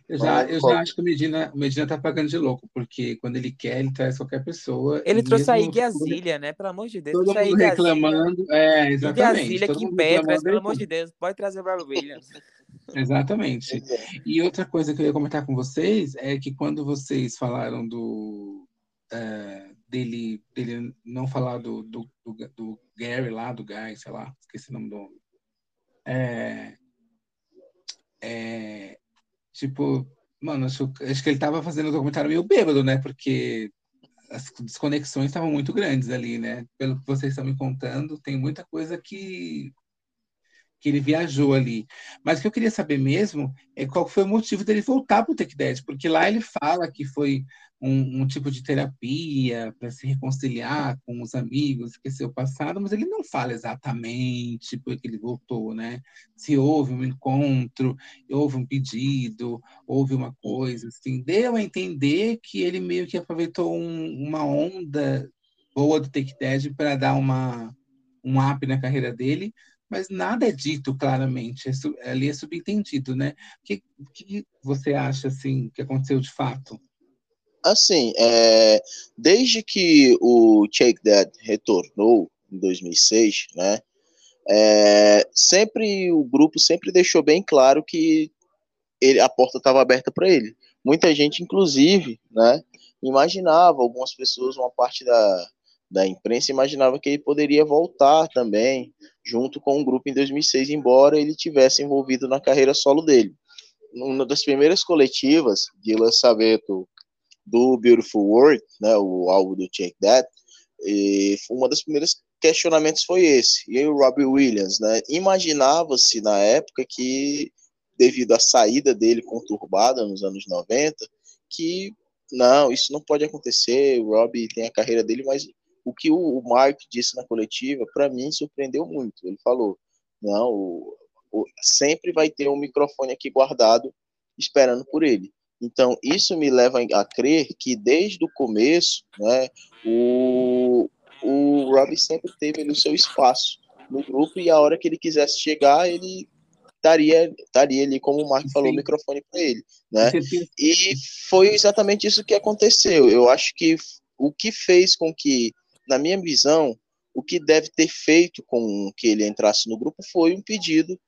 Eu já, eu já acho que o Medina, o Medina tá pagando de louco, porque quando ele quer, ele traz qualquer pessoa. Ele trouxe a Iggy Azalea, né? Pelo amor de Deus. Todo mundo reclamando. É, exatamente. Em pé, pelo amor de Deus. Pode trazer o Rob Williams. Exatamente. E outra coisa que eu ia comentar com vocês é que quando vocês falaram do é, dele, dele não falar do, do, do, do, Gary lá, do Guy, sei lá, esqueci o nome do homem. É, é, tipo, mano, acho, acho que ele tava fazendo o documentário meio bêbado, né? Porque as desconexões estavam muito grandes ali, né? Pelo que vocês estão me contando, tem muita coisa que que ele viajou ali. Mas o que eu queria saber mesmo é qual foi o motivo dele voltar para o Take Dead, porque lá ele fala que foi um, um tipo de terapia para se reconciliar com os amigos, esquecer o passado, mas ele não fala exatamente por que ele voltou, né? Se houve um encontro, houve um pedido, houve uma coisa, assim, deu a entender que ele meio que aproveitou um, uma onda boa do Take Dead para dar uma um up na carreira dele, mas nada é dito claramente, é, ali é subentendido, né? O que, que, você acha, assim, que aconteceu de fato? Assim, é, desde que o Shake Dead retornou em 2006, né, é, sempre o grupo sempre deixou bem claro que ele, a porta estava aberta para ele. Muita gente, inclusive, né, imaginava, algumas pessoas, uma parte da, da imprensa imaginava que ele poderia voltar também, junto com o grupo em 2006, embora ele tivesse envolvido na carreira solo dele. Uma das primeiras coletivas de lançamento do Beautiful World, né, o álbum do Check That, e uma das primeiras questionamentos foi esse. E aí o Robbie Williams, né? Imaginava-se na época que, devido à saída dele conturbada nos anos 90, que não, isso não pode acontecer, o Robbie tem a carreira dele, mas o que o Mark disse na coletiva, para mim, surpreendeu muito. Ele falou, não, o, o, sempre vai ter um microfone aqui guardado, esperando por ele. Então, isso me leva a crer que desde o começo, né, o, o Robbie sempre teve ali, o seu espaço no grupo e a hora que ele quisesse chegar, ele estaria, estaria ali, como o Mark Sim. falou, o microfone para ele, né? E foi exatamente isso que aconteceu. Eu acho que o que fez com que, na minha visão, o que deve ter feito com que ele entrasse no grupo foi um pedido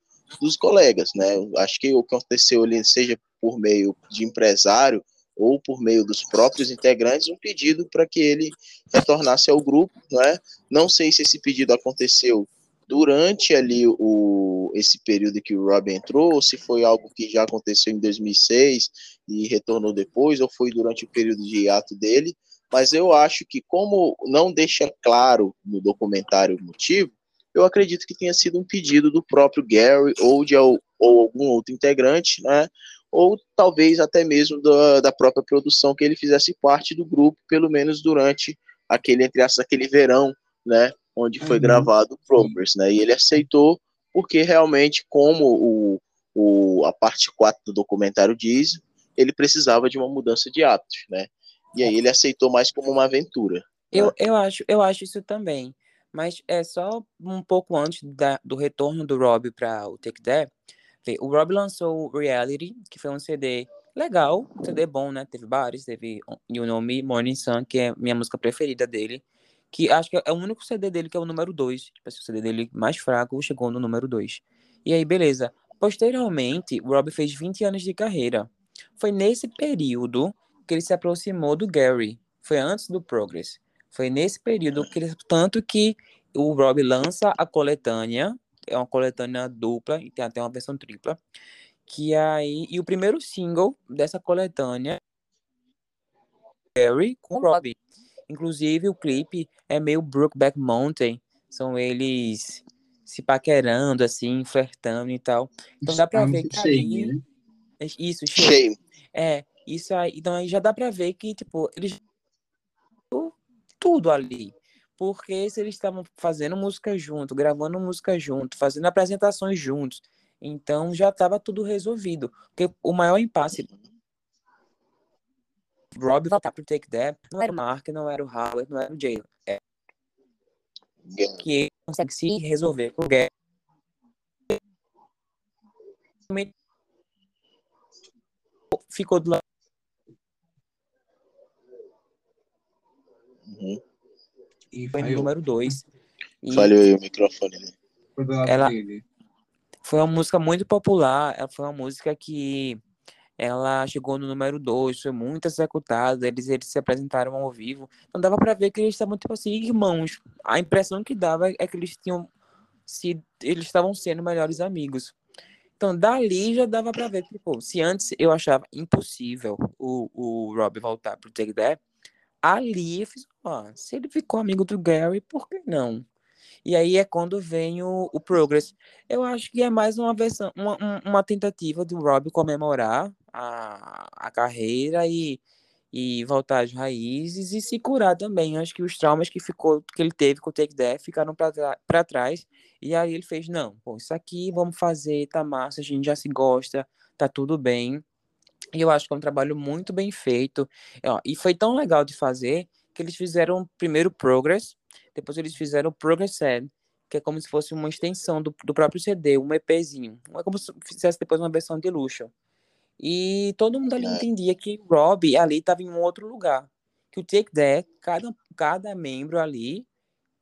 dos colegas, né? Acho que o que aconteceu ali, seja por meio de empresário ou por meio dos próprios integrantes, um pedido para que ele retornasse ao grupo, né? Não sei se esse pedido aconteceu durante ali o esse período que o Rob entrou, ou se foi algo que já aconteceu em 2006 e retornou depois, ou foi durante o período de hiato dele, mas eu acho que como não deixa claro no documentário o motivo, eu acredito que tenha sido um pedido do próprio Gary ou de ou algum outro integrante, né? Ou talvez até mesmo da, da própria produção que ele fizesse parte do grupo, pelo menos durante aquele entre aspas, aquele verão, né? Onde foi uhum. gravado o Progress, né? E ele aceitou porque realmente, como o, o, a parte 4 do documentário diz, ele precisava de uma mudança de hábitos, né? E aí ele aceitou mais como uma aventura. Eu, né? eu, acho, eu acho isso também. Mas é só um pouco antes da, do retorno do Rob para o Take That, o Rob lançou o Reality, que foi um CD legal, um CD bom, né? Teve vários, teve You Know Me, Morning Sun, que é minha música preferida dele, que acho que é o único CD dele que é o número 2. Tipo assim, o CD dele mais fraco chegou no número 2. E aí, beleza. Posteriormente, o Rob fez 20 anos de carreira. Foi nesse período que ele se aproximou do Gary. Foi antes do Progress. Foi nesse período que ele, tanto que o Rob lança a coletânea, é uma coletânea dupla e tem até uma versão tripla, que aí e o primeiro single dessa coletânea Gary com o Rob. Inclusive o clipe é meio Brookback Mountain, são eles se paquerando assim, flertando e tal. Então dá para ver que ali né? isso, shame. É, isso aí, então aí já dá para ver que tipo, eles tudo ali. Porque se eles estavam fazendo música junto, gravando música junto, fazendo apresentações juntos, então já estava tudo resolvido. Porque o maior impasse Rob voltar pro Take That não era o Mark, não era o Howard, não era o Jalen. É. Que ele consegue se resolver com o Gary. Ficou do lado Uhum. E foi no número 2. Falhou aí o microfone, né? Ela foi uma música muito popular, ela foi uma música que ela chegou no número 2, foi muito executada, eles, eles se apresentaram ao vivo. Então dava para ver que eles estavam tipo assim, irmãos. A impressão que dava é que eles tinham se eles estavam sendo melhores amigos. Então, dali já dava para ver, tipo, se antes eu achava impossível o, o Rob voltar pro Take That, ali eu fiz, ó, se ele ficou amigo do Gary, por que não? E aí é quando vem o, o Progress. Eu acho que é mais uma versão, uma, uma tentativa do Rob comemorar a, a carreira e, e voltar às raízes e se curar também. Eu acho que os traumas que ficou que ele teve com o Take That ficaram para trás. E aí ele fez, não, pô, isso aqui vamos fazer, tá massa, a gente já se gosta, tá tudo bem. E eu acho que é um trabalho muito bem feito. E foi tão legal de fazer que eles fizeram primeiro Progress, depois eles fizeram Progress Sad, que é como se fosse uma extensão do, do próprio CD, um EPzinho. É como se fizesse depois uma versão de luxo. E todo mundo ali é. entendia que Rob ali estava em um outro lugar. Que o Take That, cada, cada membro ali,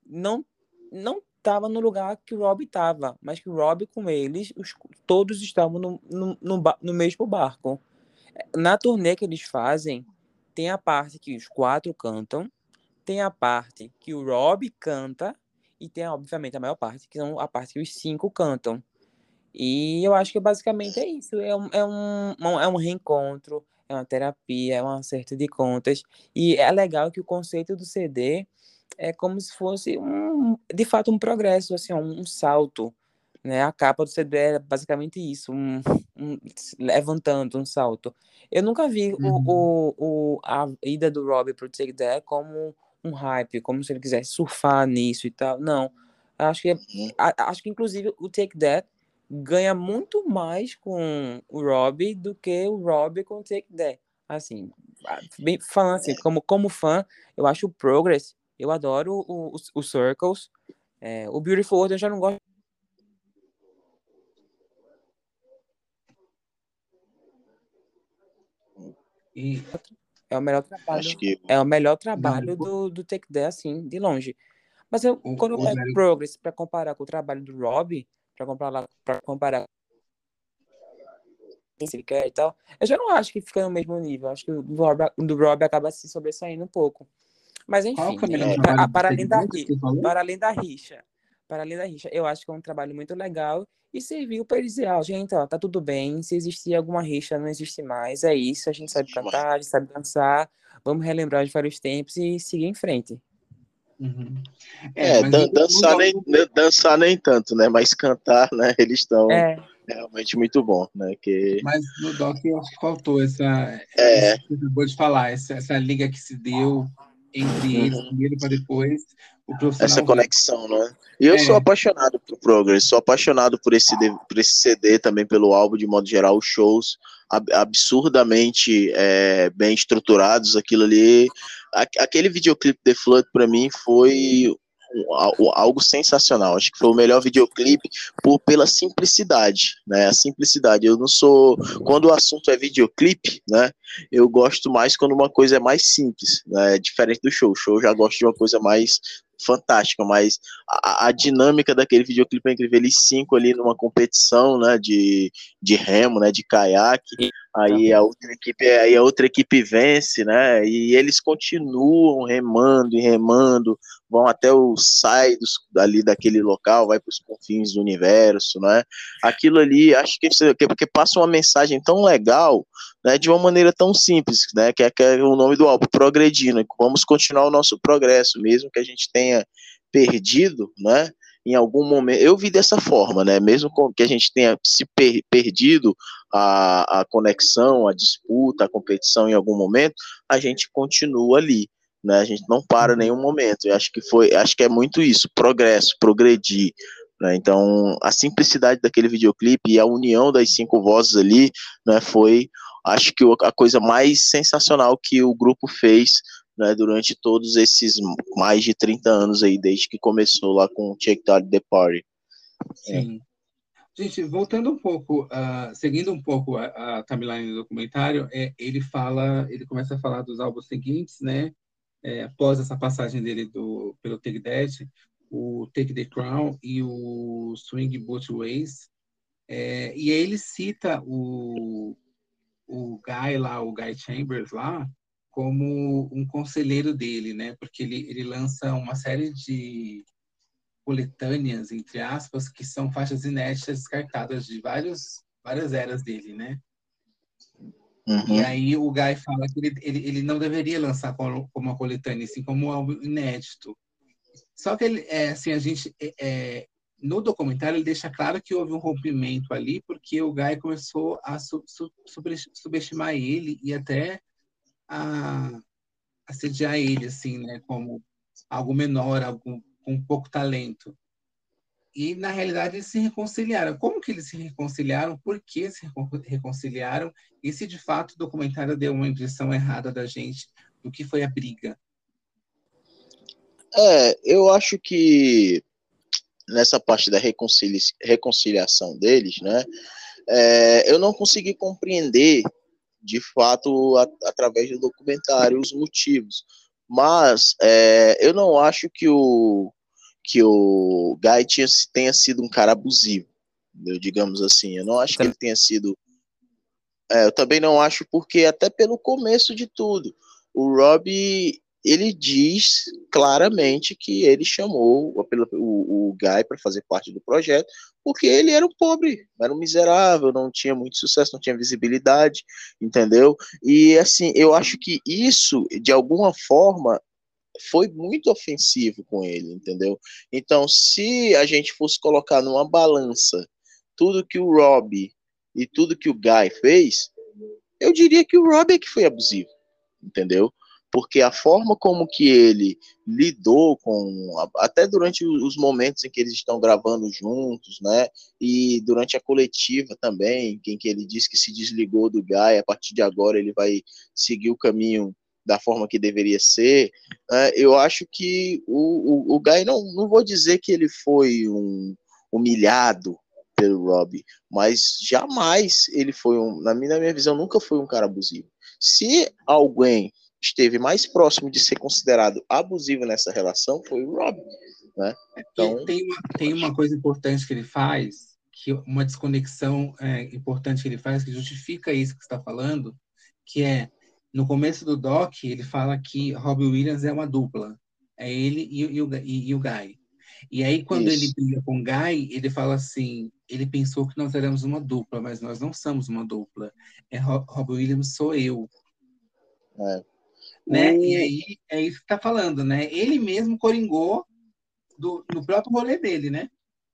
não não estava no lugar que o Rob estava, mas que o Rob com eles, os, todos estavam no, no, no, no mesmo barco na turnê que eles fazem, tem a parte que os quatro cantam, tem a parte que o Rob canta e tem, obviamente, a maior parte, que são a parte que os cinco cantam. E eu acho que basicamente é isso. É um, é um, é um reencontro, é uma terapia, é um acerto de contas. E é legal que o conceito do CD é como se fosse um, de fato um progresso, assim, um, um salto, né? A capa do CD é basicamente isso, um, um levantando um salto. Eu nunca vi uhum. o, o, a ida do Robbie pro Take That como um hype, como se ele quisesse surfar nisso e tal. Não. Acho que, uhum. acho que inclusive o Take That ganha muito mais com o Robbie do que o Robbie com o Take That. Assim, bem, falando assim, como, como fã, eu acho o Progress eu adoro o, o, o Circles. É, o Beautiful World eu já não gosto. E é o melhor trabalho. Que... É o melhor trabalho do, do Take That, assim, de longe. Mas eu, o, quando eu pego o Progress para comparar com o trabalho do Rob, para comparar, pra comparar se quer e tal, eu já não acho que fica no mesmo nível. Acho que o do Rob, do Rob acaba se sobressaindo um pouco. Mas enfim, é, para, para, além da, para além da rixa, para além da rixa, eu acho que é um trabalho muito legal e serviu para eles dizer, ó, gente, ó, tá tudo bem, se existir alguma rixa, não existe mais, é isso, a gente sabe cantar, a gente sabe dançar, vamos relembrar os vários tempos e seguir em frente. Uhum. É, é dan dançar, nem, dançar nem tanto, né? Mas cantar, né? Eles estão é. realmente muito bom, né? Que... Mas no Doc eu acho que faltou essa. É. Você acabou de falar, essa, essa liga que se deu entre eles, uhum. primeiro para depois o profissional. Essa conexão, né? E eu é. sou apaixonado por Progress, sou apaixonado por esse, por esse CD, também pelo álbum, de modo geral, os shows absurdamente é, bem estruturados, aquilo ali. Aquele videoclipe The Flood, para mim, foi algo sensacional. Acho que foi o melhor videoclipe por, pela simplicidade, né? A simplicidade. Eu não sou. Quando o assunto é videoclipe, né? Eu gosto mais quando uma coisa é mais simples, né? Diferente do show. O show eu já gosto de uma coisa mais fantástica, mas a, a, dinâmica daquele videoclipe é incrível. Eles cinco ali numa competição, né, de, de remo, né, de caiaque. Aí a outra equipe, aí a outra equipe vence, né? E eles continuam remando e remando, vão até o sai dos, ali daquele local, vai para os confins do universo, né? Aquilo ali, acho que porque passa uma mensagem tão legal, né, de uma maneira tão simples, né, que é, que é o nome do álbum, progredindo. Vamos continuar o nosso progresso, mesmo que a gente tenha perdido, né? Em algum momento, eu vi dessa forma, né? Mesmo que a gente tenha se per perdido a, a conexão, a disputa, a competição em algum momento, a gente continua ali, né? A gente não para nenhum momento. Eu acho que foi, acho que é muito isso, progresso, progredir. Né? Então, a simplicidade daquele videoclipe e a união das cinco vozes ali, né, foi, acho que a coisa mais sensacional que o grupo fez né, durante todos esses mais de 30 anos aí, desde que começou lá com o Check The Party. Sim. Gente, voltando um pouco, uh, seguindo um pouco a, a timeline do documentário, é, ele fala, ele começa a falar dos álbuns seguintes, né? É, após essa passagem dele do, pelo Take That, o Take the Crown e o Swing Both Ways. É, e aí ele cita o, o Guy lá, o Guy Chambers lá, como um conselheiro dele, né? Porque ele, ele lança uma série de coletâneas, entre aspas, que são faixas inéditas descartadas de vários, várias eras dele, né? Uhum. E aí o Guy fala que ele, ele, ele não deveria lançar como, como uma coletânea, assim como um álbum inédito. Só que ele, é, assim, a gente é, é, no documentário ele deixa claro que houve um rompimento ali porque o Guy começou a su, su, subestimar ele e até a assediar ele, assim, né, como algo menor, algo com pouco talento. E, na realidade, eles se reconciliaram. Como que eles se reconciliaram? Por que se reconciliaram? E se, de fato, o documentário deu uma impressão errada da gente do que foi a briga? É, eu acho que nessa parte da reconcilia reconciliação deles, né, é, eu não consegui compreender de fato, a, através do documentário, os motivos. Mas é, eu não acho que o, que o Guy tinha, tenha sido um cara abusivo, digamos assim. Eu não acho que ele tenha sido. É, eu também não acho, porque até pelo começo de tudo, o Rob ele diz claramente que ele chamou o, o, o Guy para fazer parte do projeto, porque ele era um pobre, era um miserável, não tinha muito sucesso, não tinha visibilidade, entendeu? E assim, eu acho que isso, de alguma forma, foi muito ofensivo com ele, entendeu? Então, se a gente fosse colocar numa balança tudo que o Rob e tudo que o Guy fez, eu diria que o Rob é que foi abusivo, entendeu? Porque a forma como que ele lidou com, até durante os momentos em que eles estão gravando juntos, né? E durante a coletiva também, em que ele disse que se desligou do Guy, a partir de agora ele vai seguir o caminho da forma que deveria ser, né, eu acho que o, o, o Guy, não, não vou dizer que ele foi um humilhado pelo Rob, mas jamais ele foi um, na minha, na minha visão, nunca foi um cara abusivo. Se alguém esteve mais próximo de ser considerado abusivo nessa relação, foi o Rob. Né? Então... Tem, uma, tem uma coisa importante que ele faz, que uma desconexão é, importante que ele faz, que justifica isso que você está falando, que é no começo do doc, ele fala que Robbie Williams é uma dupla. É ele e, e, o, e, e o Guy. E aí, quando Isso. ele briga com o Guy, ele fala assim: ele pensou que nós éramos uma dupla, mas nós não somos uma dupla. É Robbie Williams, sou eu. É. Né? E aí, é isso que tá falando, né? Ele mesmo coringou do, no próprio rolê dele, né?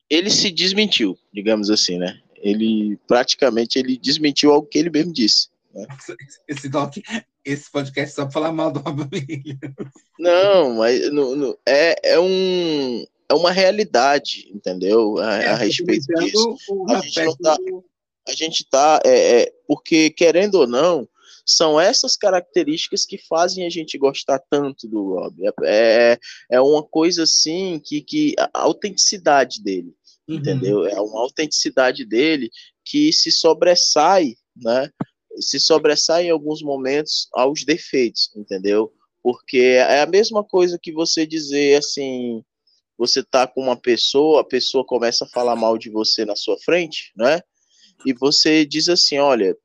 Ele se desmentiu, digamos assim, né? Ele praticamente ele desmentiu algo que ele mesmo disse. Né? Esse doc, esse podcast só para falar mal do Robin Williams. Não, mas no, no, é, é, um, é uma realidade, entendeu? A, é, a respeito disso. A gente, tá, a gente tá. É, é, porque, querendo ou não, são essas características que fazem a gente gostar tanto do Rob. É, é, é uma coisa assim que, que a autenticidade dele, uhum. entendeu? É uma autenticidade dele que se sobressai, né? se sobressai em alguns momentos aos defeitos, entendeu? Porque é a mesma coisa que você dizer assim, você tá com uma pessoa, a pessoa começa a falar mal de você na sua frente, né? E você diz assim, olha,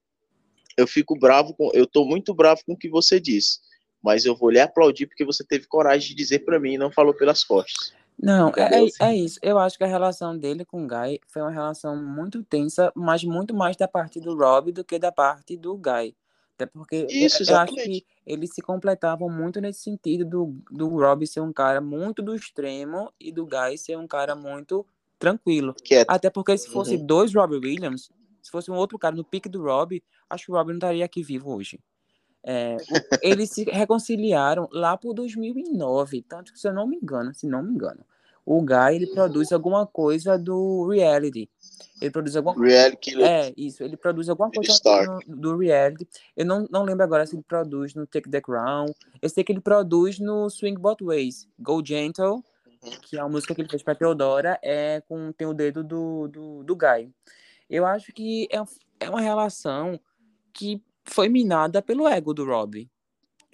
eu fico bravo com, eu tô muito bravo com o que você disse, mas eu vou lhe aplaudir porque você teve coragem de dizer para mim e não falou pelas costas. Não, é, é isso. Eu acho que a relação dele com o Guy foi uma relação muito tensa, mas muito mais da parte do Rob do que da parte do Guy. Até porque Isso, eu acho que eles se completavam muito nesse sentido do, do Rob ser um cara muito do extremo e do Guy ser um cara muito tranquilo. Quieto. Até porque se fosse uhum. dois Robbie Williams, se fosse um outro cara no pique do Rob, acho que o Rob não estaria aqui vivo hoje. É, eles se reconciliaram lá por 2009, tanto que se eu não me engano, se não me engano, o Guy ele produz alguma coisa do reality. Ele produz alguma reality É, isso, ele produz alguma coisa no, do reality. Eu não, não lembro agora se ele produz no Take the Crown. Eu sei que ele produz no Swing Both Ways, Go Gentle, uhum. que é a música que ele fez para Teodora, é com tem o dedo do, do, do Guy. Eu acho que é, é uma relação que foi minada pelo ego do Rob.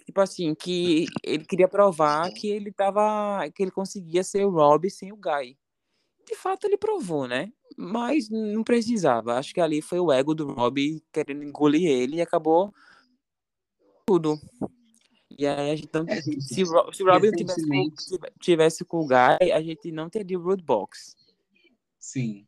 Tipo assim, que ele queria provar que ele tava. que ele conseguia ser o Rob sem o Guy. De fato, ele provou, né? Mas não precisava. Acho que ali foi o ego do Rob querendo engolir ele e acabou tudo. E aí a gente não, é, se, se o Robin tivesse com, tivesse com o Guy, a gente não teria o Roadbox. Sim.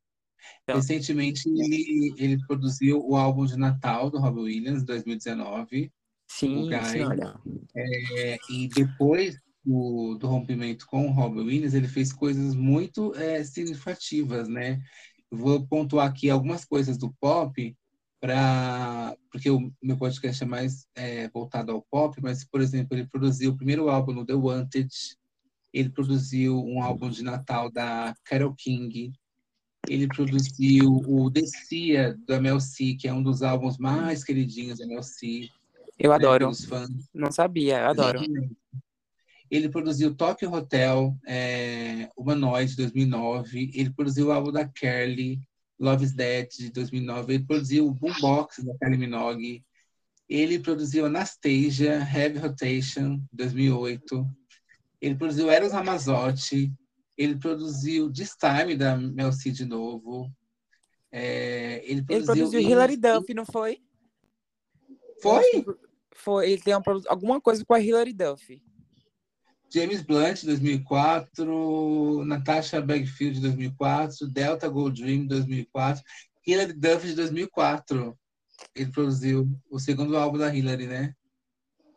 Então, Recentemente ele, ele produziu o álbum de Natal do Robin Williams, 2019. Sim, sim olha. É, e depois do, do, rompimento com o Robin Williams, ele fez coisas muito é, significativas, né? Vou pontuar aqui algumas coisas do pop, para porque o meu podcast é mais é, voltado ao pop, mas, por exemplo, ele produziu o primeiro álbum no The Wanted, ele produziu um álbum de Natal da Carole King, ele produziu o Descia, da Mel C, que é um dos álbuns mais queridinhos da Mel C. Eu né, adoro. Não sabia, eu adoro. Ele produziu Tokyo Hotel, é, Humanoid, de 2009. Ele produziu o álbum da Kelly, Love is Dead, de 2009. Ele produziu o Boombox, da Kylie Minogue. Ele produziu Anastasia, Heavy Rotation, 2008. Ele produziu Eros Ramazotti, ele produziu This Time, da Mel C de novo. É, ele produziu, ele produziu Hilary Duff, não foi? Foi? Foi. Ele tem uma, alguma coisa com a Hilary Duff. James Blunt, 2004. Natasha Bagfield, 2004. Delta Gold Dream, 2004. Hilary Duff, de 2004. Ele produziu o segundo álbum da Hilary, né?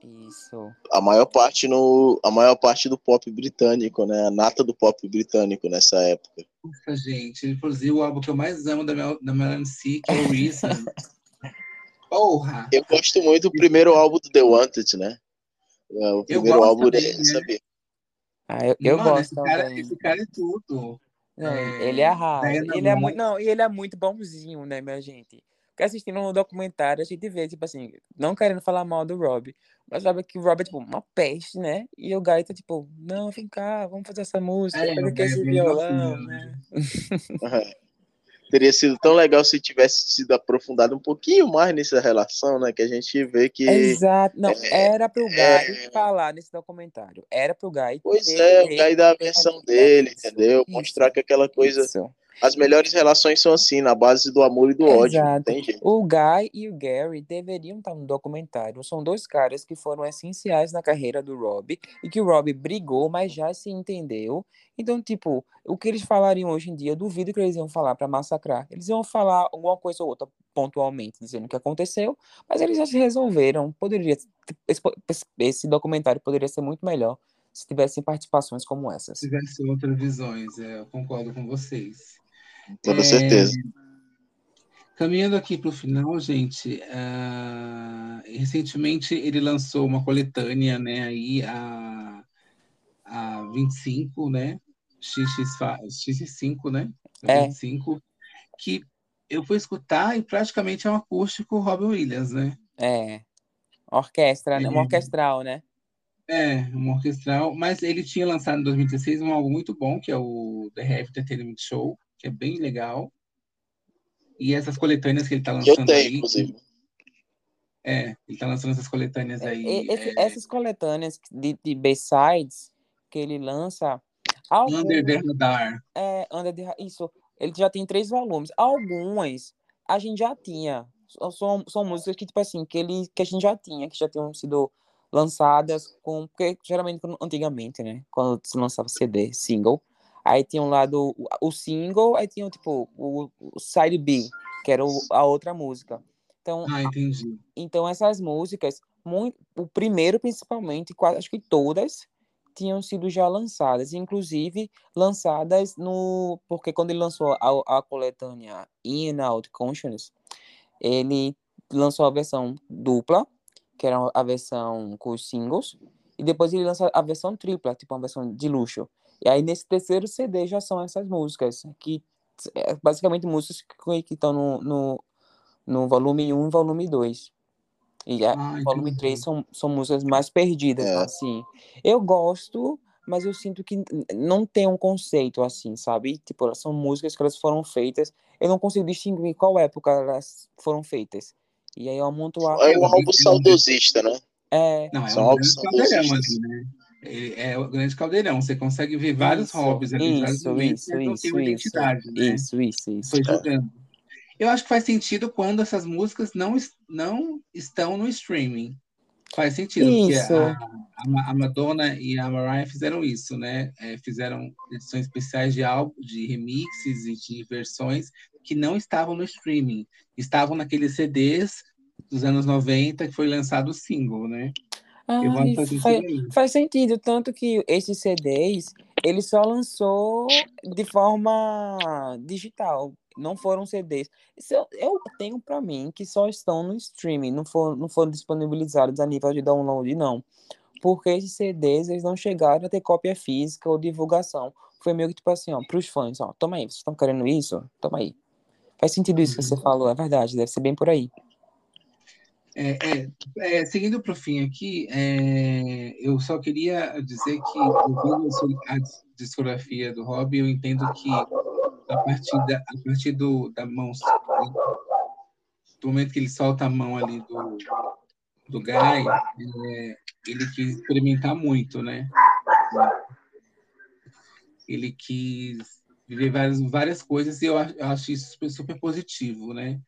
Isso. A maior parte no, a maior parte do pop britânico, né? A nata do pop britânico nessa época. Nossa, gente, ele produziu o álbum que eu mais amo da, Mel, da Melanie C, que é o Reason. Porra! Eu gosto muito do primeiro álbum do The Wanted, né? É, O primeiro álbum dele, né? sabe? Ah, eu, eu Mano, gosto esse cara, também. esse cara é tudo. Não, É, ele arrasa. Diana Ele é muito, não, e ele é muito bonzinho, né, minha gente? Porque assistindo um documentário, a gente vê, tipo assim, não querendo falar mal do Rob, mas sabe que o Rob é, tipo, uma peste, né? E o Guy tá, tipo, não, vem cá, vamos fazer essa música, É, é esse violão, bacana, né? Teria sido tão legal se tivesse sido aprofundado um pouquinho mais nessa relação, né? Que a gente vê que. Exato. Não, é, era pro Guy é. falar nesse documentário. Era pro Guy Pois é, o Guy da ter versão dele, entendeu? isso, Mostrar que aquela coisa. isso. As melhores relações são assim, na base do amor e do ódio. Não Exato. tem jeito. O Guy e o Gary deveriam estar no documentário. São dois caras que foram essenciais na carreira do Rob e que o Rob brigou, mas já se entendeu. Então, tipo, o que eles falariam hoje em dia, duvido que eles iam falar para massacrar. Eles iam falar alguma coisa ou outra pontualmente, dizendo o que aconteceu, mas eles já se resolveram. Poderia esse, esse documentário poderia ser muito melhor se tivessem participações como essas. Se tivesse outras visões, é, eu concordo com vocês. Com toda É, certeza. Caminhando aqui para o final, gente, ah, recentemente ele lançou uma coletânea, né, aí a, a 25, né, XX, fa- X5, né, É. 25, que eu fui escutar e praticamente é um acústico Robin Williams, né, É. Orquestra, né? É. Uma orquestral, né? é, um orquestral, mas ele tinha lançado em 2016 um álbum muito bom, que é o The Heavy Entertainment Show, que é bem legal, e essas coletâneas que ele está Que eu lançando tenho, aí, inclusive. É, ele tá lançando essas coletâneas É, aí. esse- é, Essas coletâneas de, de B-sides que ele lança, algumas, Under the Radar. é, Under the isso, ele já tem três volumes. Algumas a gente já tinha. São- São, músicas que, tipo assim, que, ele, que a gente já tinha, que já tinham sido lançadas com. Porque geralmente, antigamente, né? Quando se lançava CD, single, aí tinha um lado o, single, aí tinha tipo o, o side B, que era o- a outra música. Então, Ah, entendi. então essas músicas, muito, o primeiro principalmente, quase, acho que todas tinham sido já lançadas, inclusive lançadas no, porque quando ele lançou a, a coletânea In and Out Conscious, ele lançou a versão dupla, que era a versão com os singles, e depois ele lança a versão tripla, tipo uma versão de luxo. E aí nesse terceiro CD já são essas músicas, que é basicamente músicas que que estão no, no, no volume 1 e volume 2. E a Ah, volume entendi. 3 são, são músicas mais perdidas, É. assim. Eu gosto, mas eu sinto que não tem um conceito, assim, sabe? Tipo, elas são músicas que elas foram feitas, eu não consigo distinguir qual época elas foram feitas. E aí eu amontoar... É um álbum saudosista, né? É, Não, é São um caldeirão saudosistas. ali, né? Ele É o grande caldeirão. Você consegue ver vários Isso, hobbies ali, vários isso, momentos, isso, mas não tem isso, uma isso, identidade, né? isso, isso, isso. Foi jogando. Eu acho que faz sentido quando essas músicas não, não estão no streaming. Faz sentido, Isso. porque a, a Madonna e a Mariah fizeram isso, né? É, fizeram edições especiais de álbum, de remixes e de versões que não estavam no streaming. Estavam naqueles CDs dos anos 90 que foi lançado o single, né? Que faz sentido faz, sentido, tanto que esses CDs, ele só lançou de forma digital, não foram CDs. Eu, eu tenho pra mim que só estão no streaming, não foram, não foram disponibilizados a nível de download, não. Porque esses CDs, eles não chegaram a ter cópia física ou divulgação. Foi meio que tipo assim, ó, pros fãs, ó, toma aí, vocês estão querendo isso? Toma aí. Faz sentido isso que você falou, é verdade, deve ser bem por aí. É, é, é, seguindo para o fim aqui, é, eu só queria dizer que, ouvindo a discografia do Rob, eu entendo que a partir, da, a partir do, da mão, do momento que ele solta a mão ali do, do Guy, é, ele quis experimentar muito, né? Ele quis viver várias, várias coisas e eu acho, isso super positivo, né?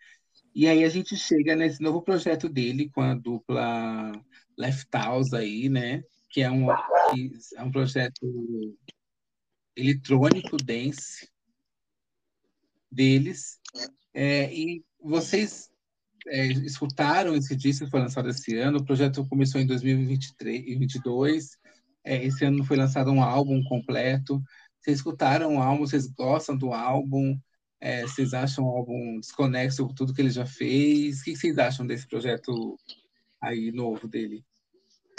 E aí a gente chega nesse novo projeto dele com a dupla Left House aí, né? Que é um, que é um projeto eletrônico dance deles. É, e vocês é, escutaram esse disco que foi lançado esse ano. O projeto começou em 2023 e 2022. É, esse ano foi lançado um álbum completo. Vocês escutaram o álbum? Vocês gostam do álbum? É, vocês acham o álbum desconexo com tudo que ele já fez? O que vocês acham desse projeto aí novo dele?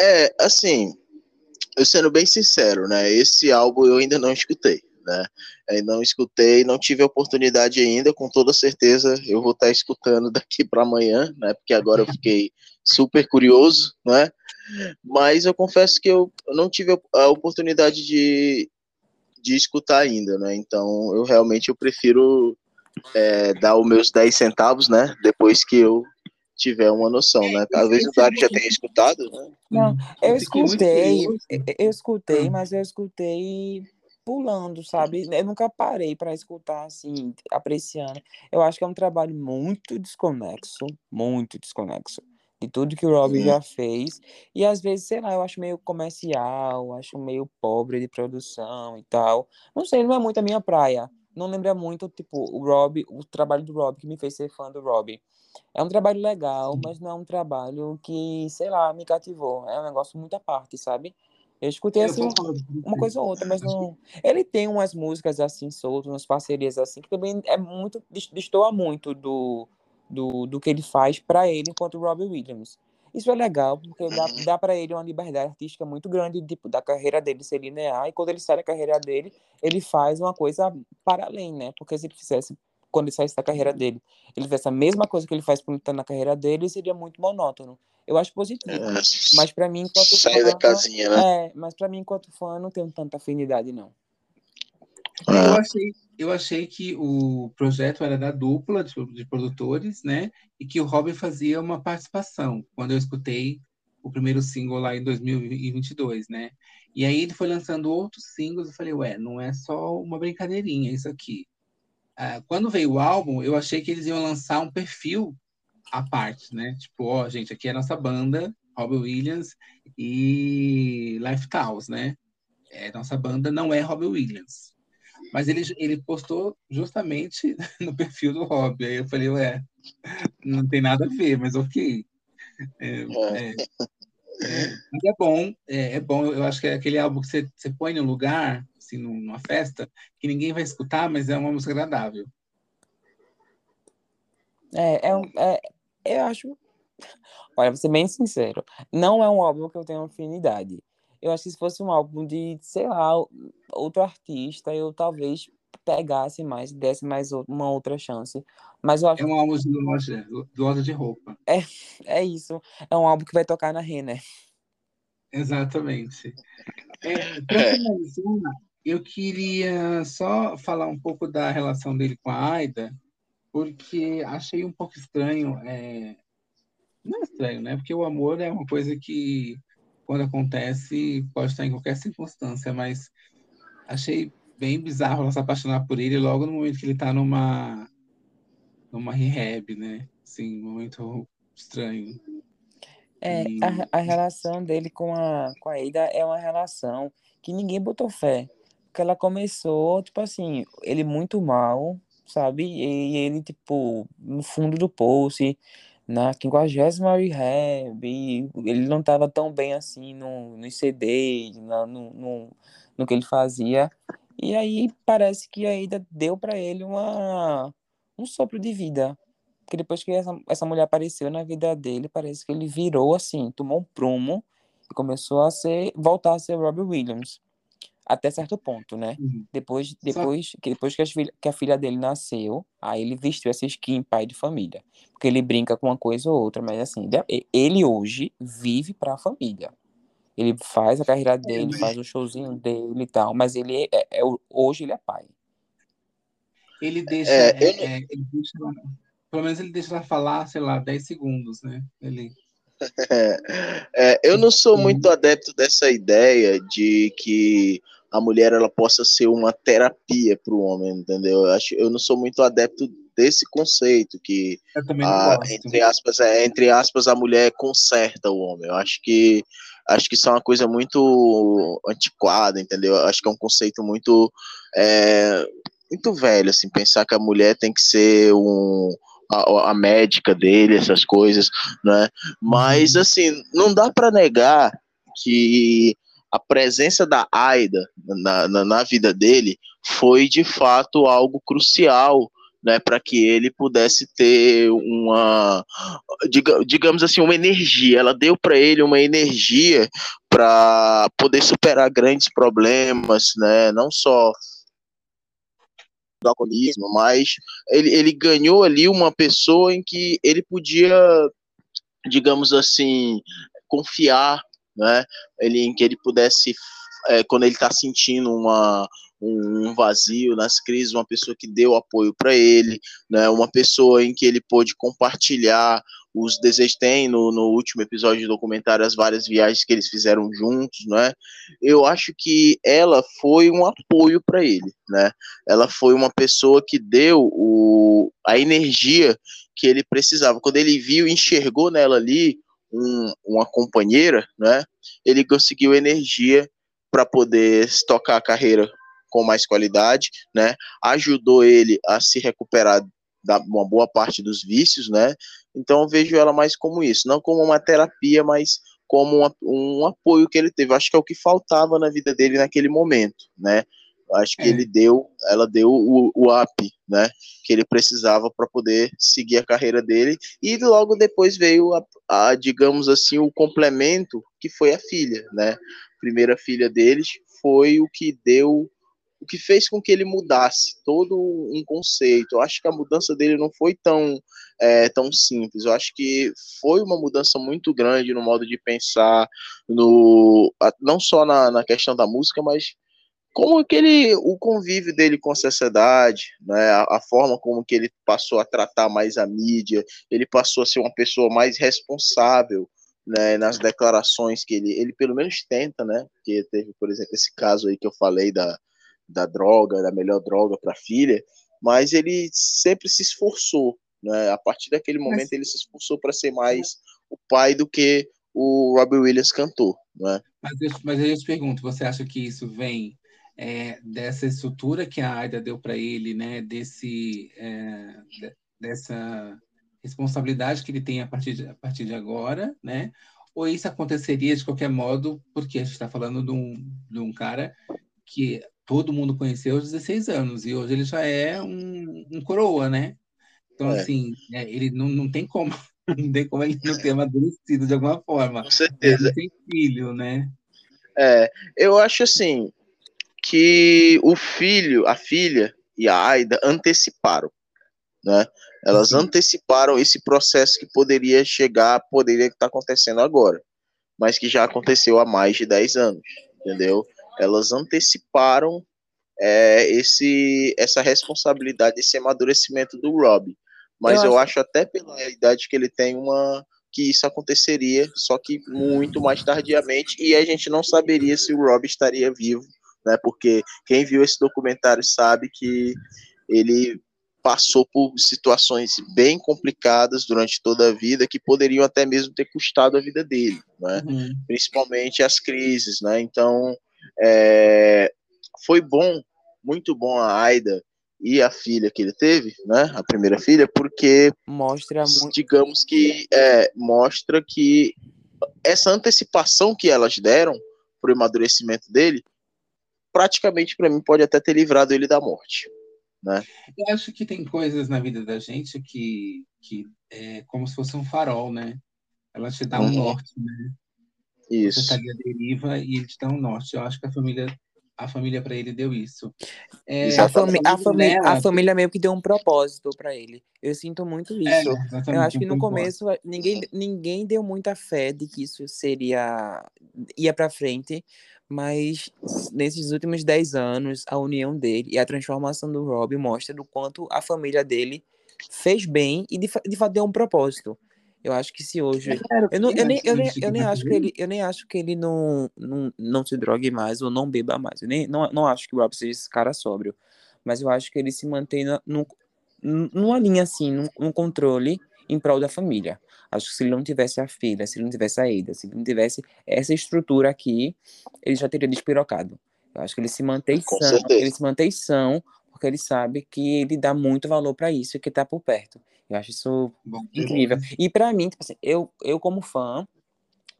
É, assim, eu sendo bem sincero, né? Esse álbum eu ainda não escutei, né? Eu não escutei, não tive a oportunidade ainda, com toda certeza eu vou estar escutando daqui para amanhã, né? Porque agora eu fiquei super curioso, né? Mas eu confesso que eu não tive a oportunidade de, de escutar ainda, né? Então eu realmente eu prefiro é, dar os meus 10 centavos, né? Depois que eu tiver uma noção, né? Talvez o Dário já tenha escutado, né? Não, uhum. eu escutei, eu escutei, mas eu escutei pulando, sabe? Eu nunca parei para escutar assim, apreciando. Eu acho que é um trabalho muito desconexo, muito desconexo de tudo que o Rob já fez. E às vezes, sei lá, eu acho meio comercial, acho meio pobre de produção e tal. Não sei, não é muito a minha praia. Não lembra muito, tipo, o Rob, o trabalho do Rob que me fez ser fã do Rob. É um trabalho legal, mas não é um trabalho que, sei lá, me cativou. É um negócio muito à parte, sabe? Eu escutei assim uma coisa ou outra, mas não. Ele tem umas músicas assim soltas, umas parcerias assim, que também é muito. destoa muito do, do, do que ele faz para ele enquanto Robbie Williams. Isso é legal, porque dá, uhum. dá para ele uma liberdade artística muito grande, tipo, da carreira dele ser linear, e quando ele sai da carreira dele, ele faz uma coisa para além, né? Porque se ele fizesse quando ele saísse da carreira dele, ele fizesse a mesma coisa que ele faz quando está na carreira dele, seria muito monótono. Eu acho positivo. É, mas para mim, enquanto sai fã, da casinha, né? É, mas para mim, enquanto fã, não tenho tanta afinidade, não. Eu achei, eu achei que o projeto era da dupla de, de produtores, né? E que o Robin fazia uma participação. Quando eu escutei o primeiro single lá em 2022, né? E aí ele foi lançando outros singles, eu falei, ué, não é só uma brincadeirinha isso aqui. Uh, quando veio o álbum, eu achei que eles iam lançar um perfil à parte, né? Tipo, ó, gente, aqui é a nossa banda, Robbie Williams e Lifestyles, né? É, nossa banda não é Robbie Williams. Mas ele, ele postou justamente no perfil do Robbie. Aí eu falei, ué, não tem nada a ver, mas ok. É, é, é, é bom, é, é, bom. Eu acho que é aquele álbum que você, você põe no lugar assim, numa festa, que ninguém vai escutar, mas é uma música agradável. É, é, é eu acho. Olha, vou ser bem sincero. Não é um álbum que eu tenho afinidade. Eu acho que se fosse um álbum de, sei lá, outro artista, eu talvez pegasse mais, desse mais uma outra chance. Mas eu acho... É um álbum de loja, loja de roupa. É, é isso. É um álbum que vai tocar na Renner. Exatamente. É, para finalizar, eu queria só falar um pouco da relação dele com a Aida, porque achei um pouco estranho. É... Não é estranho, né? Porque o amor é uma coisa que, quando acontece, pode estar em qualquer circunstância, mas achei bem bizarro ela se apaixonar por ele logo no momento que ele está numa, numa rehab, né? Assim, um momento estranho. É, e... a, a relação dele com a, com a Aida é uma relação que ninguém botou fé que ela começou, tipo assim, ele muito mal, sabe? E ele, tipo, no fundo do poço, na 50 rehab, e ele não tava tão bem assim no, no CD, no, no, no que ele fazia. E aí parece que ainda deu para ele uma, um sopro de vida. Porque depois que essa, essa mulher apareceu na vida dele, parece que ele virou assim, tomou um prumo e começou a ser, voltar a ser Robbie Williams até certo ponto, né? Uhum. Depois, depois, que, depois que, a filha, que a filha dele nasceu, aí ele vestiu essa skin pai de família. Porque ele brinca com uma coisa ou outra, mas assim, ele hoje vive para a família. Ele faz a carreira dele, faz o showzinho dele e tal, mas ele é, é, é hoje ele é pai. Ele deixa, é, ele... É, ele deixa, pelo menos ele deixa ela falar, sei lá, 10 segundos, né? Ele é, eu não sou muito adepto dessa ideia de que a mulher ela possa ser uma terapia para o homem, entendeu? Eu, acho, eu não sou muito adepto desse conceito que a, entre aspas é, entre aspas a mulher conserta o homem. Eu acho que acho que isso é uma coisa muito antiquada, entendeu? Eu acho que é um conceito muito é, muito velho assim pensar que a mulher tem que ser um a, a médica dele, essas coisas, né? Mas, uhum. assim, não dá para negar que a presença da Aida na, na, na, vida dele foi de fato algo crucial né, para que ele pudesse ter uma, diga, digamos assim, uma energia. Ela deu para ele uma energia para poder superar grandes problemas, né, não só do alcoolismo, mas ele, ele ganhou ali uma pessoa em que ele podia, digamos assim, confiar, né, ele, em que ele pudesse, é, quando ele está sentindo uma, um vazio nas crises, uma pessoa que deu apoio para ele, né, uma pessoa em que ele pôde compartilhar os desejos. Tem no, no último episódio do documentário as várias viagens que eles fizeram juntos, né? Eu acho que ela foi um apoio para ele, né? Ela foi uma pessoa que deu o, a energia que ele precisava. Quando ele viu, enxergou nela ali um, uma companheira, né? Ele conseguiu energia para poder tocar a carreira com mais qualidade, né? Ajudou ele a se recuperar da uma boa parte dos vícios, né? Então eu vejo ela mais como isso, não como uma terapia, mas como um apoio que ele teve. Acho que é o que faltava na vida dele naquele momento, né? Acho que é. ele deu, ela deu o, o up, né? Que ele precisava para poder seguir a carreira dele. E logo depois veio a, a, digamos assim, o complemento que foi a filha, né? A primeira filha deles foi o que deu o que fez com que ele mudasse todo um conceito. Eu acho que a mudança dele não foi tão, é, tão simples. Eu acho que foi uma mudança muito grande no modo de pensar, no, não só na, na questão da música, mas como aquele o convívio dele com a sociedade, né, a, a, forma como que ele passou a tratar mais a mídia, ele passou a ser uma pessoa mais responsável, né, nas declarações que ele, ele pelo menos tenta, né, que teve, por exemplo, esse caso aí que eu falei da, da droga, da melhor droga para a filha, mas ele sempre se esforçou, né? A partir daquele momento mas... ele se esforçou para ser mais o pai do que o Robbie Williams cantou, né? Mas eu, mas eu te pergunto, você acha que isso vem é, dessa estrutura que a Aida deu para ele, né? Desse é, dessa responsabilidade que ele tem a partir de, a partir de agora, né? Ou isso aconteceria de qualquer modo, porque a gente está falando de um, de um cara que todo mundo conheceu aos 16 anos, e hoje ele já é um, um coroa, né? Então, é. assim, é, ele não, não tem como, não tem como ele não ter amadurecido de alguma forma. Com certeza. Ele tem filho, né? É, eu acho assim, que o filho, a filha e a Aida anteciparam, né? Elas Sim. anteciparam esse processo que poderia chegar, poderia estar acontecendo agora, mas que já aconteceu há mais de 10 anos, entendeu? elas anteciparam é, esse, essa responsabilidade, esse amadurecimento do Rob. Mas eu, eu acho... acho até pela idade que ele tem uma que isso aconteceria, só que muito mais tardiamente, e a gente não saberia se o Rob estaria vivo, né? Porque quem viu esse documentário sabe que ele passou por situações bem complicadas durante toda a vida que poderiam até mesmo ter custado a vida dele, né? Uhum. Principalmente as crises, né? Então, é, foi bom, muito bom a Aida e a filha que ele teve, né? A primeira filha, porque mostra digamos que é, mostra que essa antecipação que elas deram para o amadurecimento dele, praticamente para mim pode até ter livrado ele da morte, né? Eu acho que tem coisas na vida da gente que que é como se fosse um farol, né? Ela te dá um uhum. norte, né? Isso. Você estaria deriva e ele te dá um norte. Eu acho que a família a família para ele deu isso. É, a, fami a, família, a, família meio que deu um propósito para ele. Eu sinto muito é, isso. É, eu acho que no começo ninguém, ninguém deu muita fé de que isso seria ia para frente, mas nesses últimos 10 anos a união dele e a transformação do Rob mostra do quanto a família dele fez bem e de, de fato deu um propósito. Eu acho que se hoje. eu, não, eu, nem, eu, nem, eu nem acho que ele, eu nem acho que ele não, não, não se drogue mais ou não beba mais. Eu nem, não, não acho que o Rob seja esse cara sóbrio. Mas eu acho que ele se mantém na, no, numa linha assim, num, num controle em prol da família. Acho que se ele não tivesse a filha, se ele não tivesse a Ida, se ele não tivesse essa estrutura aqui, ele já teria despirocado. Eu acho que ele se mantém são, ele se mantém são, porque porque ele sabe que ele dá muito valor para isso e que tá por perto. Eu acho isso Bom, incrível. E para mim, tipo assim, eu, eu como fã,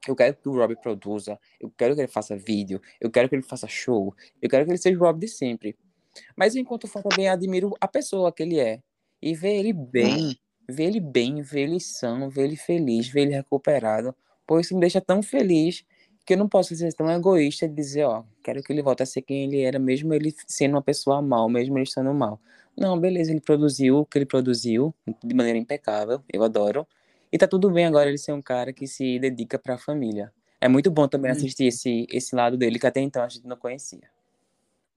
eu quero que o Rob produza, eu quero que ele faça vídeo, eu quero que ele faça show, eu quero que ele seja o Rob de sempre. Mas enquanto fã também admiro a pessoa que ele é. E ver ele bem, ver ele bem, ver ele são, ver ele feliz, ver ele recuperado. Pois isso me deixa tão feliz que eu não posso ser tão egoísta de dizer, ó, quero que ele volte a ser quem ele era, mesmo ele sendo uma pessoa mal, mesmo ele estando mal. Não, beleza, ele produziu o que ele produziu de maneira impecável, eu adoro. E tá tudo bem agora ele ser um cara que se dedica para a família. É muito bom também hum. assistir esse, esse lado dele que até então a gente não conhecia.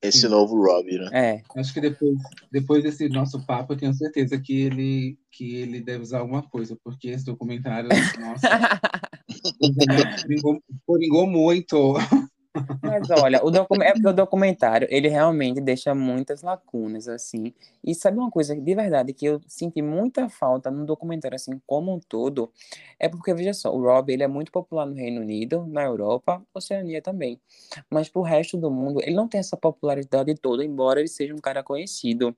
Esse Sim. novo Robbie, né? É. Acho que depois, depois desse nosso papo, eu tenho certeza que ele, que ele deve usar alguma coisa, porque esse documentário, nossa, poringou muito. Mas olha, o, docu é o documentário, ele realmente deixa muitas lacunas, assim. E sabe uma coisa de verdade que eu senti muita falta no documentário, assim, como um todo? É porque, veja só, o Rob, ele é muito popular no Reino Unido, na Europa, Oceania também. Mas pro resto do mundo, ele não tem essa popularidade toda, embora ele seja um cara conhecido.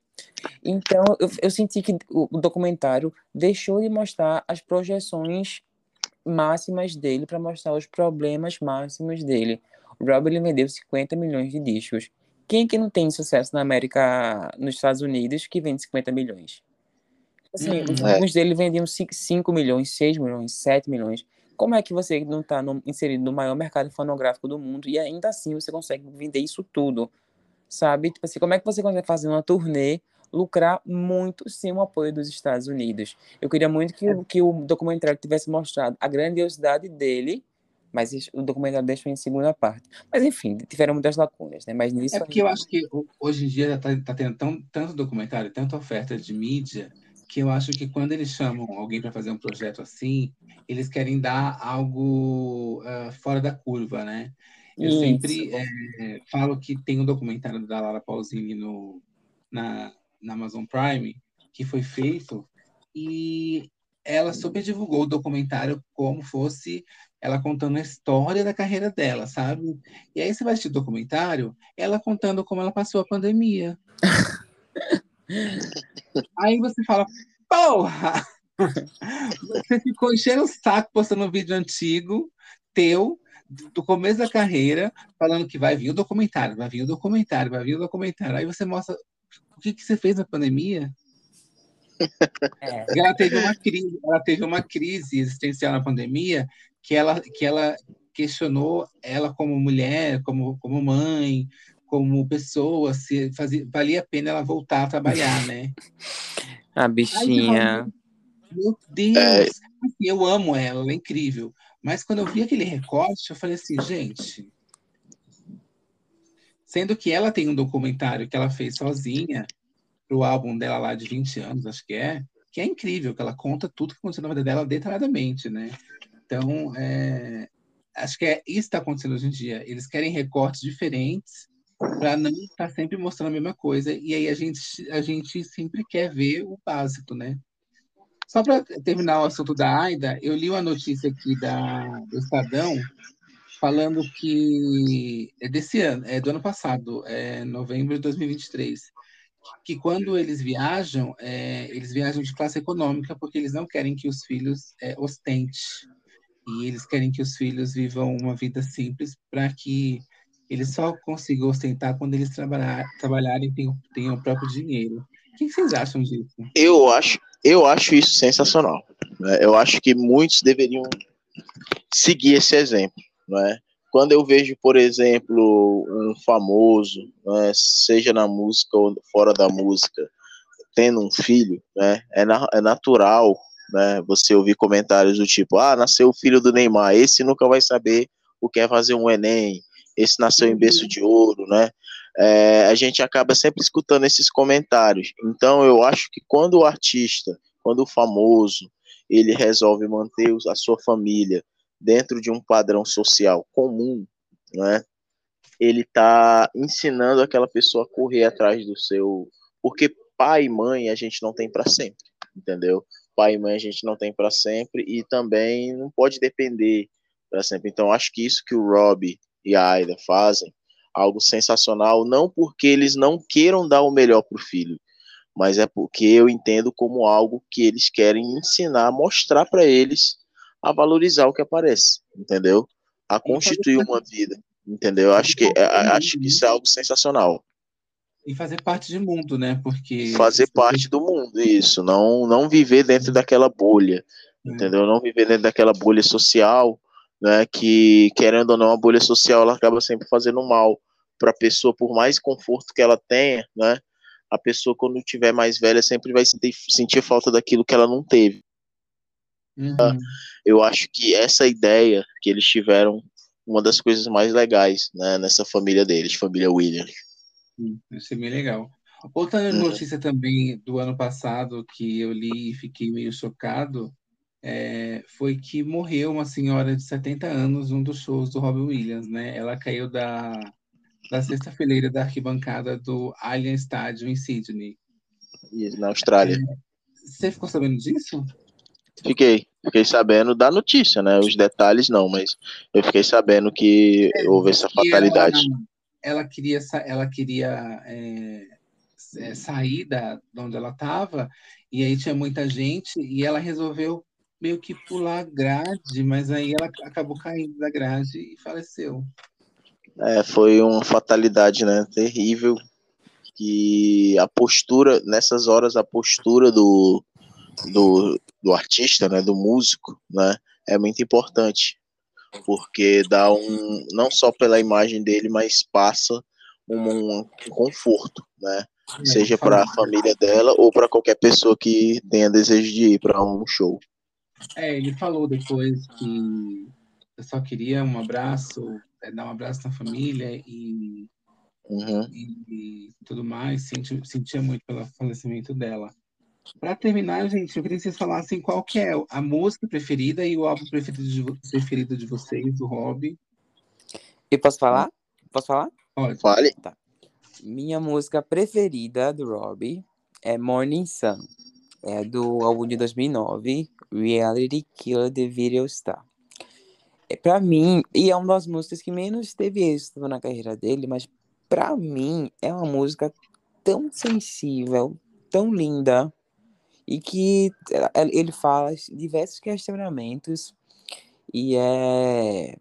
Então, eu, eu senti que o, o documentário deixou de mostrar as projeções máximas dele para mostrar os problemas máximos dele. O Rob ele vendeu 50 milhões de discos. Quem é que não tem sucesso na América, nos Estados Unidos, que vende 50 milhões? Assim, hum, alguns é. dele vendiam 5 milhões, 6 milhões, 7 milhões. Como é que você não está inserido no maior mercado fonográfico do mundo e ainda assim você consegue vender isso tudo? Sabe? Tipo assim, como é que você consegue fazer uma turnê, lucrar muito sem o apoio dos Estados Unidos? Eu queria muito que, é. que o documentário tivesse mostrado a grandiosidade dele mas o documentário deixou em segunda parte. Mas enfim, tiveram muitas lacunas, né? Mas nisso é porque eu acho que hoje em dia está tá tendo tão, tanto documentário, tanta oferta de mídia, que eu acho que quando eles chamam alguém para fazer um projeto assim, eles querem dar algo uh, fora da curva, né? Eu Isso. sempre é, falo que tem um documentário da Lara Pausini no, na, na Amazon Prime que foi feito e ela super divulgou o documentário como fosse ela contando a história da carreira dela, sabe? E aí você vai assistir o documentário, ela contando como ela passou a pandemia. aí você fala, porra! Você ficou enchendo o saco postando um vídeo antigo, teu, do começo da carreira, falando que vai vir o documentário, vai vir o documentário, vai vir o documentário. Aí você mostra o que, que você fez na pandemia. É. Ela teve uma crise, ela teve uma crise existencial na pandemia que ela, que ela questionou ela como mulher, como, como mãe, como pessoa, se fazia, valia a pena ela voltar a trabalhar, né? A bichinha. Aí, meu Deus, é... Assim, eu amo ela, ela é incrível. Mas quando eu vi aquele recorte, eu falei assim, gente. Sendo que ela tem um documentário que ela fez sozinha, pro álbum dela lá de 20 anos, acho que é, que é incrível, que ela conta tudo que aconteceu na vida dela detalhadamente, né? Então, é, acho que é isso que está acontecendo hoje em dia. Eles querem recortes diferentes para não estar tá sempre mostrando a mesma coisa. E aí a gente, a gente sempre quer ver o básico, né? Só para terminar o assunto da AIDA, eu li uma notícia aqui da, do Estadão falando que é desse ano, é do ano passado, é novembro de 2023, que quando eles viajam, é, eles viajam de classe econômica porque eles não querem que os filhos é, ostentem e eles querem que os filhos vivam uma vida simples para que eles só consigam ostentar quando eles trabalhar, trabalharem e tenham, tenham o próprio dinheiro. O que vocês acham disso? Eu acho, eu acho isso sensacional. Né? Eu acho que muitos deveriam seguir esse exemplo. Né? Quando eu vejo, por exemplo, um famoso, né, seja na música ou fora da música, tendo um filho, né, é, na, é natural né? Você ouvir comentários do tipo, ah, nasceu o filho do Neymar, esse nunca vai saber o que é fazer um Enem, esse nasceu em berço de ouro, né? É, a gente acaba sempre escutando esses comentários. Então, eu acho que quando o artista, quando o famoso, ele resolve manter a sua família dentro de um padrão social comum, né? Ele está ensinando aquela pessoa a correr atrás do seu, porque pai e mãe a gente não tem para sempre, entendeu? pai e mãe a gente não tem para sempre e também não pode depender para sempre. Então acho que isso que o Rob e a Aida fazem, algo sensacional, não porque eles não queiram dar o melhor para o filho, mas é porque eu entendo como algo que eles querem ensinar, mostrar para eles a valorizar o que aparece, entendeu? A constituir uma vida, entendeu? Acho que é, acho que isso é algo sensacional. E fazer parte do mundo, né? Porque fazer parte do mundo, isso, não não viver dentro daquela bolha, é. entendeu? Não viver dentro daquela bolha social, né? Que querendo ou não, a bolha social ela acaba sempre fazendo mal para a pessoa, por mais conforto que ela tenha, né? A pessoa quando tiver mais velha sempre vai sentir, sentir falta daquilo que ela não teve. Uhum. Eu acho que essa ideia que eles tiveram, uma das coisas mais legais né, nessa família deles, família Williams. Isso é bem legal. Outra uhum. notícia também do ano passado que eu li e fiquei meio chocado é, foi que morreu uma senhora de 70 anos num dos shows do Robin Williams, né? Ela caiu da, da sexta-feira da arquibancada do Allianz Stadium em Sydney. Isso, na Austrália. É, você ficou sabendo disso? Fiquei, fiquei sabendo da notícia, né? Os detalhes não, mas eu fiquei sabendo que é, houve essa fatalidade. Ela, ela queria, ela queria é, é, sair da, de onde ela estava, e aí tinha muita gente, e ela resolveu meio que pular a grade, mas aí ela acabou caindo da grade e faleceu. É, foi uma fatalidade, né? Terrível. Que a postura, nessas horas, a postura do, do, do artista, né, do músico, né, é muito importante, porque dá um, não só pela imagem dele, mas passa um, um conforto, né, é, seja para a família dela ou para qualquer pessoa que tenha desejo de ir para um show. É, ele falou depois que eu só queria um abraço, é, dar um abraço na família e, uhum. e, e tudo mais, sentia, sentia muito pelo falecimento dela. Para terminar, gente, eu queria que vocês falassem qual que é a música preferida e o álbum preferido de, preferido de vocês, do Rob. Eu posso falar? Posso falar? Pode. Fale. Tá. Minha música preferida do Rob é Morning Sun. É do álbum de 2009, Reality Killer The Video Star. É, pra mim, e é uma das músicas que menos teve êxito na carreira dele, mas pra mim é uma música tão sensível, tão linda, e que ele fala diversos questionamentos e é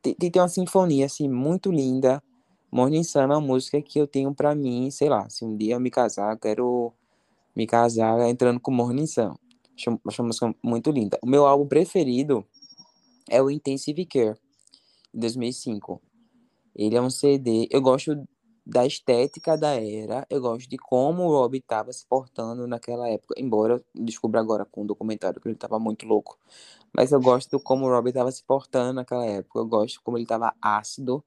tem, tem uma sinfonia assim muito linda. Morning Sun é uma música que eu tenho para mim, sei lá, se um dia eu me casar, quero me casar entrando com Morning Sun. Acho, acho uma música muito linda. O meu álbum preferido é o Intensive Care, de 2005. Ele é um CD. Eu gosto da estética da era, eu gosto de como o Rob estava se portando naquela época, embora eu descubra agora com o documentário que ele estava muito louco, mas eu gosto de como o Rob estava se portando naquela época, eu gosto como ele estava ácido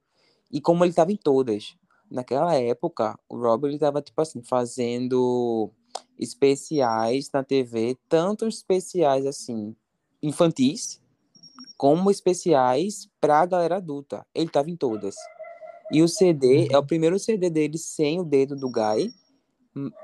e como ele estava em todas. Naquela época, o Rob ele estava tipo assim, fazendo especiais na TV, tanto especiais assim, infantis, como especiais para a galera adulta. Ele estava em todas. E o CD é o uhum. primeiro CD dele sem o dedo do Guy.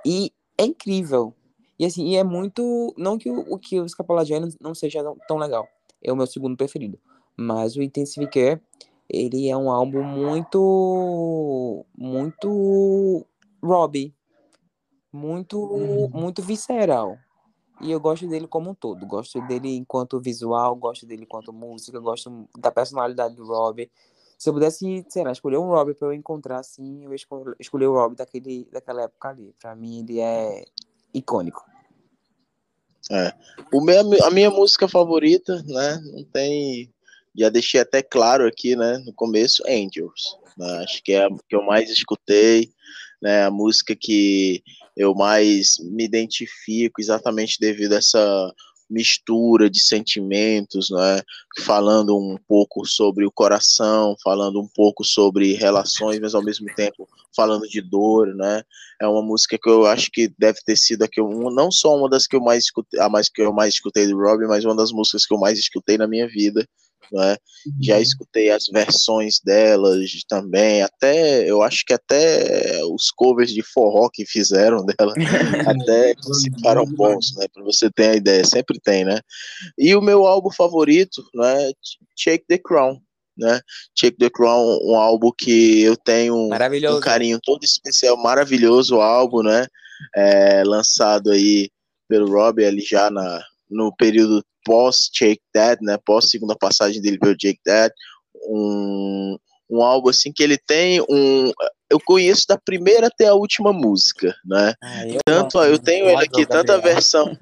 E é incrível. E assim, e é muito. Não que o, que o Scapalagiano não seja tão legal. É o meu segundo preferido. Mas o Intensive Care, ele é um álbum muito. Muito. Robbie. Muito. Uhum. Muito visceral. E eu gosto dele como um todo. Gosto dele enquanto visual, gosto dele enquanto música, gosto da personalidade do Robbie. Se eu pudesse, sei lá, escolher um Rob para eu encontrar, assim, eu escolhi, o Rob daquele, daquela época ali. Para mim, ele é icônico. É. O meu, a minha música favorita, né? Não tem. Já deixei até claro aqui, né? No começo, Angels. Né, acho que é a que eu mais escutei, né? A música que eu mais me identifico exatamente devido a essa mistura de sentimentos, né? falando um pouco sobre o coração, falando um pouco sobre relações, mas ao mesmo tempo falando de dor, né? É uma música que eu acho que deve ter sido a que eu, não só uma das que eu mais escutei, a mais que eu mais escutei do Robbie, mas uma das músicas que eu mais escutei na minha vida, né? Já uhum. escutei as versões delas também, até eu acho que até os covers de forró que fizeram dela até ficaram bons, né? Para você ter a ideia, sempre tem, né? E o meu álbum favorito, né? Shake the Crown, né? Take the Crown, um álbum que eu tenho um, carinho todo especial, maravilhoso álbum, né? É, lançado aí pelo Robbie ali já na, no período pós Take That, né? Pós segunda passagem dele pelo Take That, um, um álbum assim que ele tem um eu conheço da primeira até a última música, né? Ah, eu tanto eu tenho ele aqui tanta versão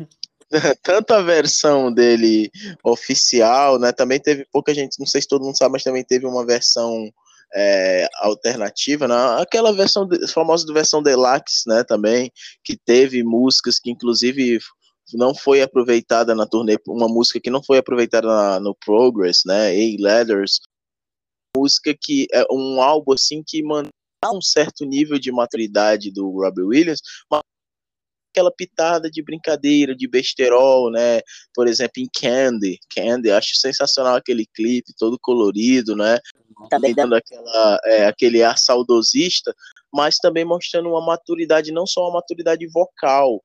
tanto a versão dele oficial, né? Também teve pouca gente, não sei se todo mundo sabe, mas também teve uma versão é, alternativa, né? Aquela versão famosa do versão deluxe, né? Também que teve músicas que inclusive não foi aproveitada na turnê, uma música que não foi aproveitada na, no Progress, né? A Letters, música que é um álbum assim que mantém um certo nível de maturidade do Robbie Williams, mas aquela pitada de brincadeira, de besterol, né? Por exemplo, em Candy, Candy, acho sensacional aquele clipe todo colorido, né? Também dando aquela, é, aquele ar saudosista, mas também mostrando uma maturidade, não só uma maturidade vocal,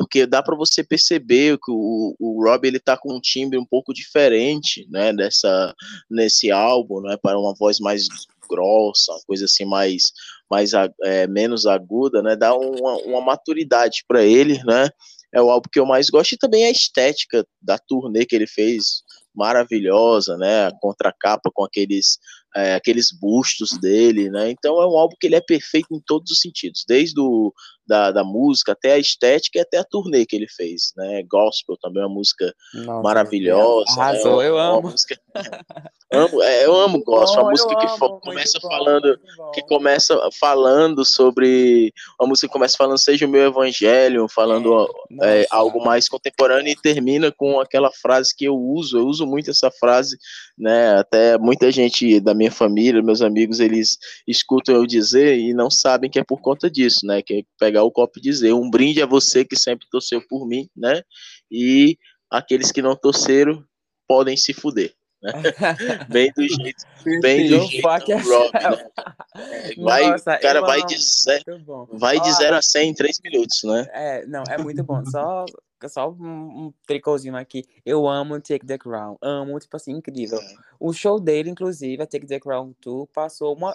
porque dá para você perceber que o, o Rob ele tá com um timbre um pouco diferente, né, dessa nesse álbum, né, para uma voz mais grossa, uma coisa assim mais mais é, menos aguda, né, dá uma, uma maturidade para ele, né? É o álbum que eu mais gosto e também a estética da turnê que ele fez maravilhosa, né? A contracapa com aqueles é, aqueles bustos dele, né? Então é um álbum que ele é perfeito em todos os sentidos, desde o, da, da música até a estética e até a turnê que ele fez, né? Gospel também é uma música Nossa, maravilhosa. Né? Arrasou, né? eu amo. Música, amo, é, eu amo gospel, a música que amo, começa bom, falando, que começa falando sobre, a música que começa falando seja o meu evangelho, falando é, é, algo mais contemporâneo e termina com aquela frase que eu uso, eu uso muito essa frase, né? Até muita gente da minha família, meus amigos, eles escutam eu dizer e não sabem que é por conta disso, né? Que é pegar o copo e dizer um brinde a você que sempre torceu por mim, né? E aqueles que não torceram podem se fuder. Né? bem do jeito, bem do jeito Rob, né? É, vai, Nossa, o cara vai de, zero, vai de 0 a 100 em 3 minutos, né? É, não, é muito bom. Só só um, um tricôzinho aqui. Eu amo Take the Crown. Amo, tipo assim, incrível. É. O show dele, inclusive, a Take the Crown Tour, passou uma.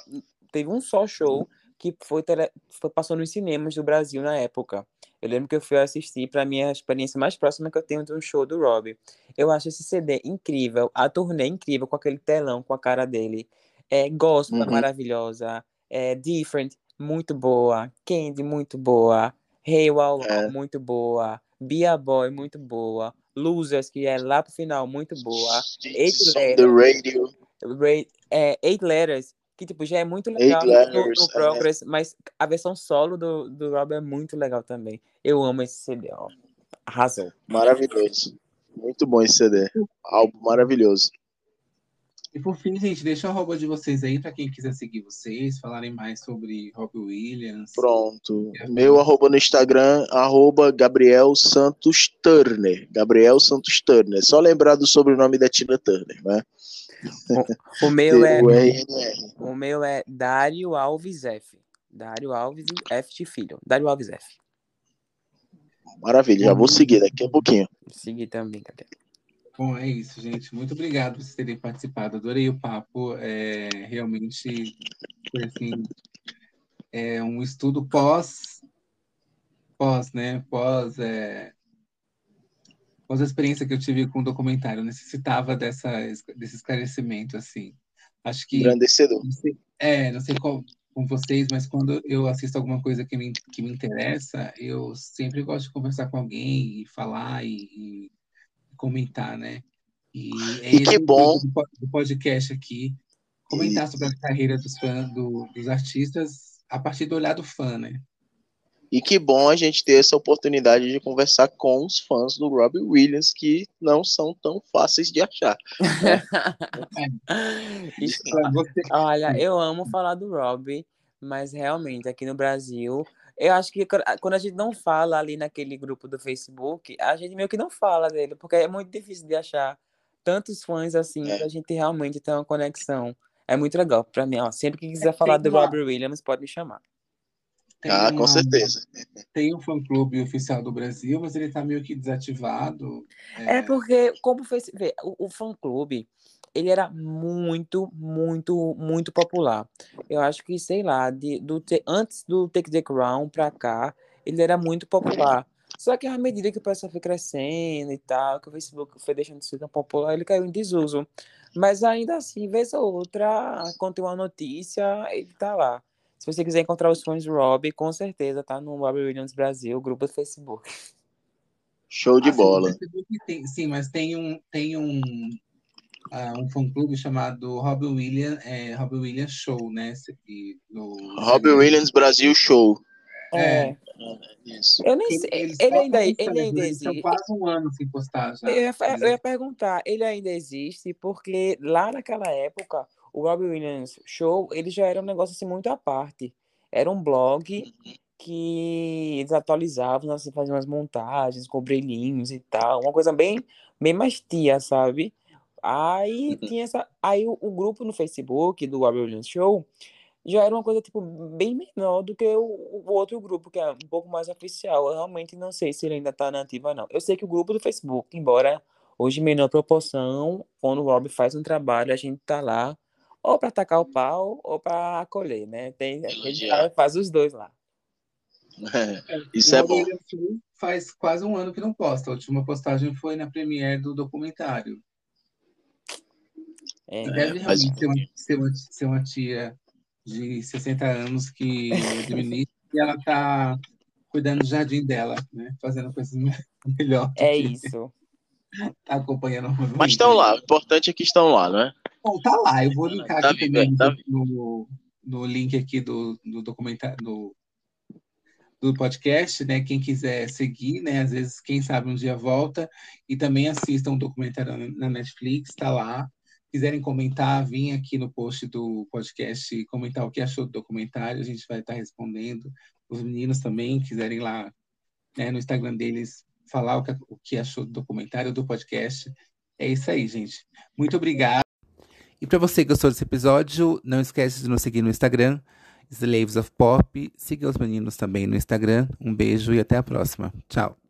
Teve um só show que foi, tele... foi passou nos cinemas do Brasil na época. Eu lembro que eu fui assistir para mim a experiência mais próxima que eu tenho de um show do Rob. Eu acho esse CD incrível, a turnê incrível com aquele telão com a cara dele. É gospel uhum. maravilhosa, é different muito boa, Candy muito boa, Hey Wow é. muito boa. Be a Boy, muito boa. Losers, que é lá pro final, muito boa. Eight Letters. The Radio. É, Eight Letters, que tipo, já é muito legal no, no, Progress, é. mas a versão solo do, do Rob é muito legal também. Eu amo esse CD, ó. Arrasou. Maravilhoso. Muito bom esse CD. Álbum maravilhoso. E por fim, gente, deixa o arroba de vocês aí para quem quiser seguir vocês, falarem mais sobre Robbie Williams. Pronto. Meu arroba no Instagram, arroba Gabriel Santos Turner. Gabriel Santos Turner. Só lembrar do sobrenome da Tina Turner, né? O, o meu é. O meu é Dário Alves F. Dário Alves F de filho. Dário Alves F. Maravilha, já vou seguir daqui a pouquinho. Seguir também, galera. Bom, é isso, gente. Muito obrigado por vocês terem participado. Adorei o papo. É, realmente foi assim, é um estudo pós, pós, né? Pós, é, pós a experiência que eu tive com o documentário. Eu necessitava dessa, desse esclarecimento, assim. Acho que. Engrandecedor. Não sei, é, não sei qual com vocês, mas quando eu assisto alguma coisa que me, que me interessa, eu sempre gosto de conversar com alguém e falar e, e comentar, né? E, é e que bom do podcast aqui comentar sobre a carreira dos fãs, do, dos artistas a partir do olhar do fã, né? E que bom a gente ter essa oportunidade de conversar com os fãs do Robbie Williams, que não são tão fáceis de achar. Né? Olha, eu amo falar do Robbie, mas realmente aqui no Brasil eu acho que quando a gente não fala ali naquele grupo do Facebook, a gente meio que não fala dele, porque é muito difícil de achar tantos fãs assim, é. a gente realmente tem uma conexão. É muito legal para mim, ó. Sempre que quiser é, falar do. Robert Williams, pode me chamar. Tem ah, uma, com certeza. Tem um fã-clube oficial do Brasil, mas ele tá meio que desativado. É, é porque, como fez, vê, o, o fã-clube, ele era muito, muito, muito popular. Eu acho que, sei lá, de, do, antes do Take the Crown pra cá, ele era muito popular. Só que à medida que o pessoal foi crescendo e tal, que o Facebook foi deixando de ser tão popular, ele caiu em desuso. Mas ainda assim, vez ou outra, quando tem uma notícia, ele tá lá. Se você quiser encontrar os fãs do Rob, com certeza tá no Robbie Williams Brasil, grupo do Facebook. Show de ah, bola. Tem, sim, mas tem um, tem um, uh, um fã-clube chamado Robbie Williams, é, Robbie Williams Show, né? No, Robbie Williams Brasil Show. É. é. Isso. Eu nem sei. Ele, ele ainda, ele ainda existe. quase um ano sem postar já. Eu ia, eu ia perguntar, ele ainda existe, porque lá naquela época, o Robbie Williams Show, ele já era um negócio assim muito à parte. Era um blog que eles atualizavam, assim, faziam umas montagens com brilhinhos e tal, uma coisa bem, bem mais tia, sabe? Aí uhum. tinha essa. Aí o, o, grupo no Facebook do Robbie Williams Show já era uma coisa, tipo, bem menor do que o, o, outro grupo, que é um pouco mais oficial. Eu realmente não sei se ele ainda tá na ativa, não. Eu sei que o grupo do Facebook, embora hoje menor proporção, quando o Rob faz um trabalho, a gente tá lá ou para atacar o pau ou para acolher, né? Tem, a gente faz os dois lá. É, isso é bom. Faz quase um ano que não posta. A última postagem foi na premiere do documentário. É, deve realmente ser, uma, ser, uma, ser uma tia de 60 anos que administra e ela tá cuidando do jardim dela, né? Fazendo coisas melhores. É isso. Tá acompanhando. Mas estão lá, o importante é que estão lá, né? Bom, tá lá, eu vou linkar tá aqui também tá no, no link aqui do, do documentário do, do podcast, né? Quem quiser seguir, né? Às vezes, quem sabe um dia volta e também assista um documentário na Netflix, tá lá quiserem comentar, vim aqui no post do podcast comentar o que achou do documentário, a gente vai estar respondendo. Os meninos também quiserem lá né, no Instagram deles falar o que, o que achou do documentário, do podcast. É isso aí, gente. Muito obrigado. E para você que gostou desse episódio, não esquece de nos seguir no Instagram, Slaves of Pop. Siga os meninos também no Instagram. Um beijo e até a próxima. Tchau.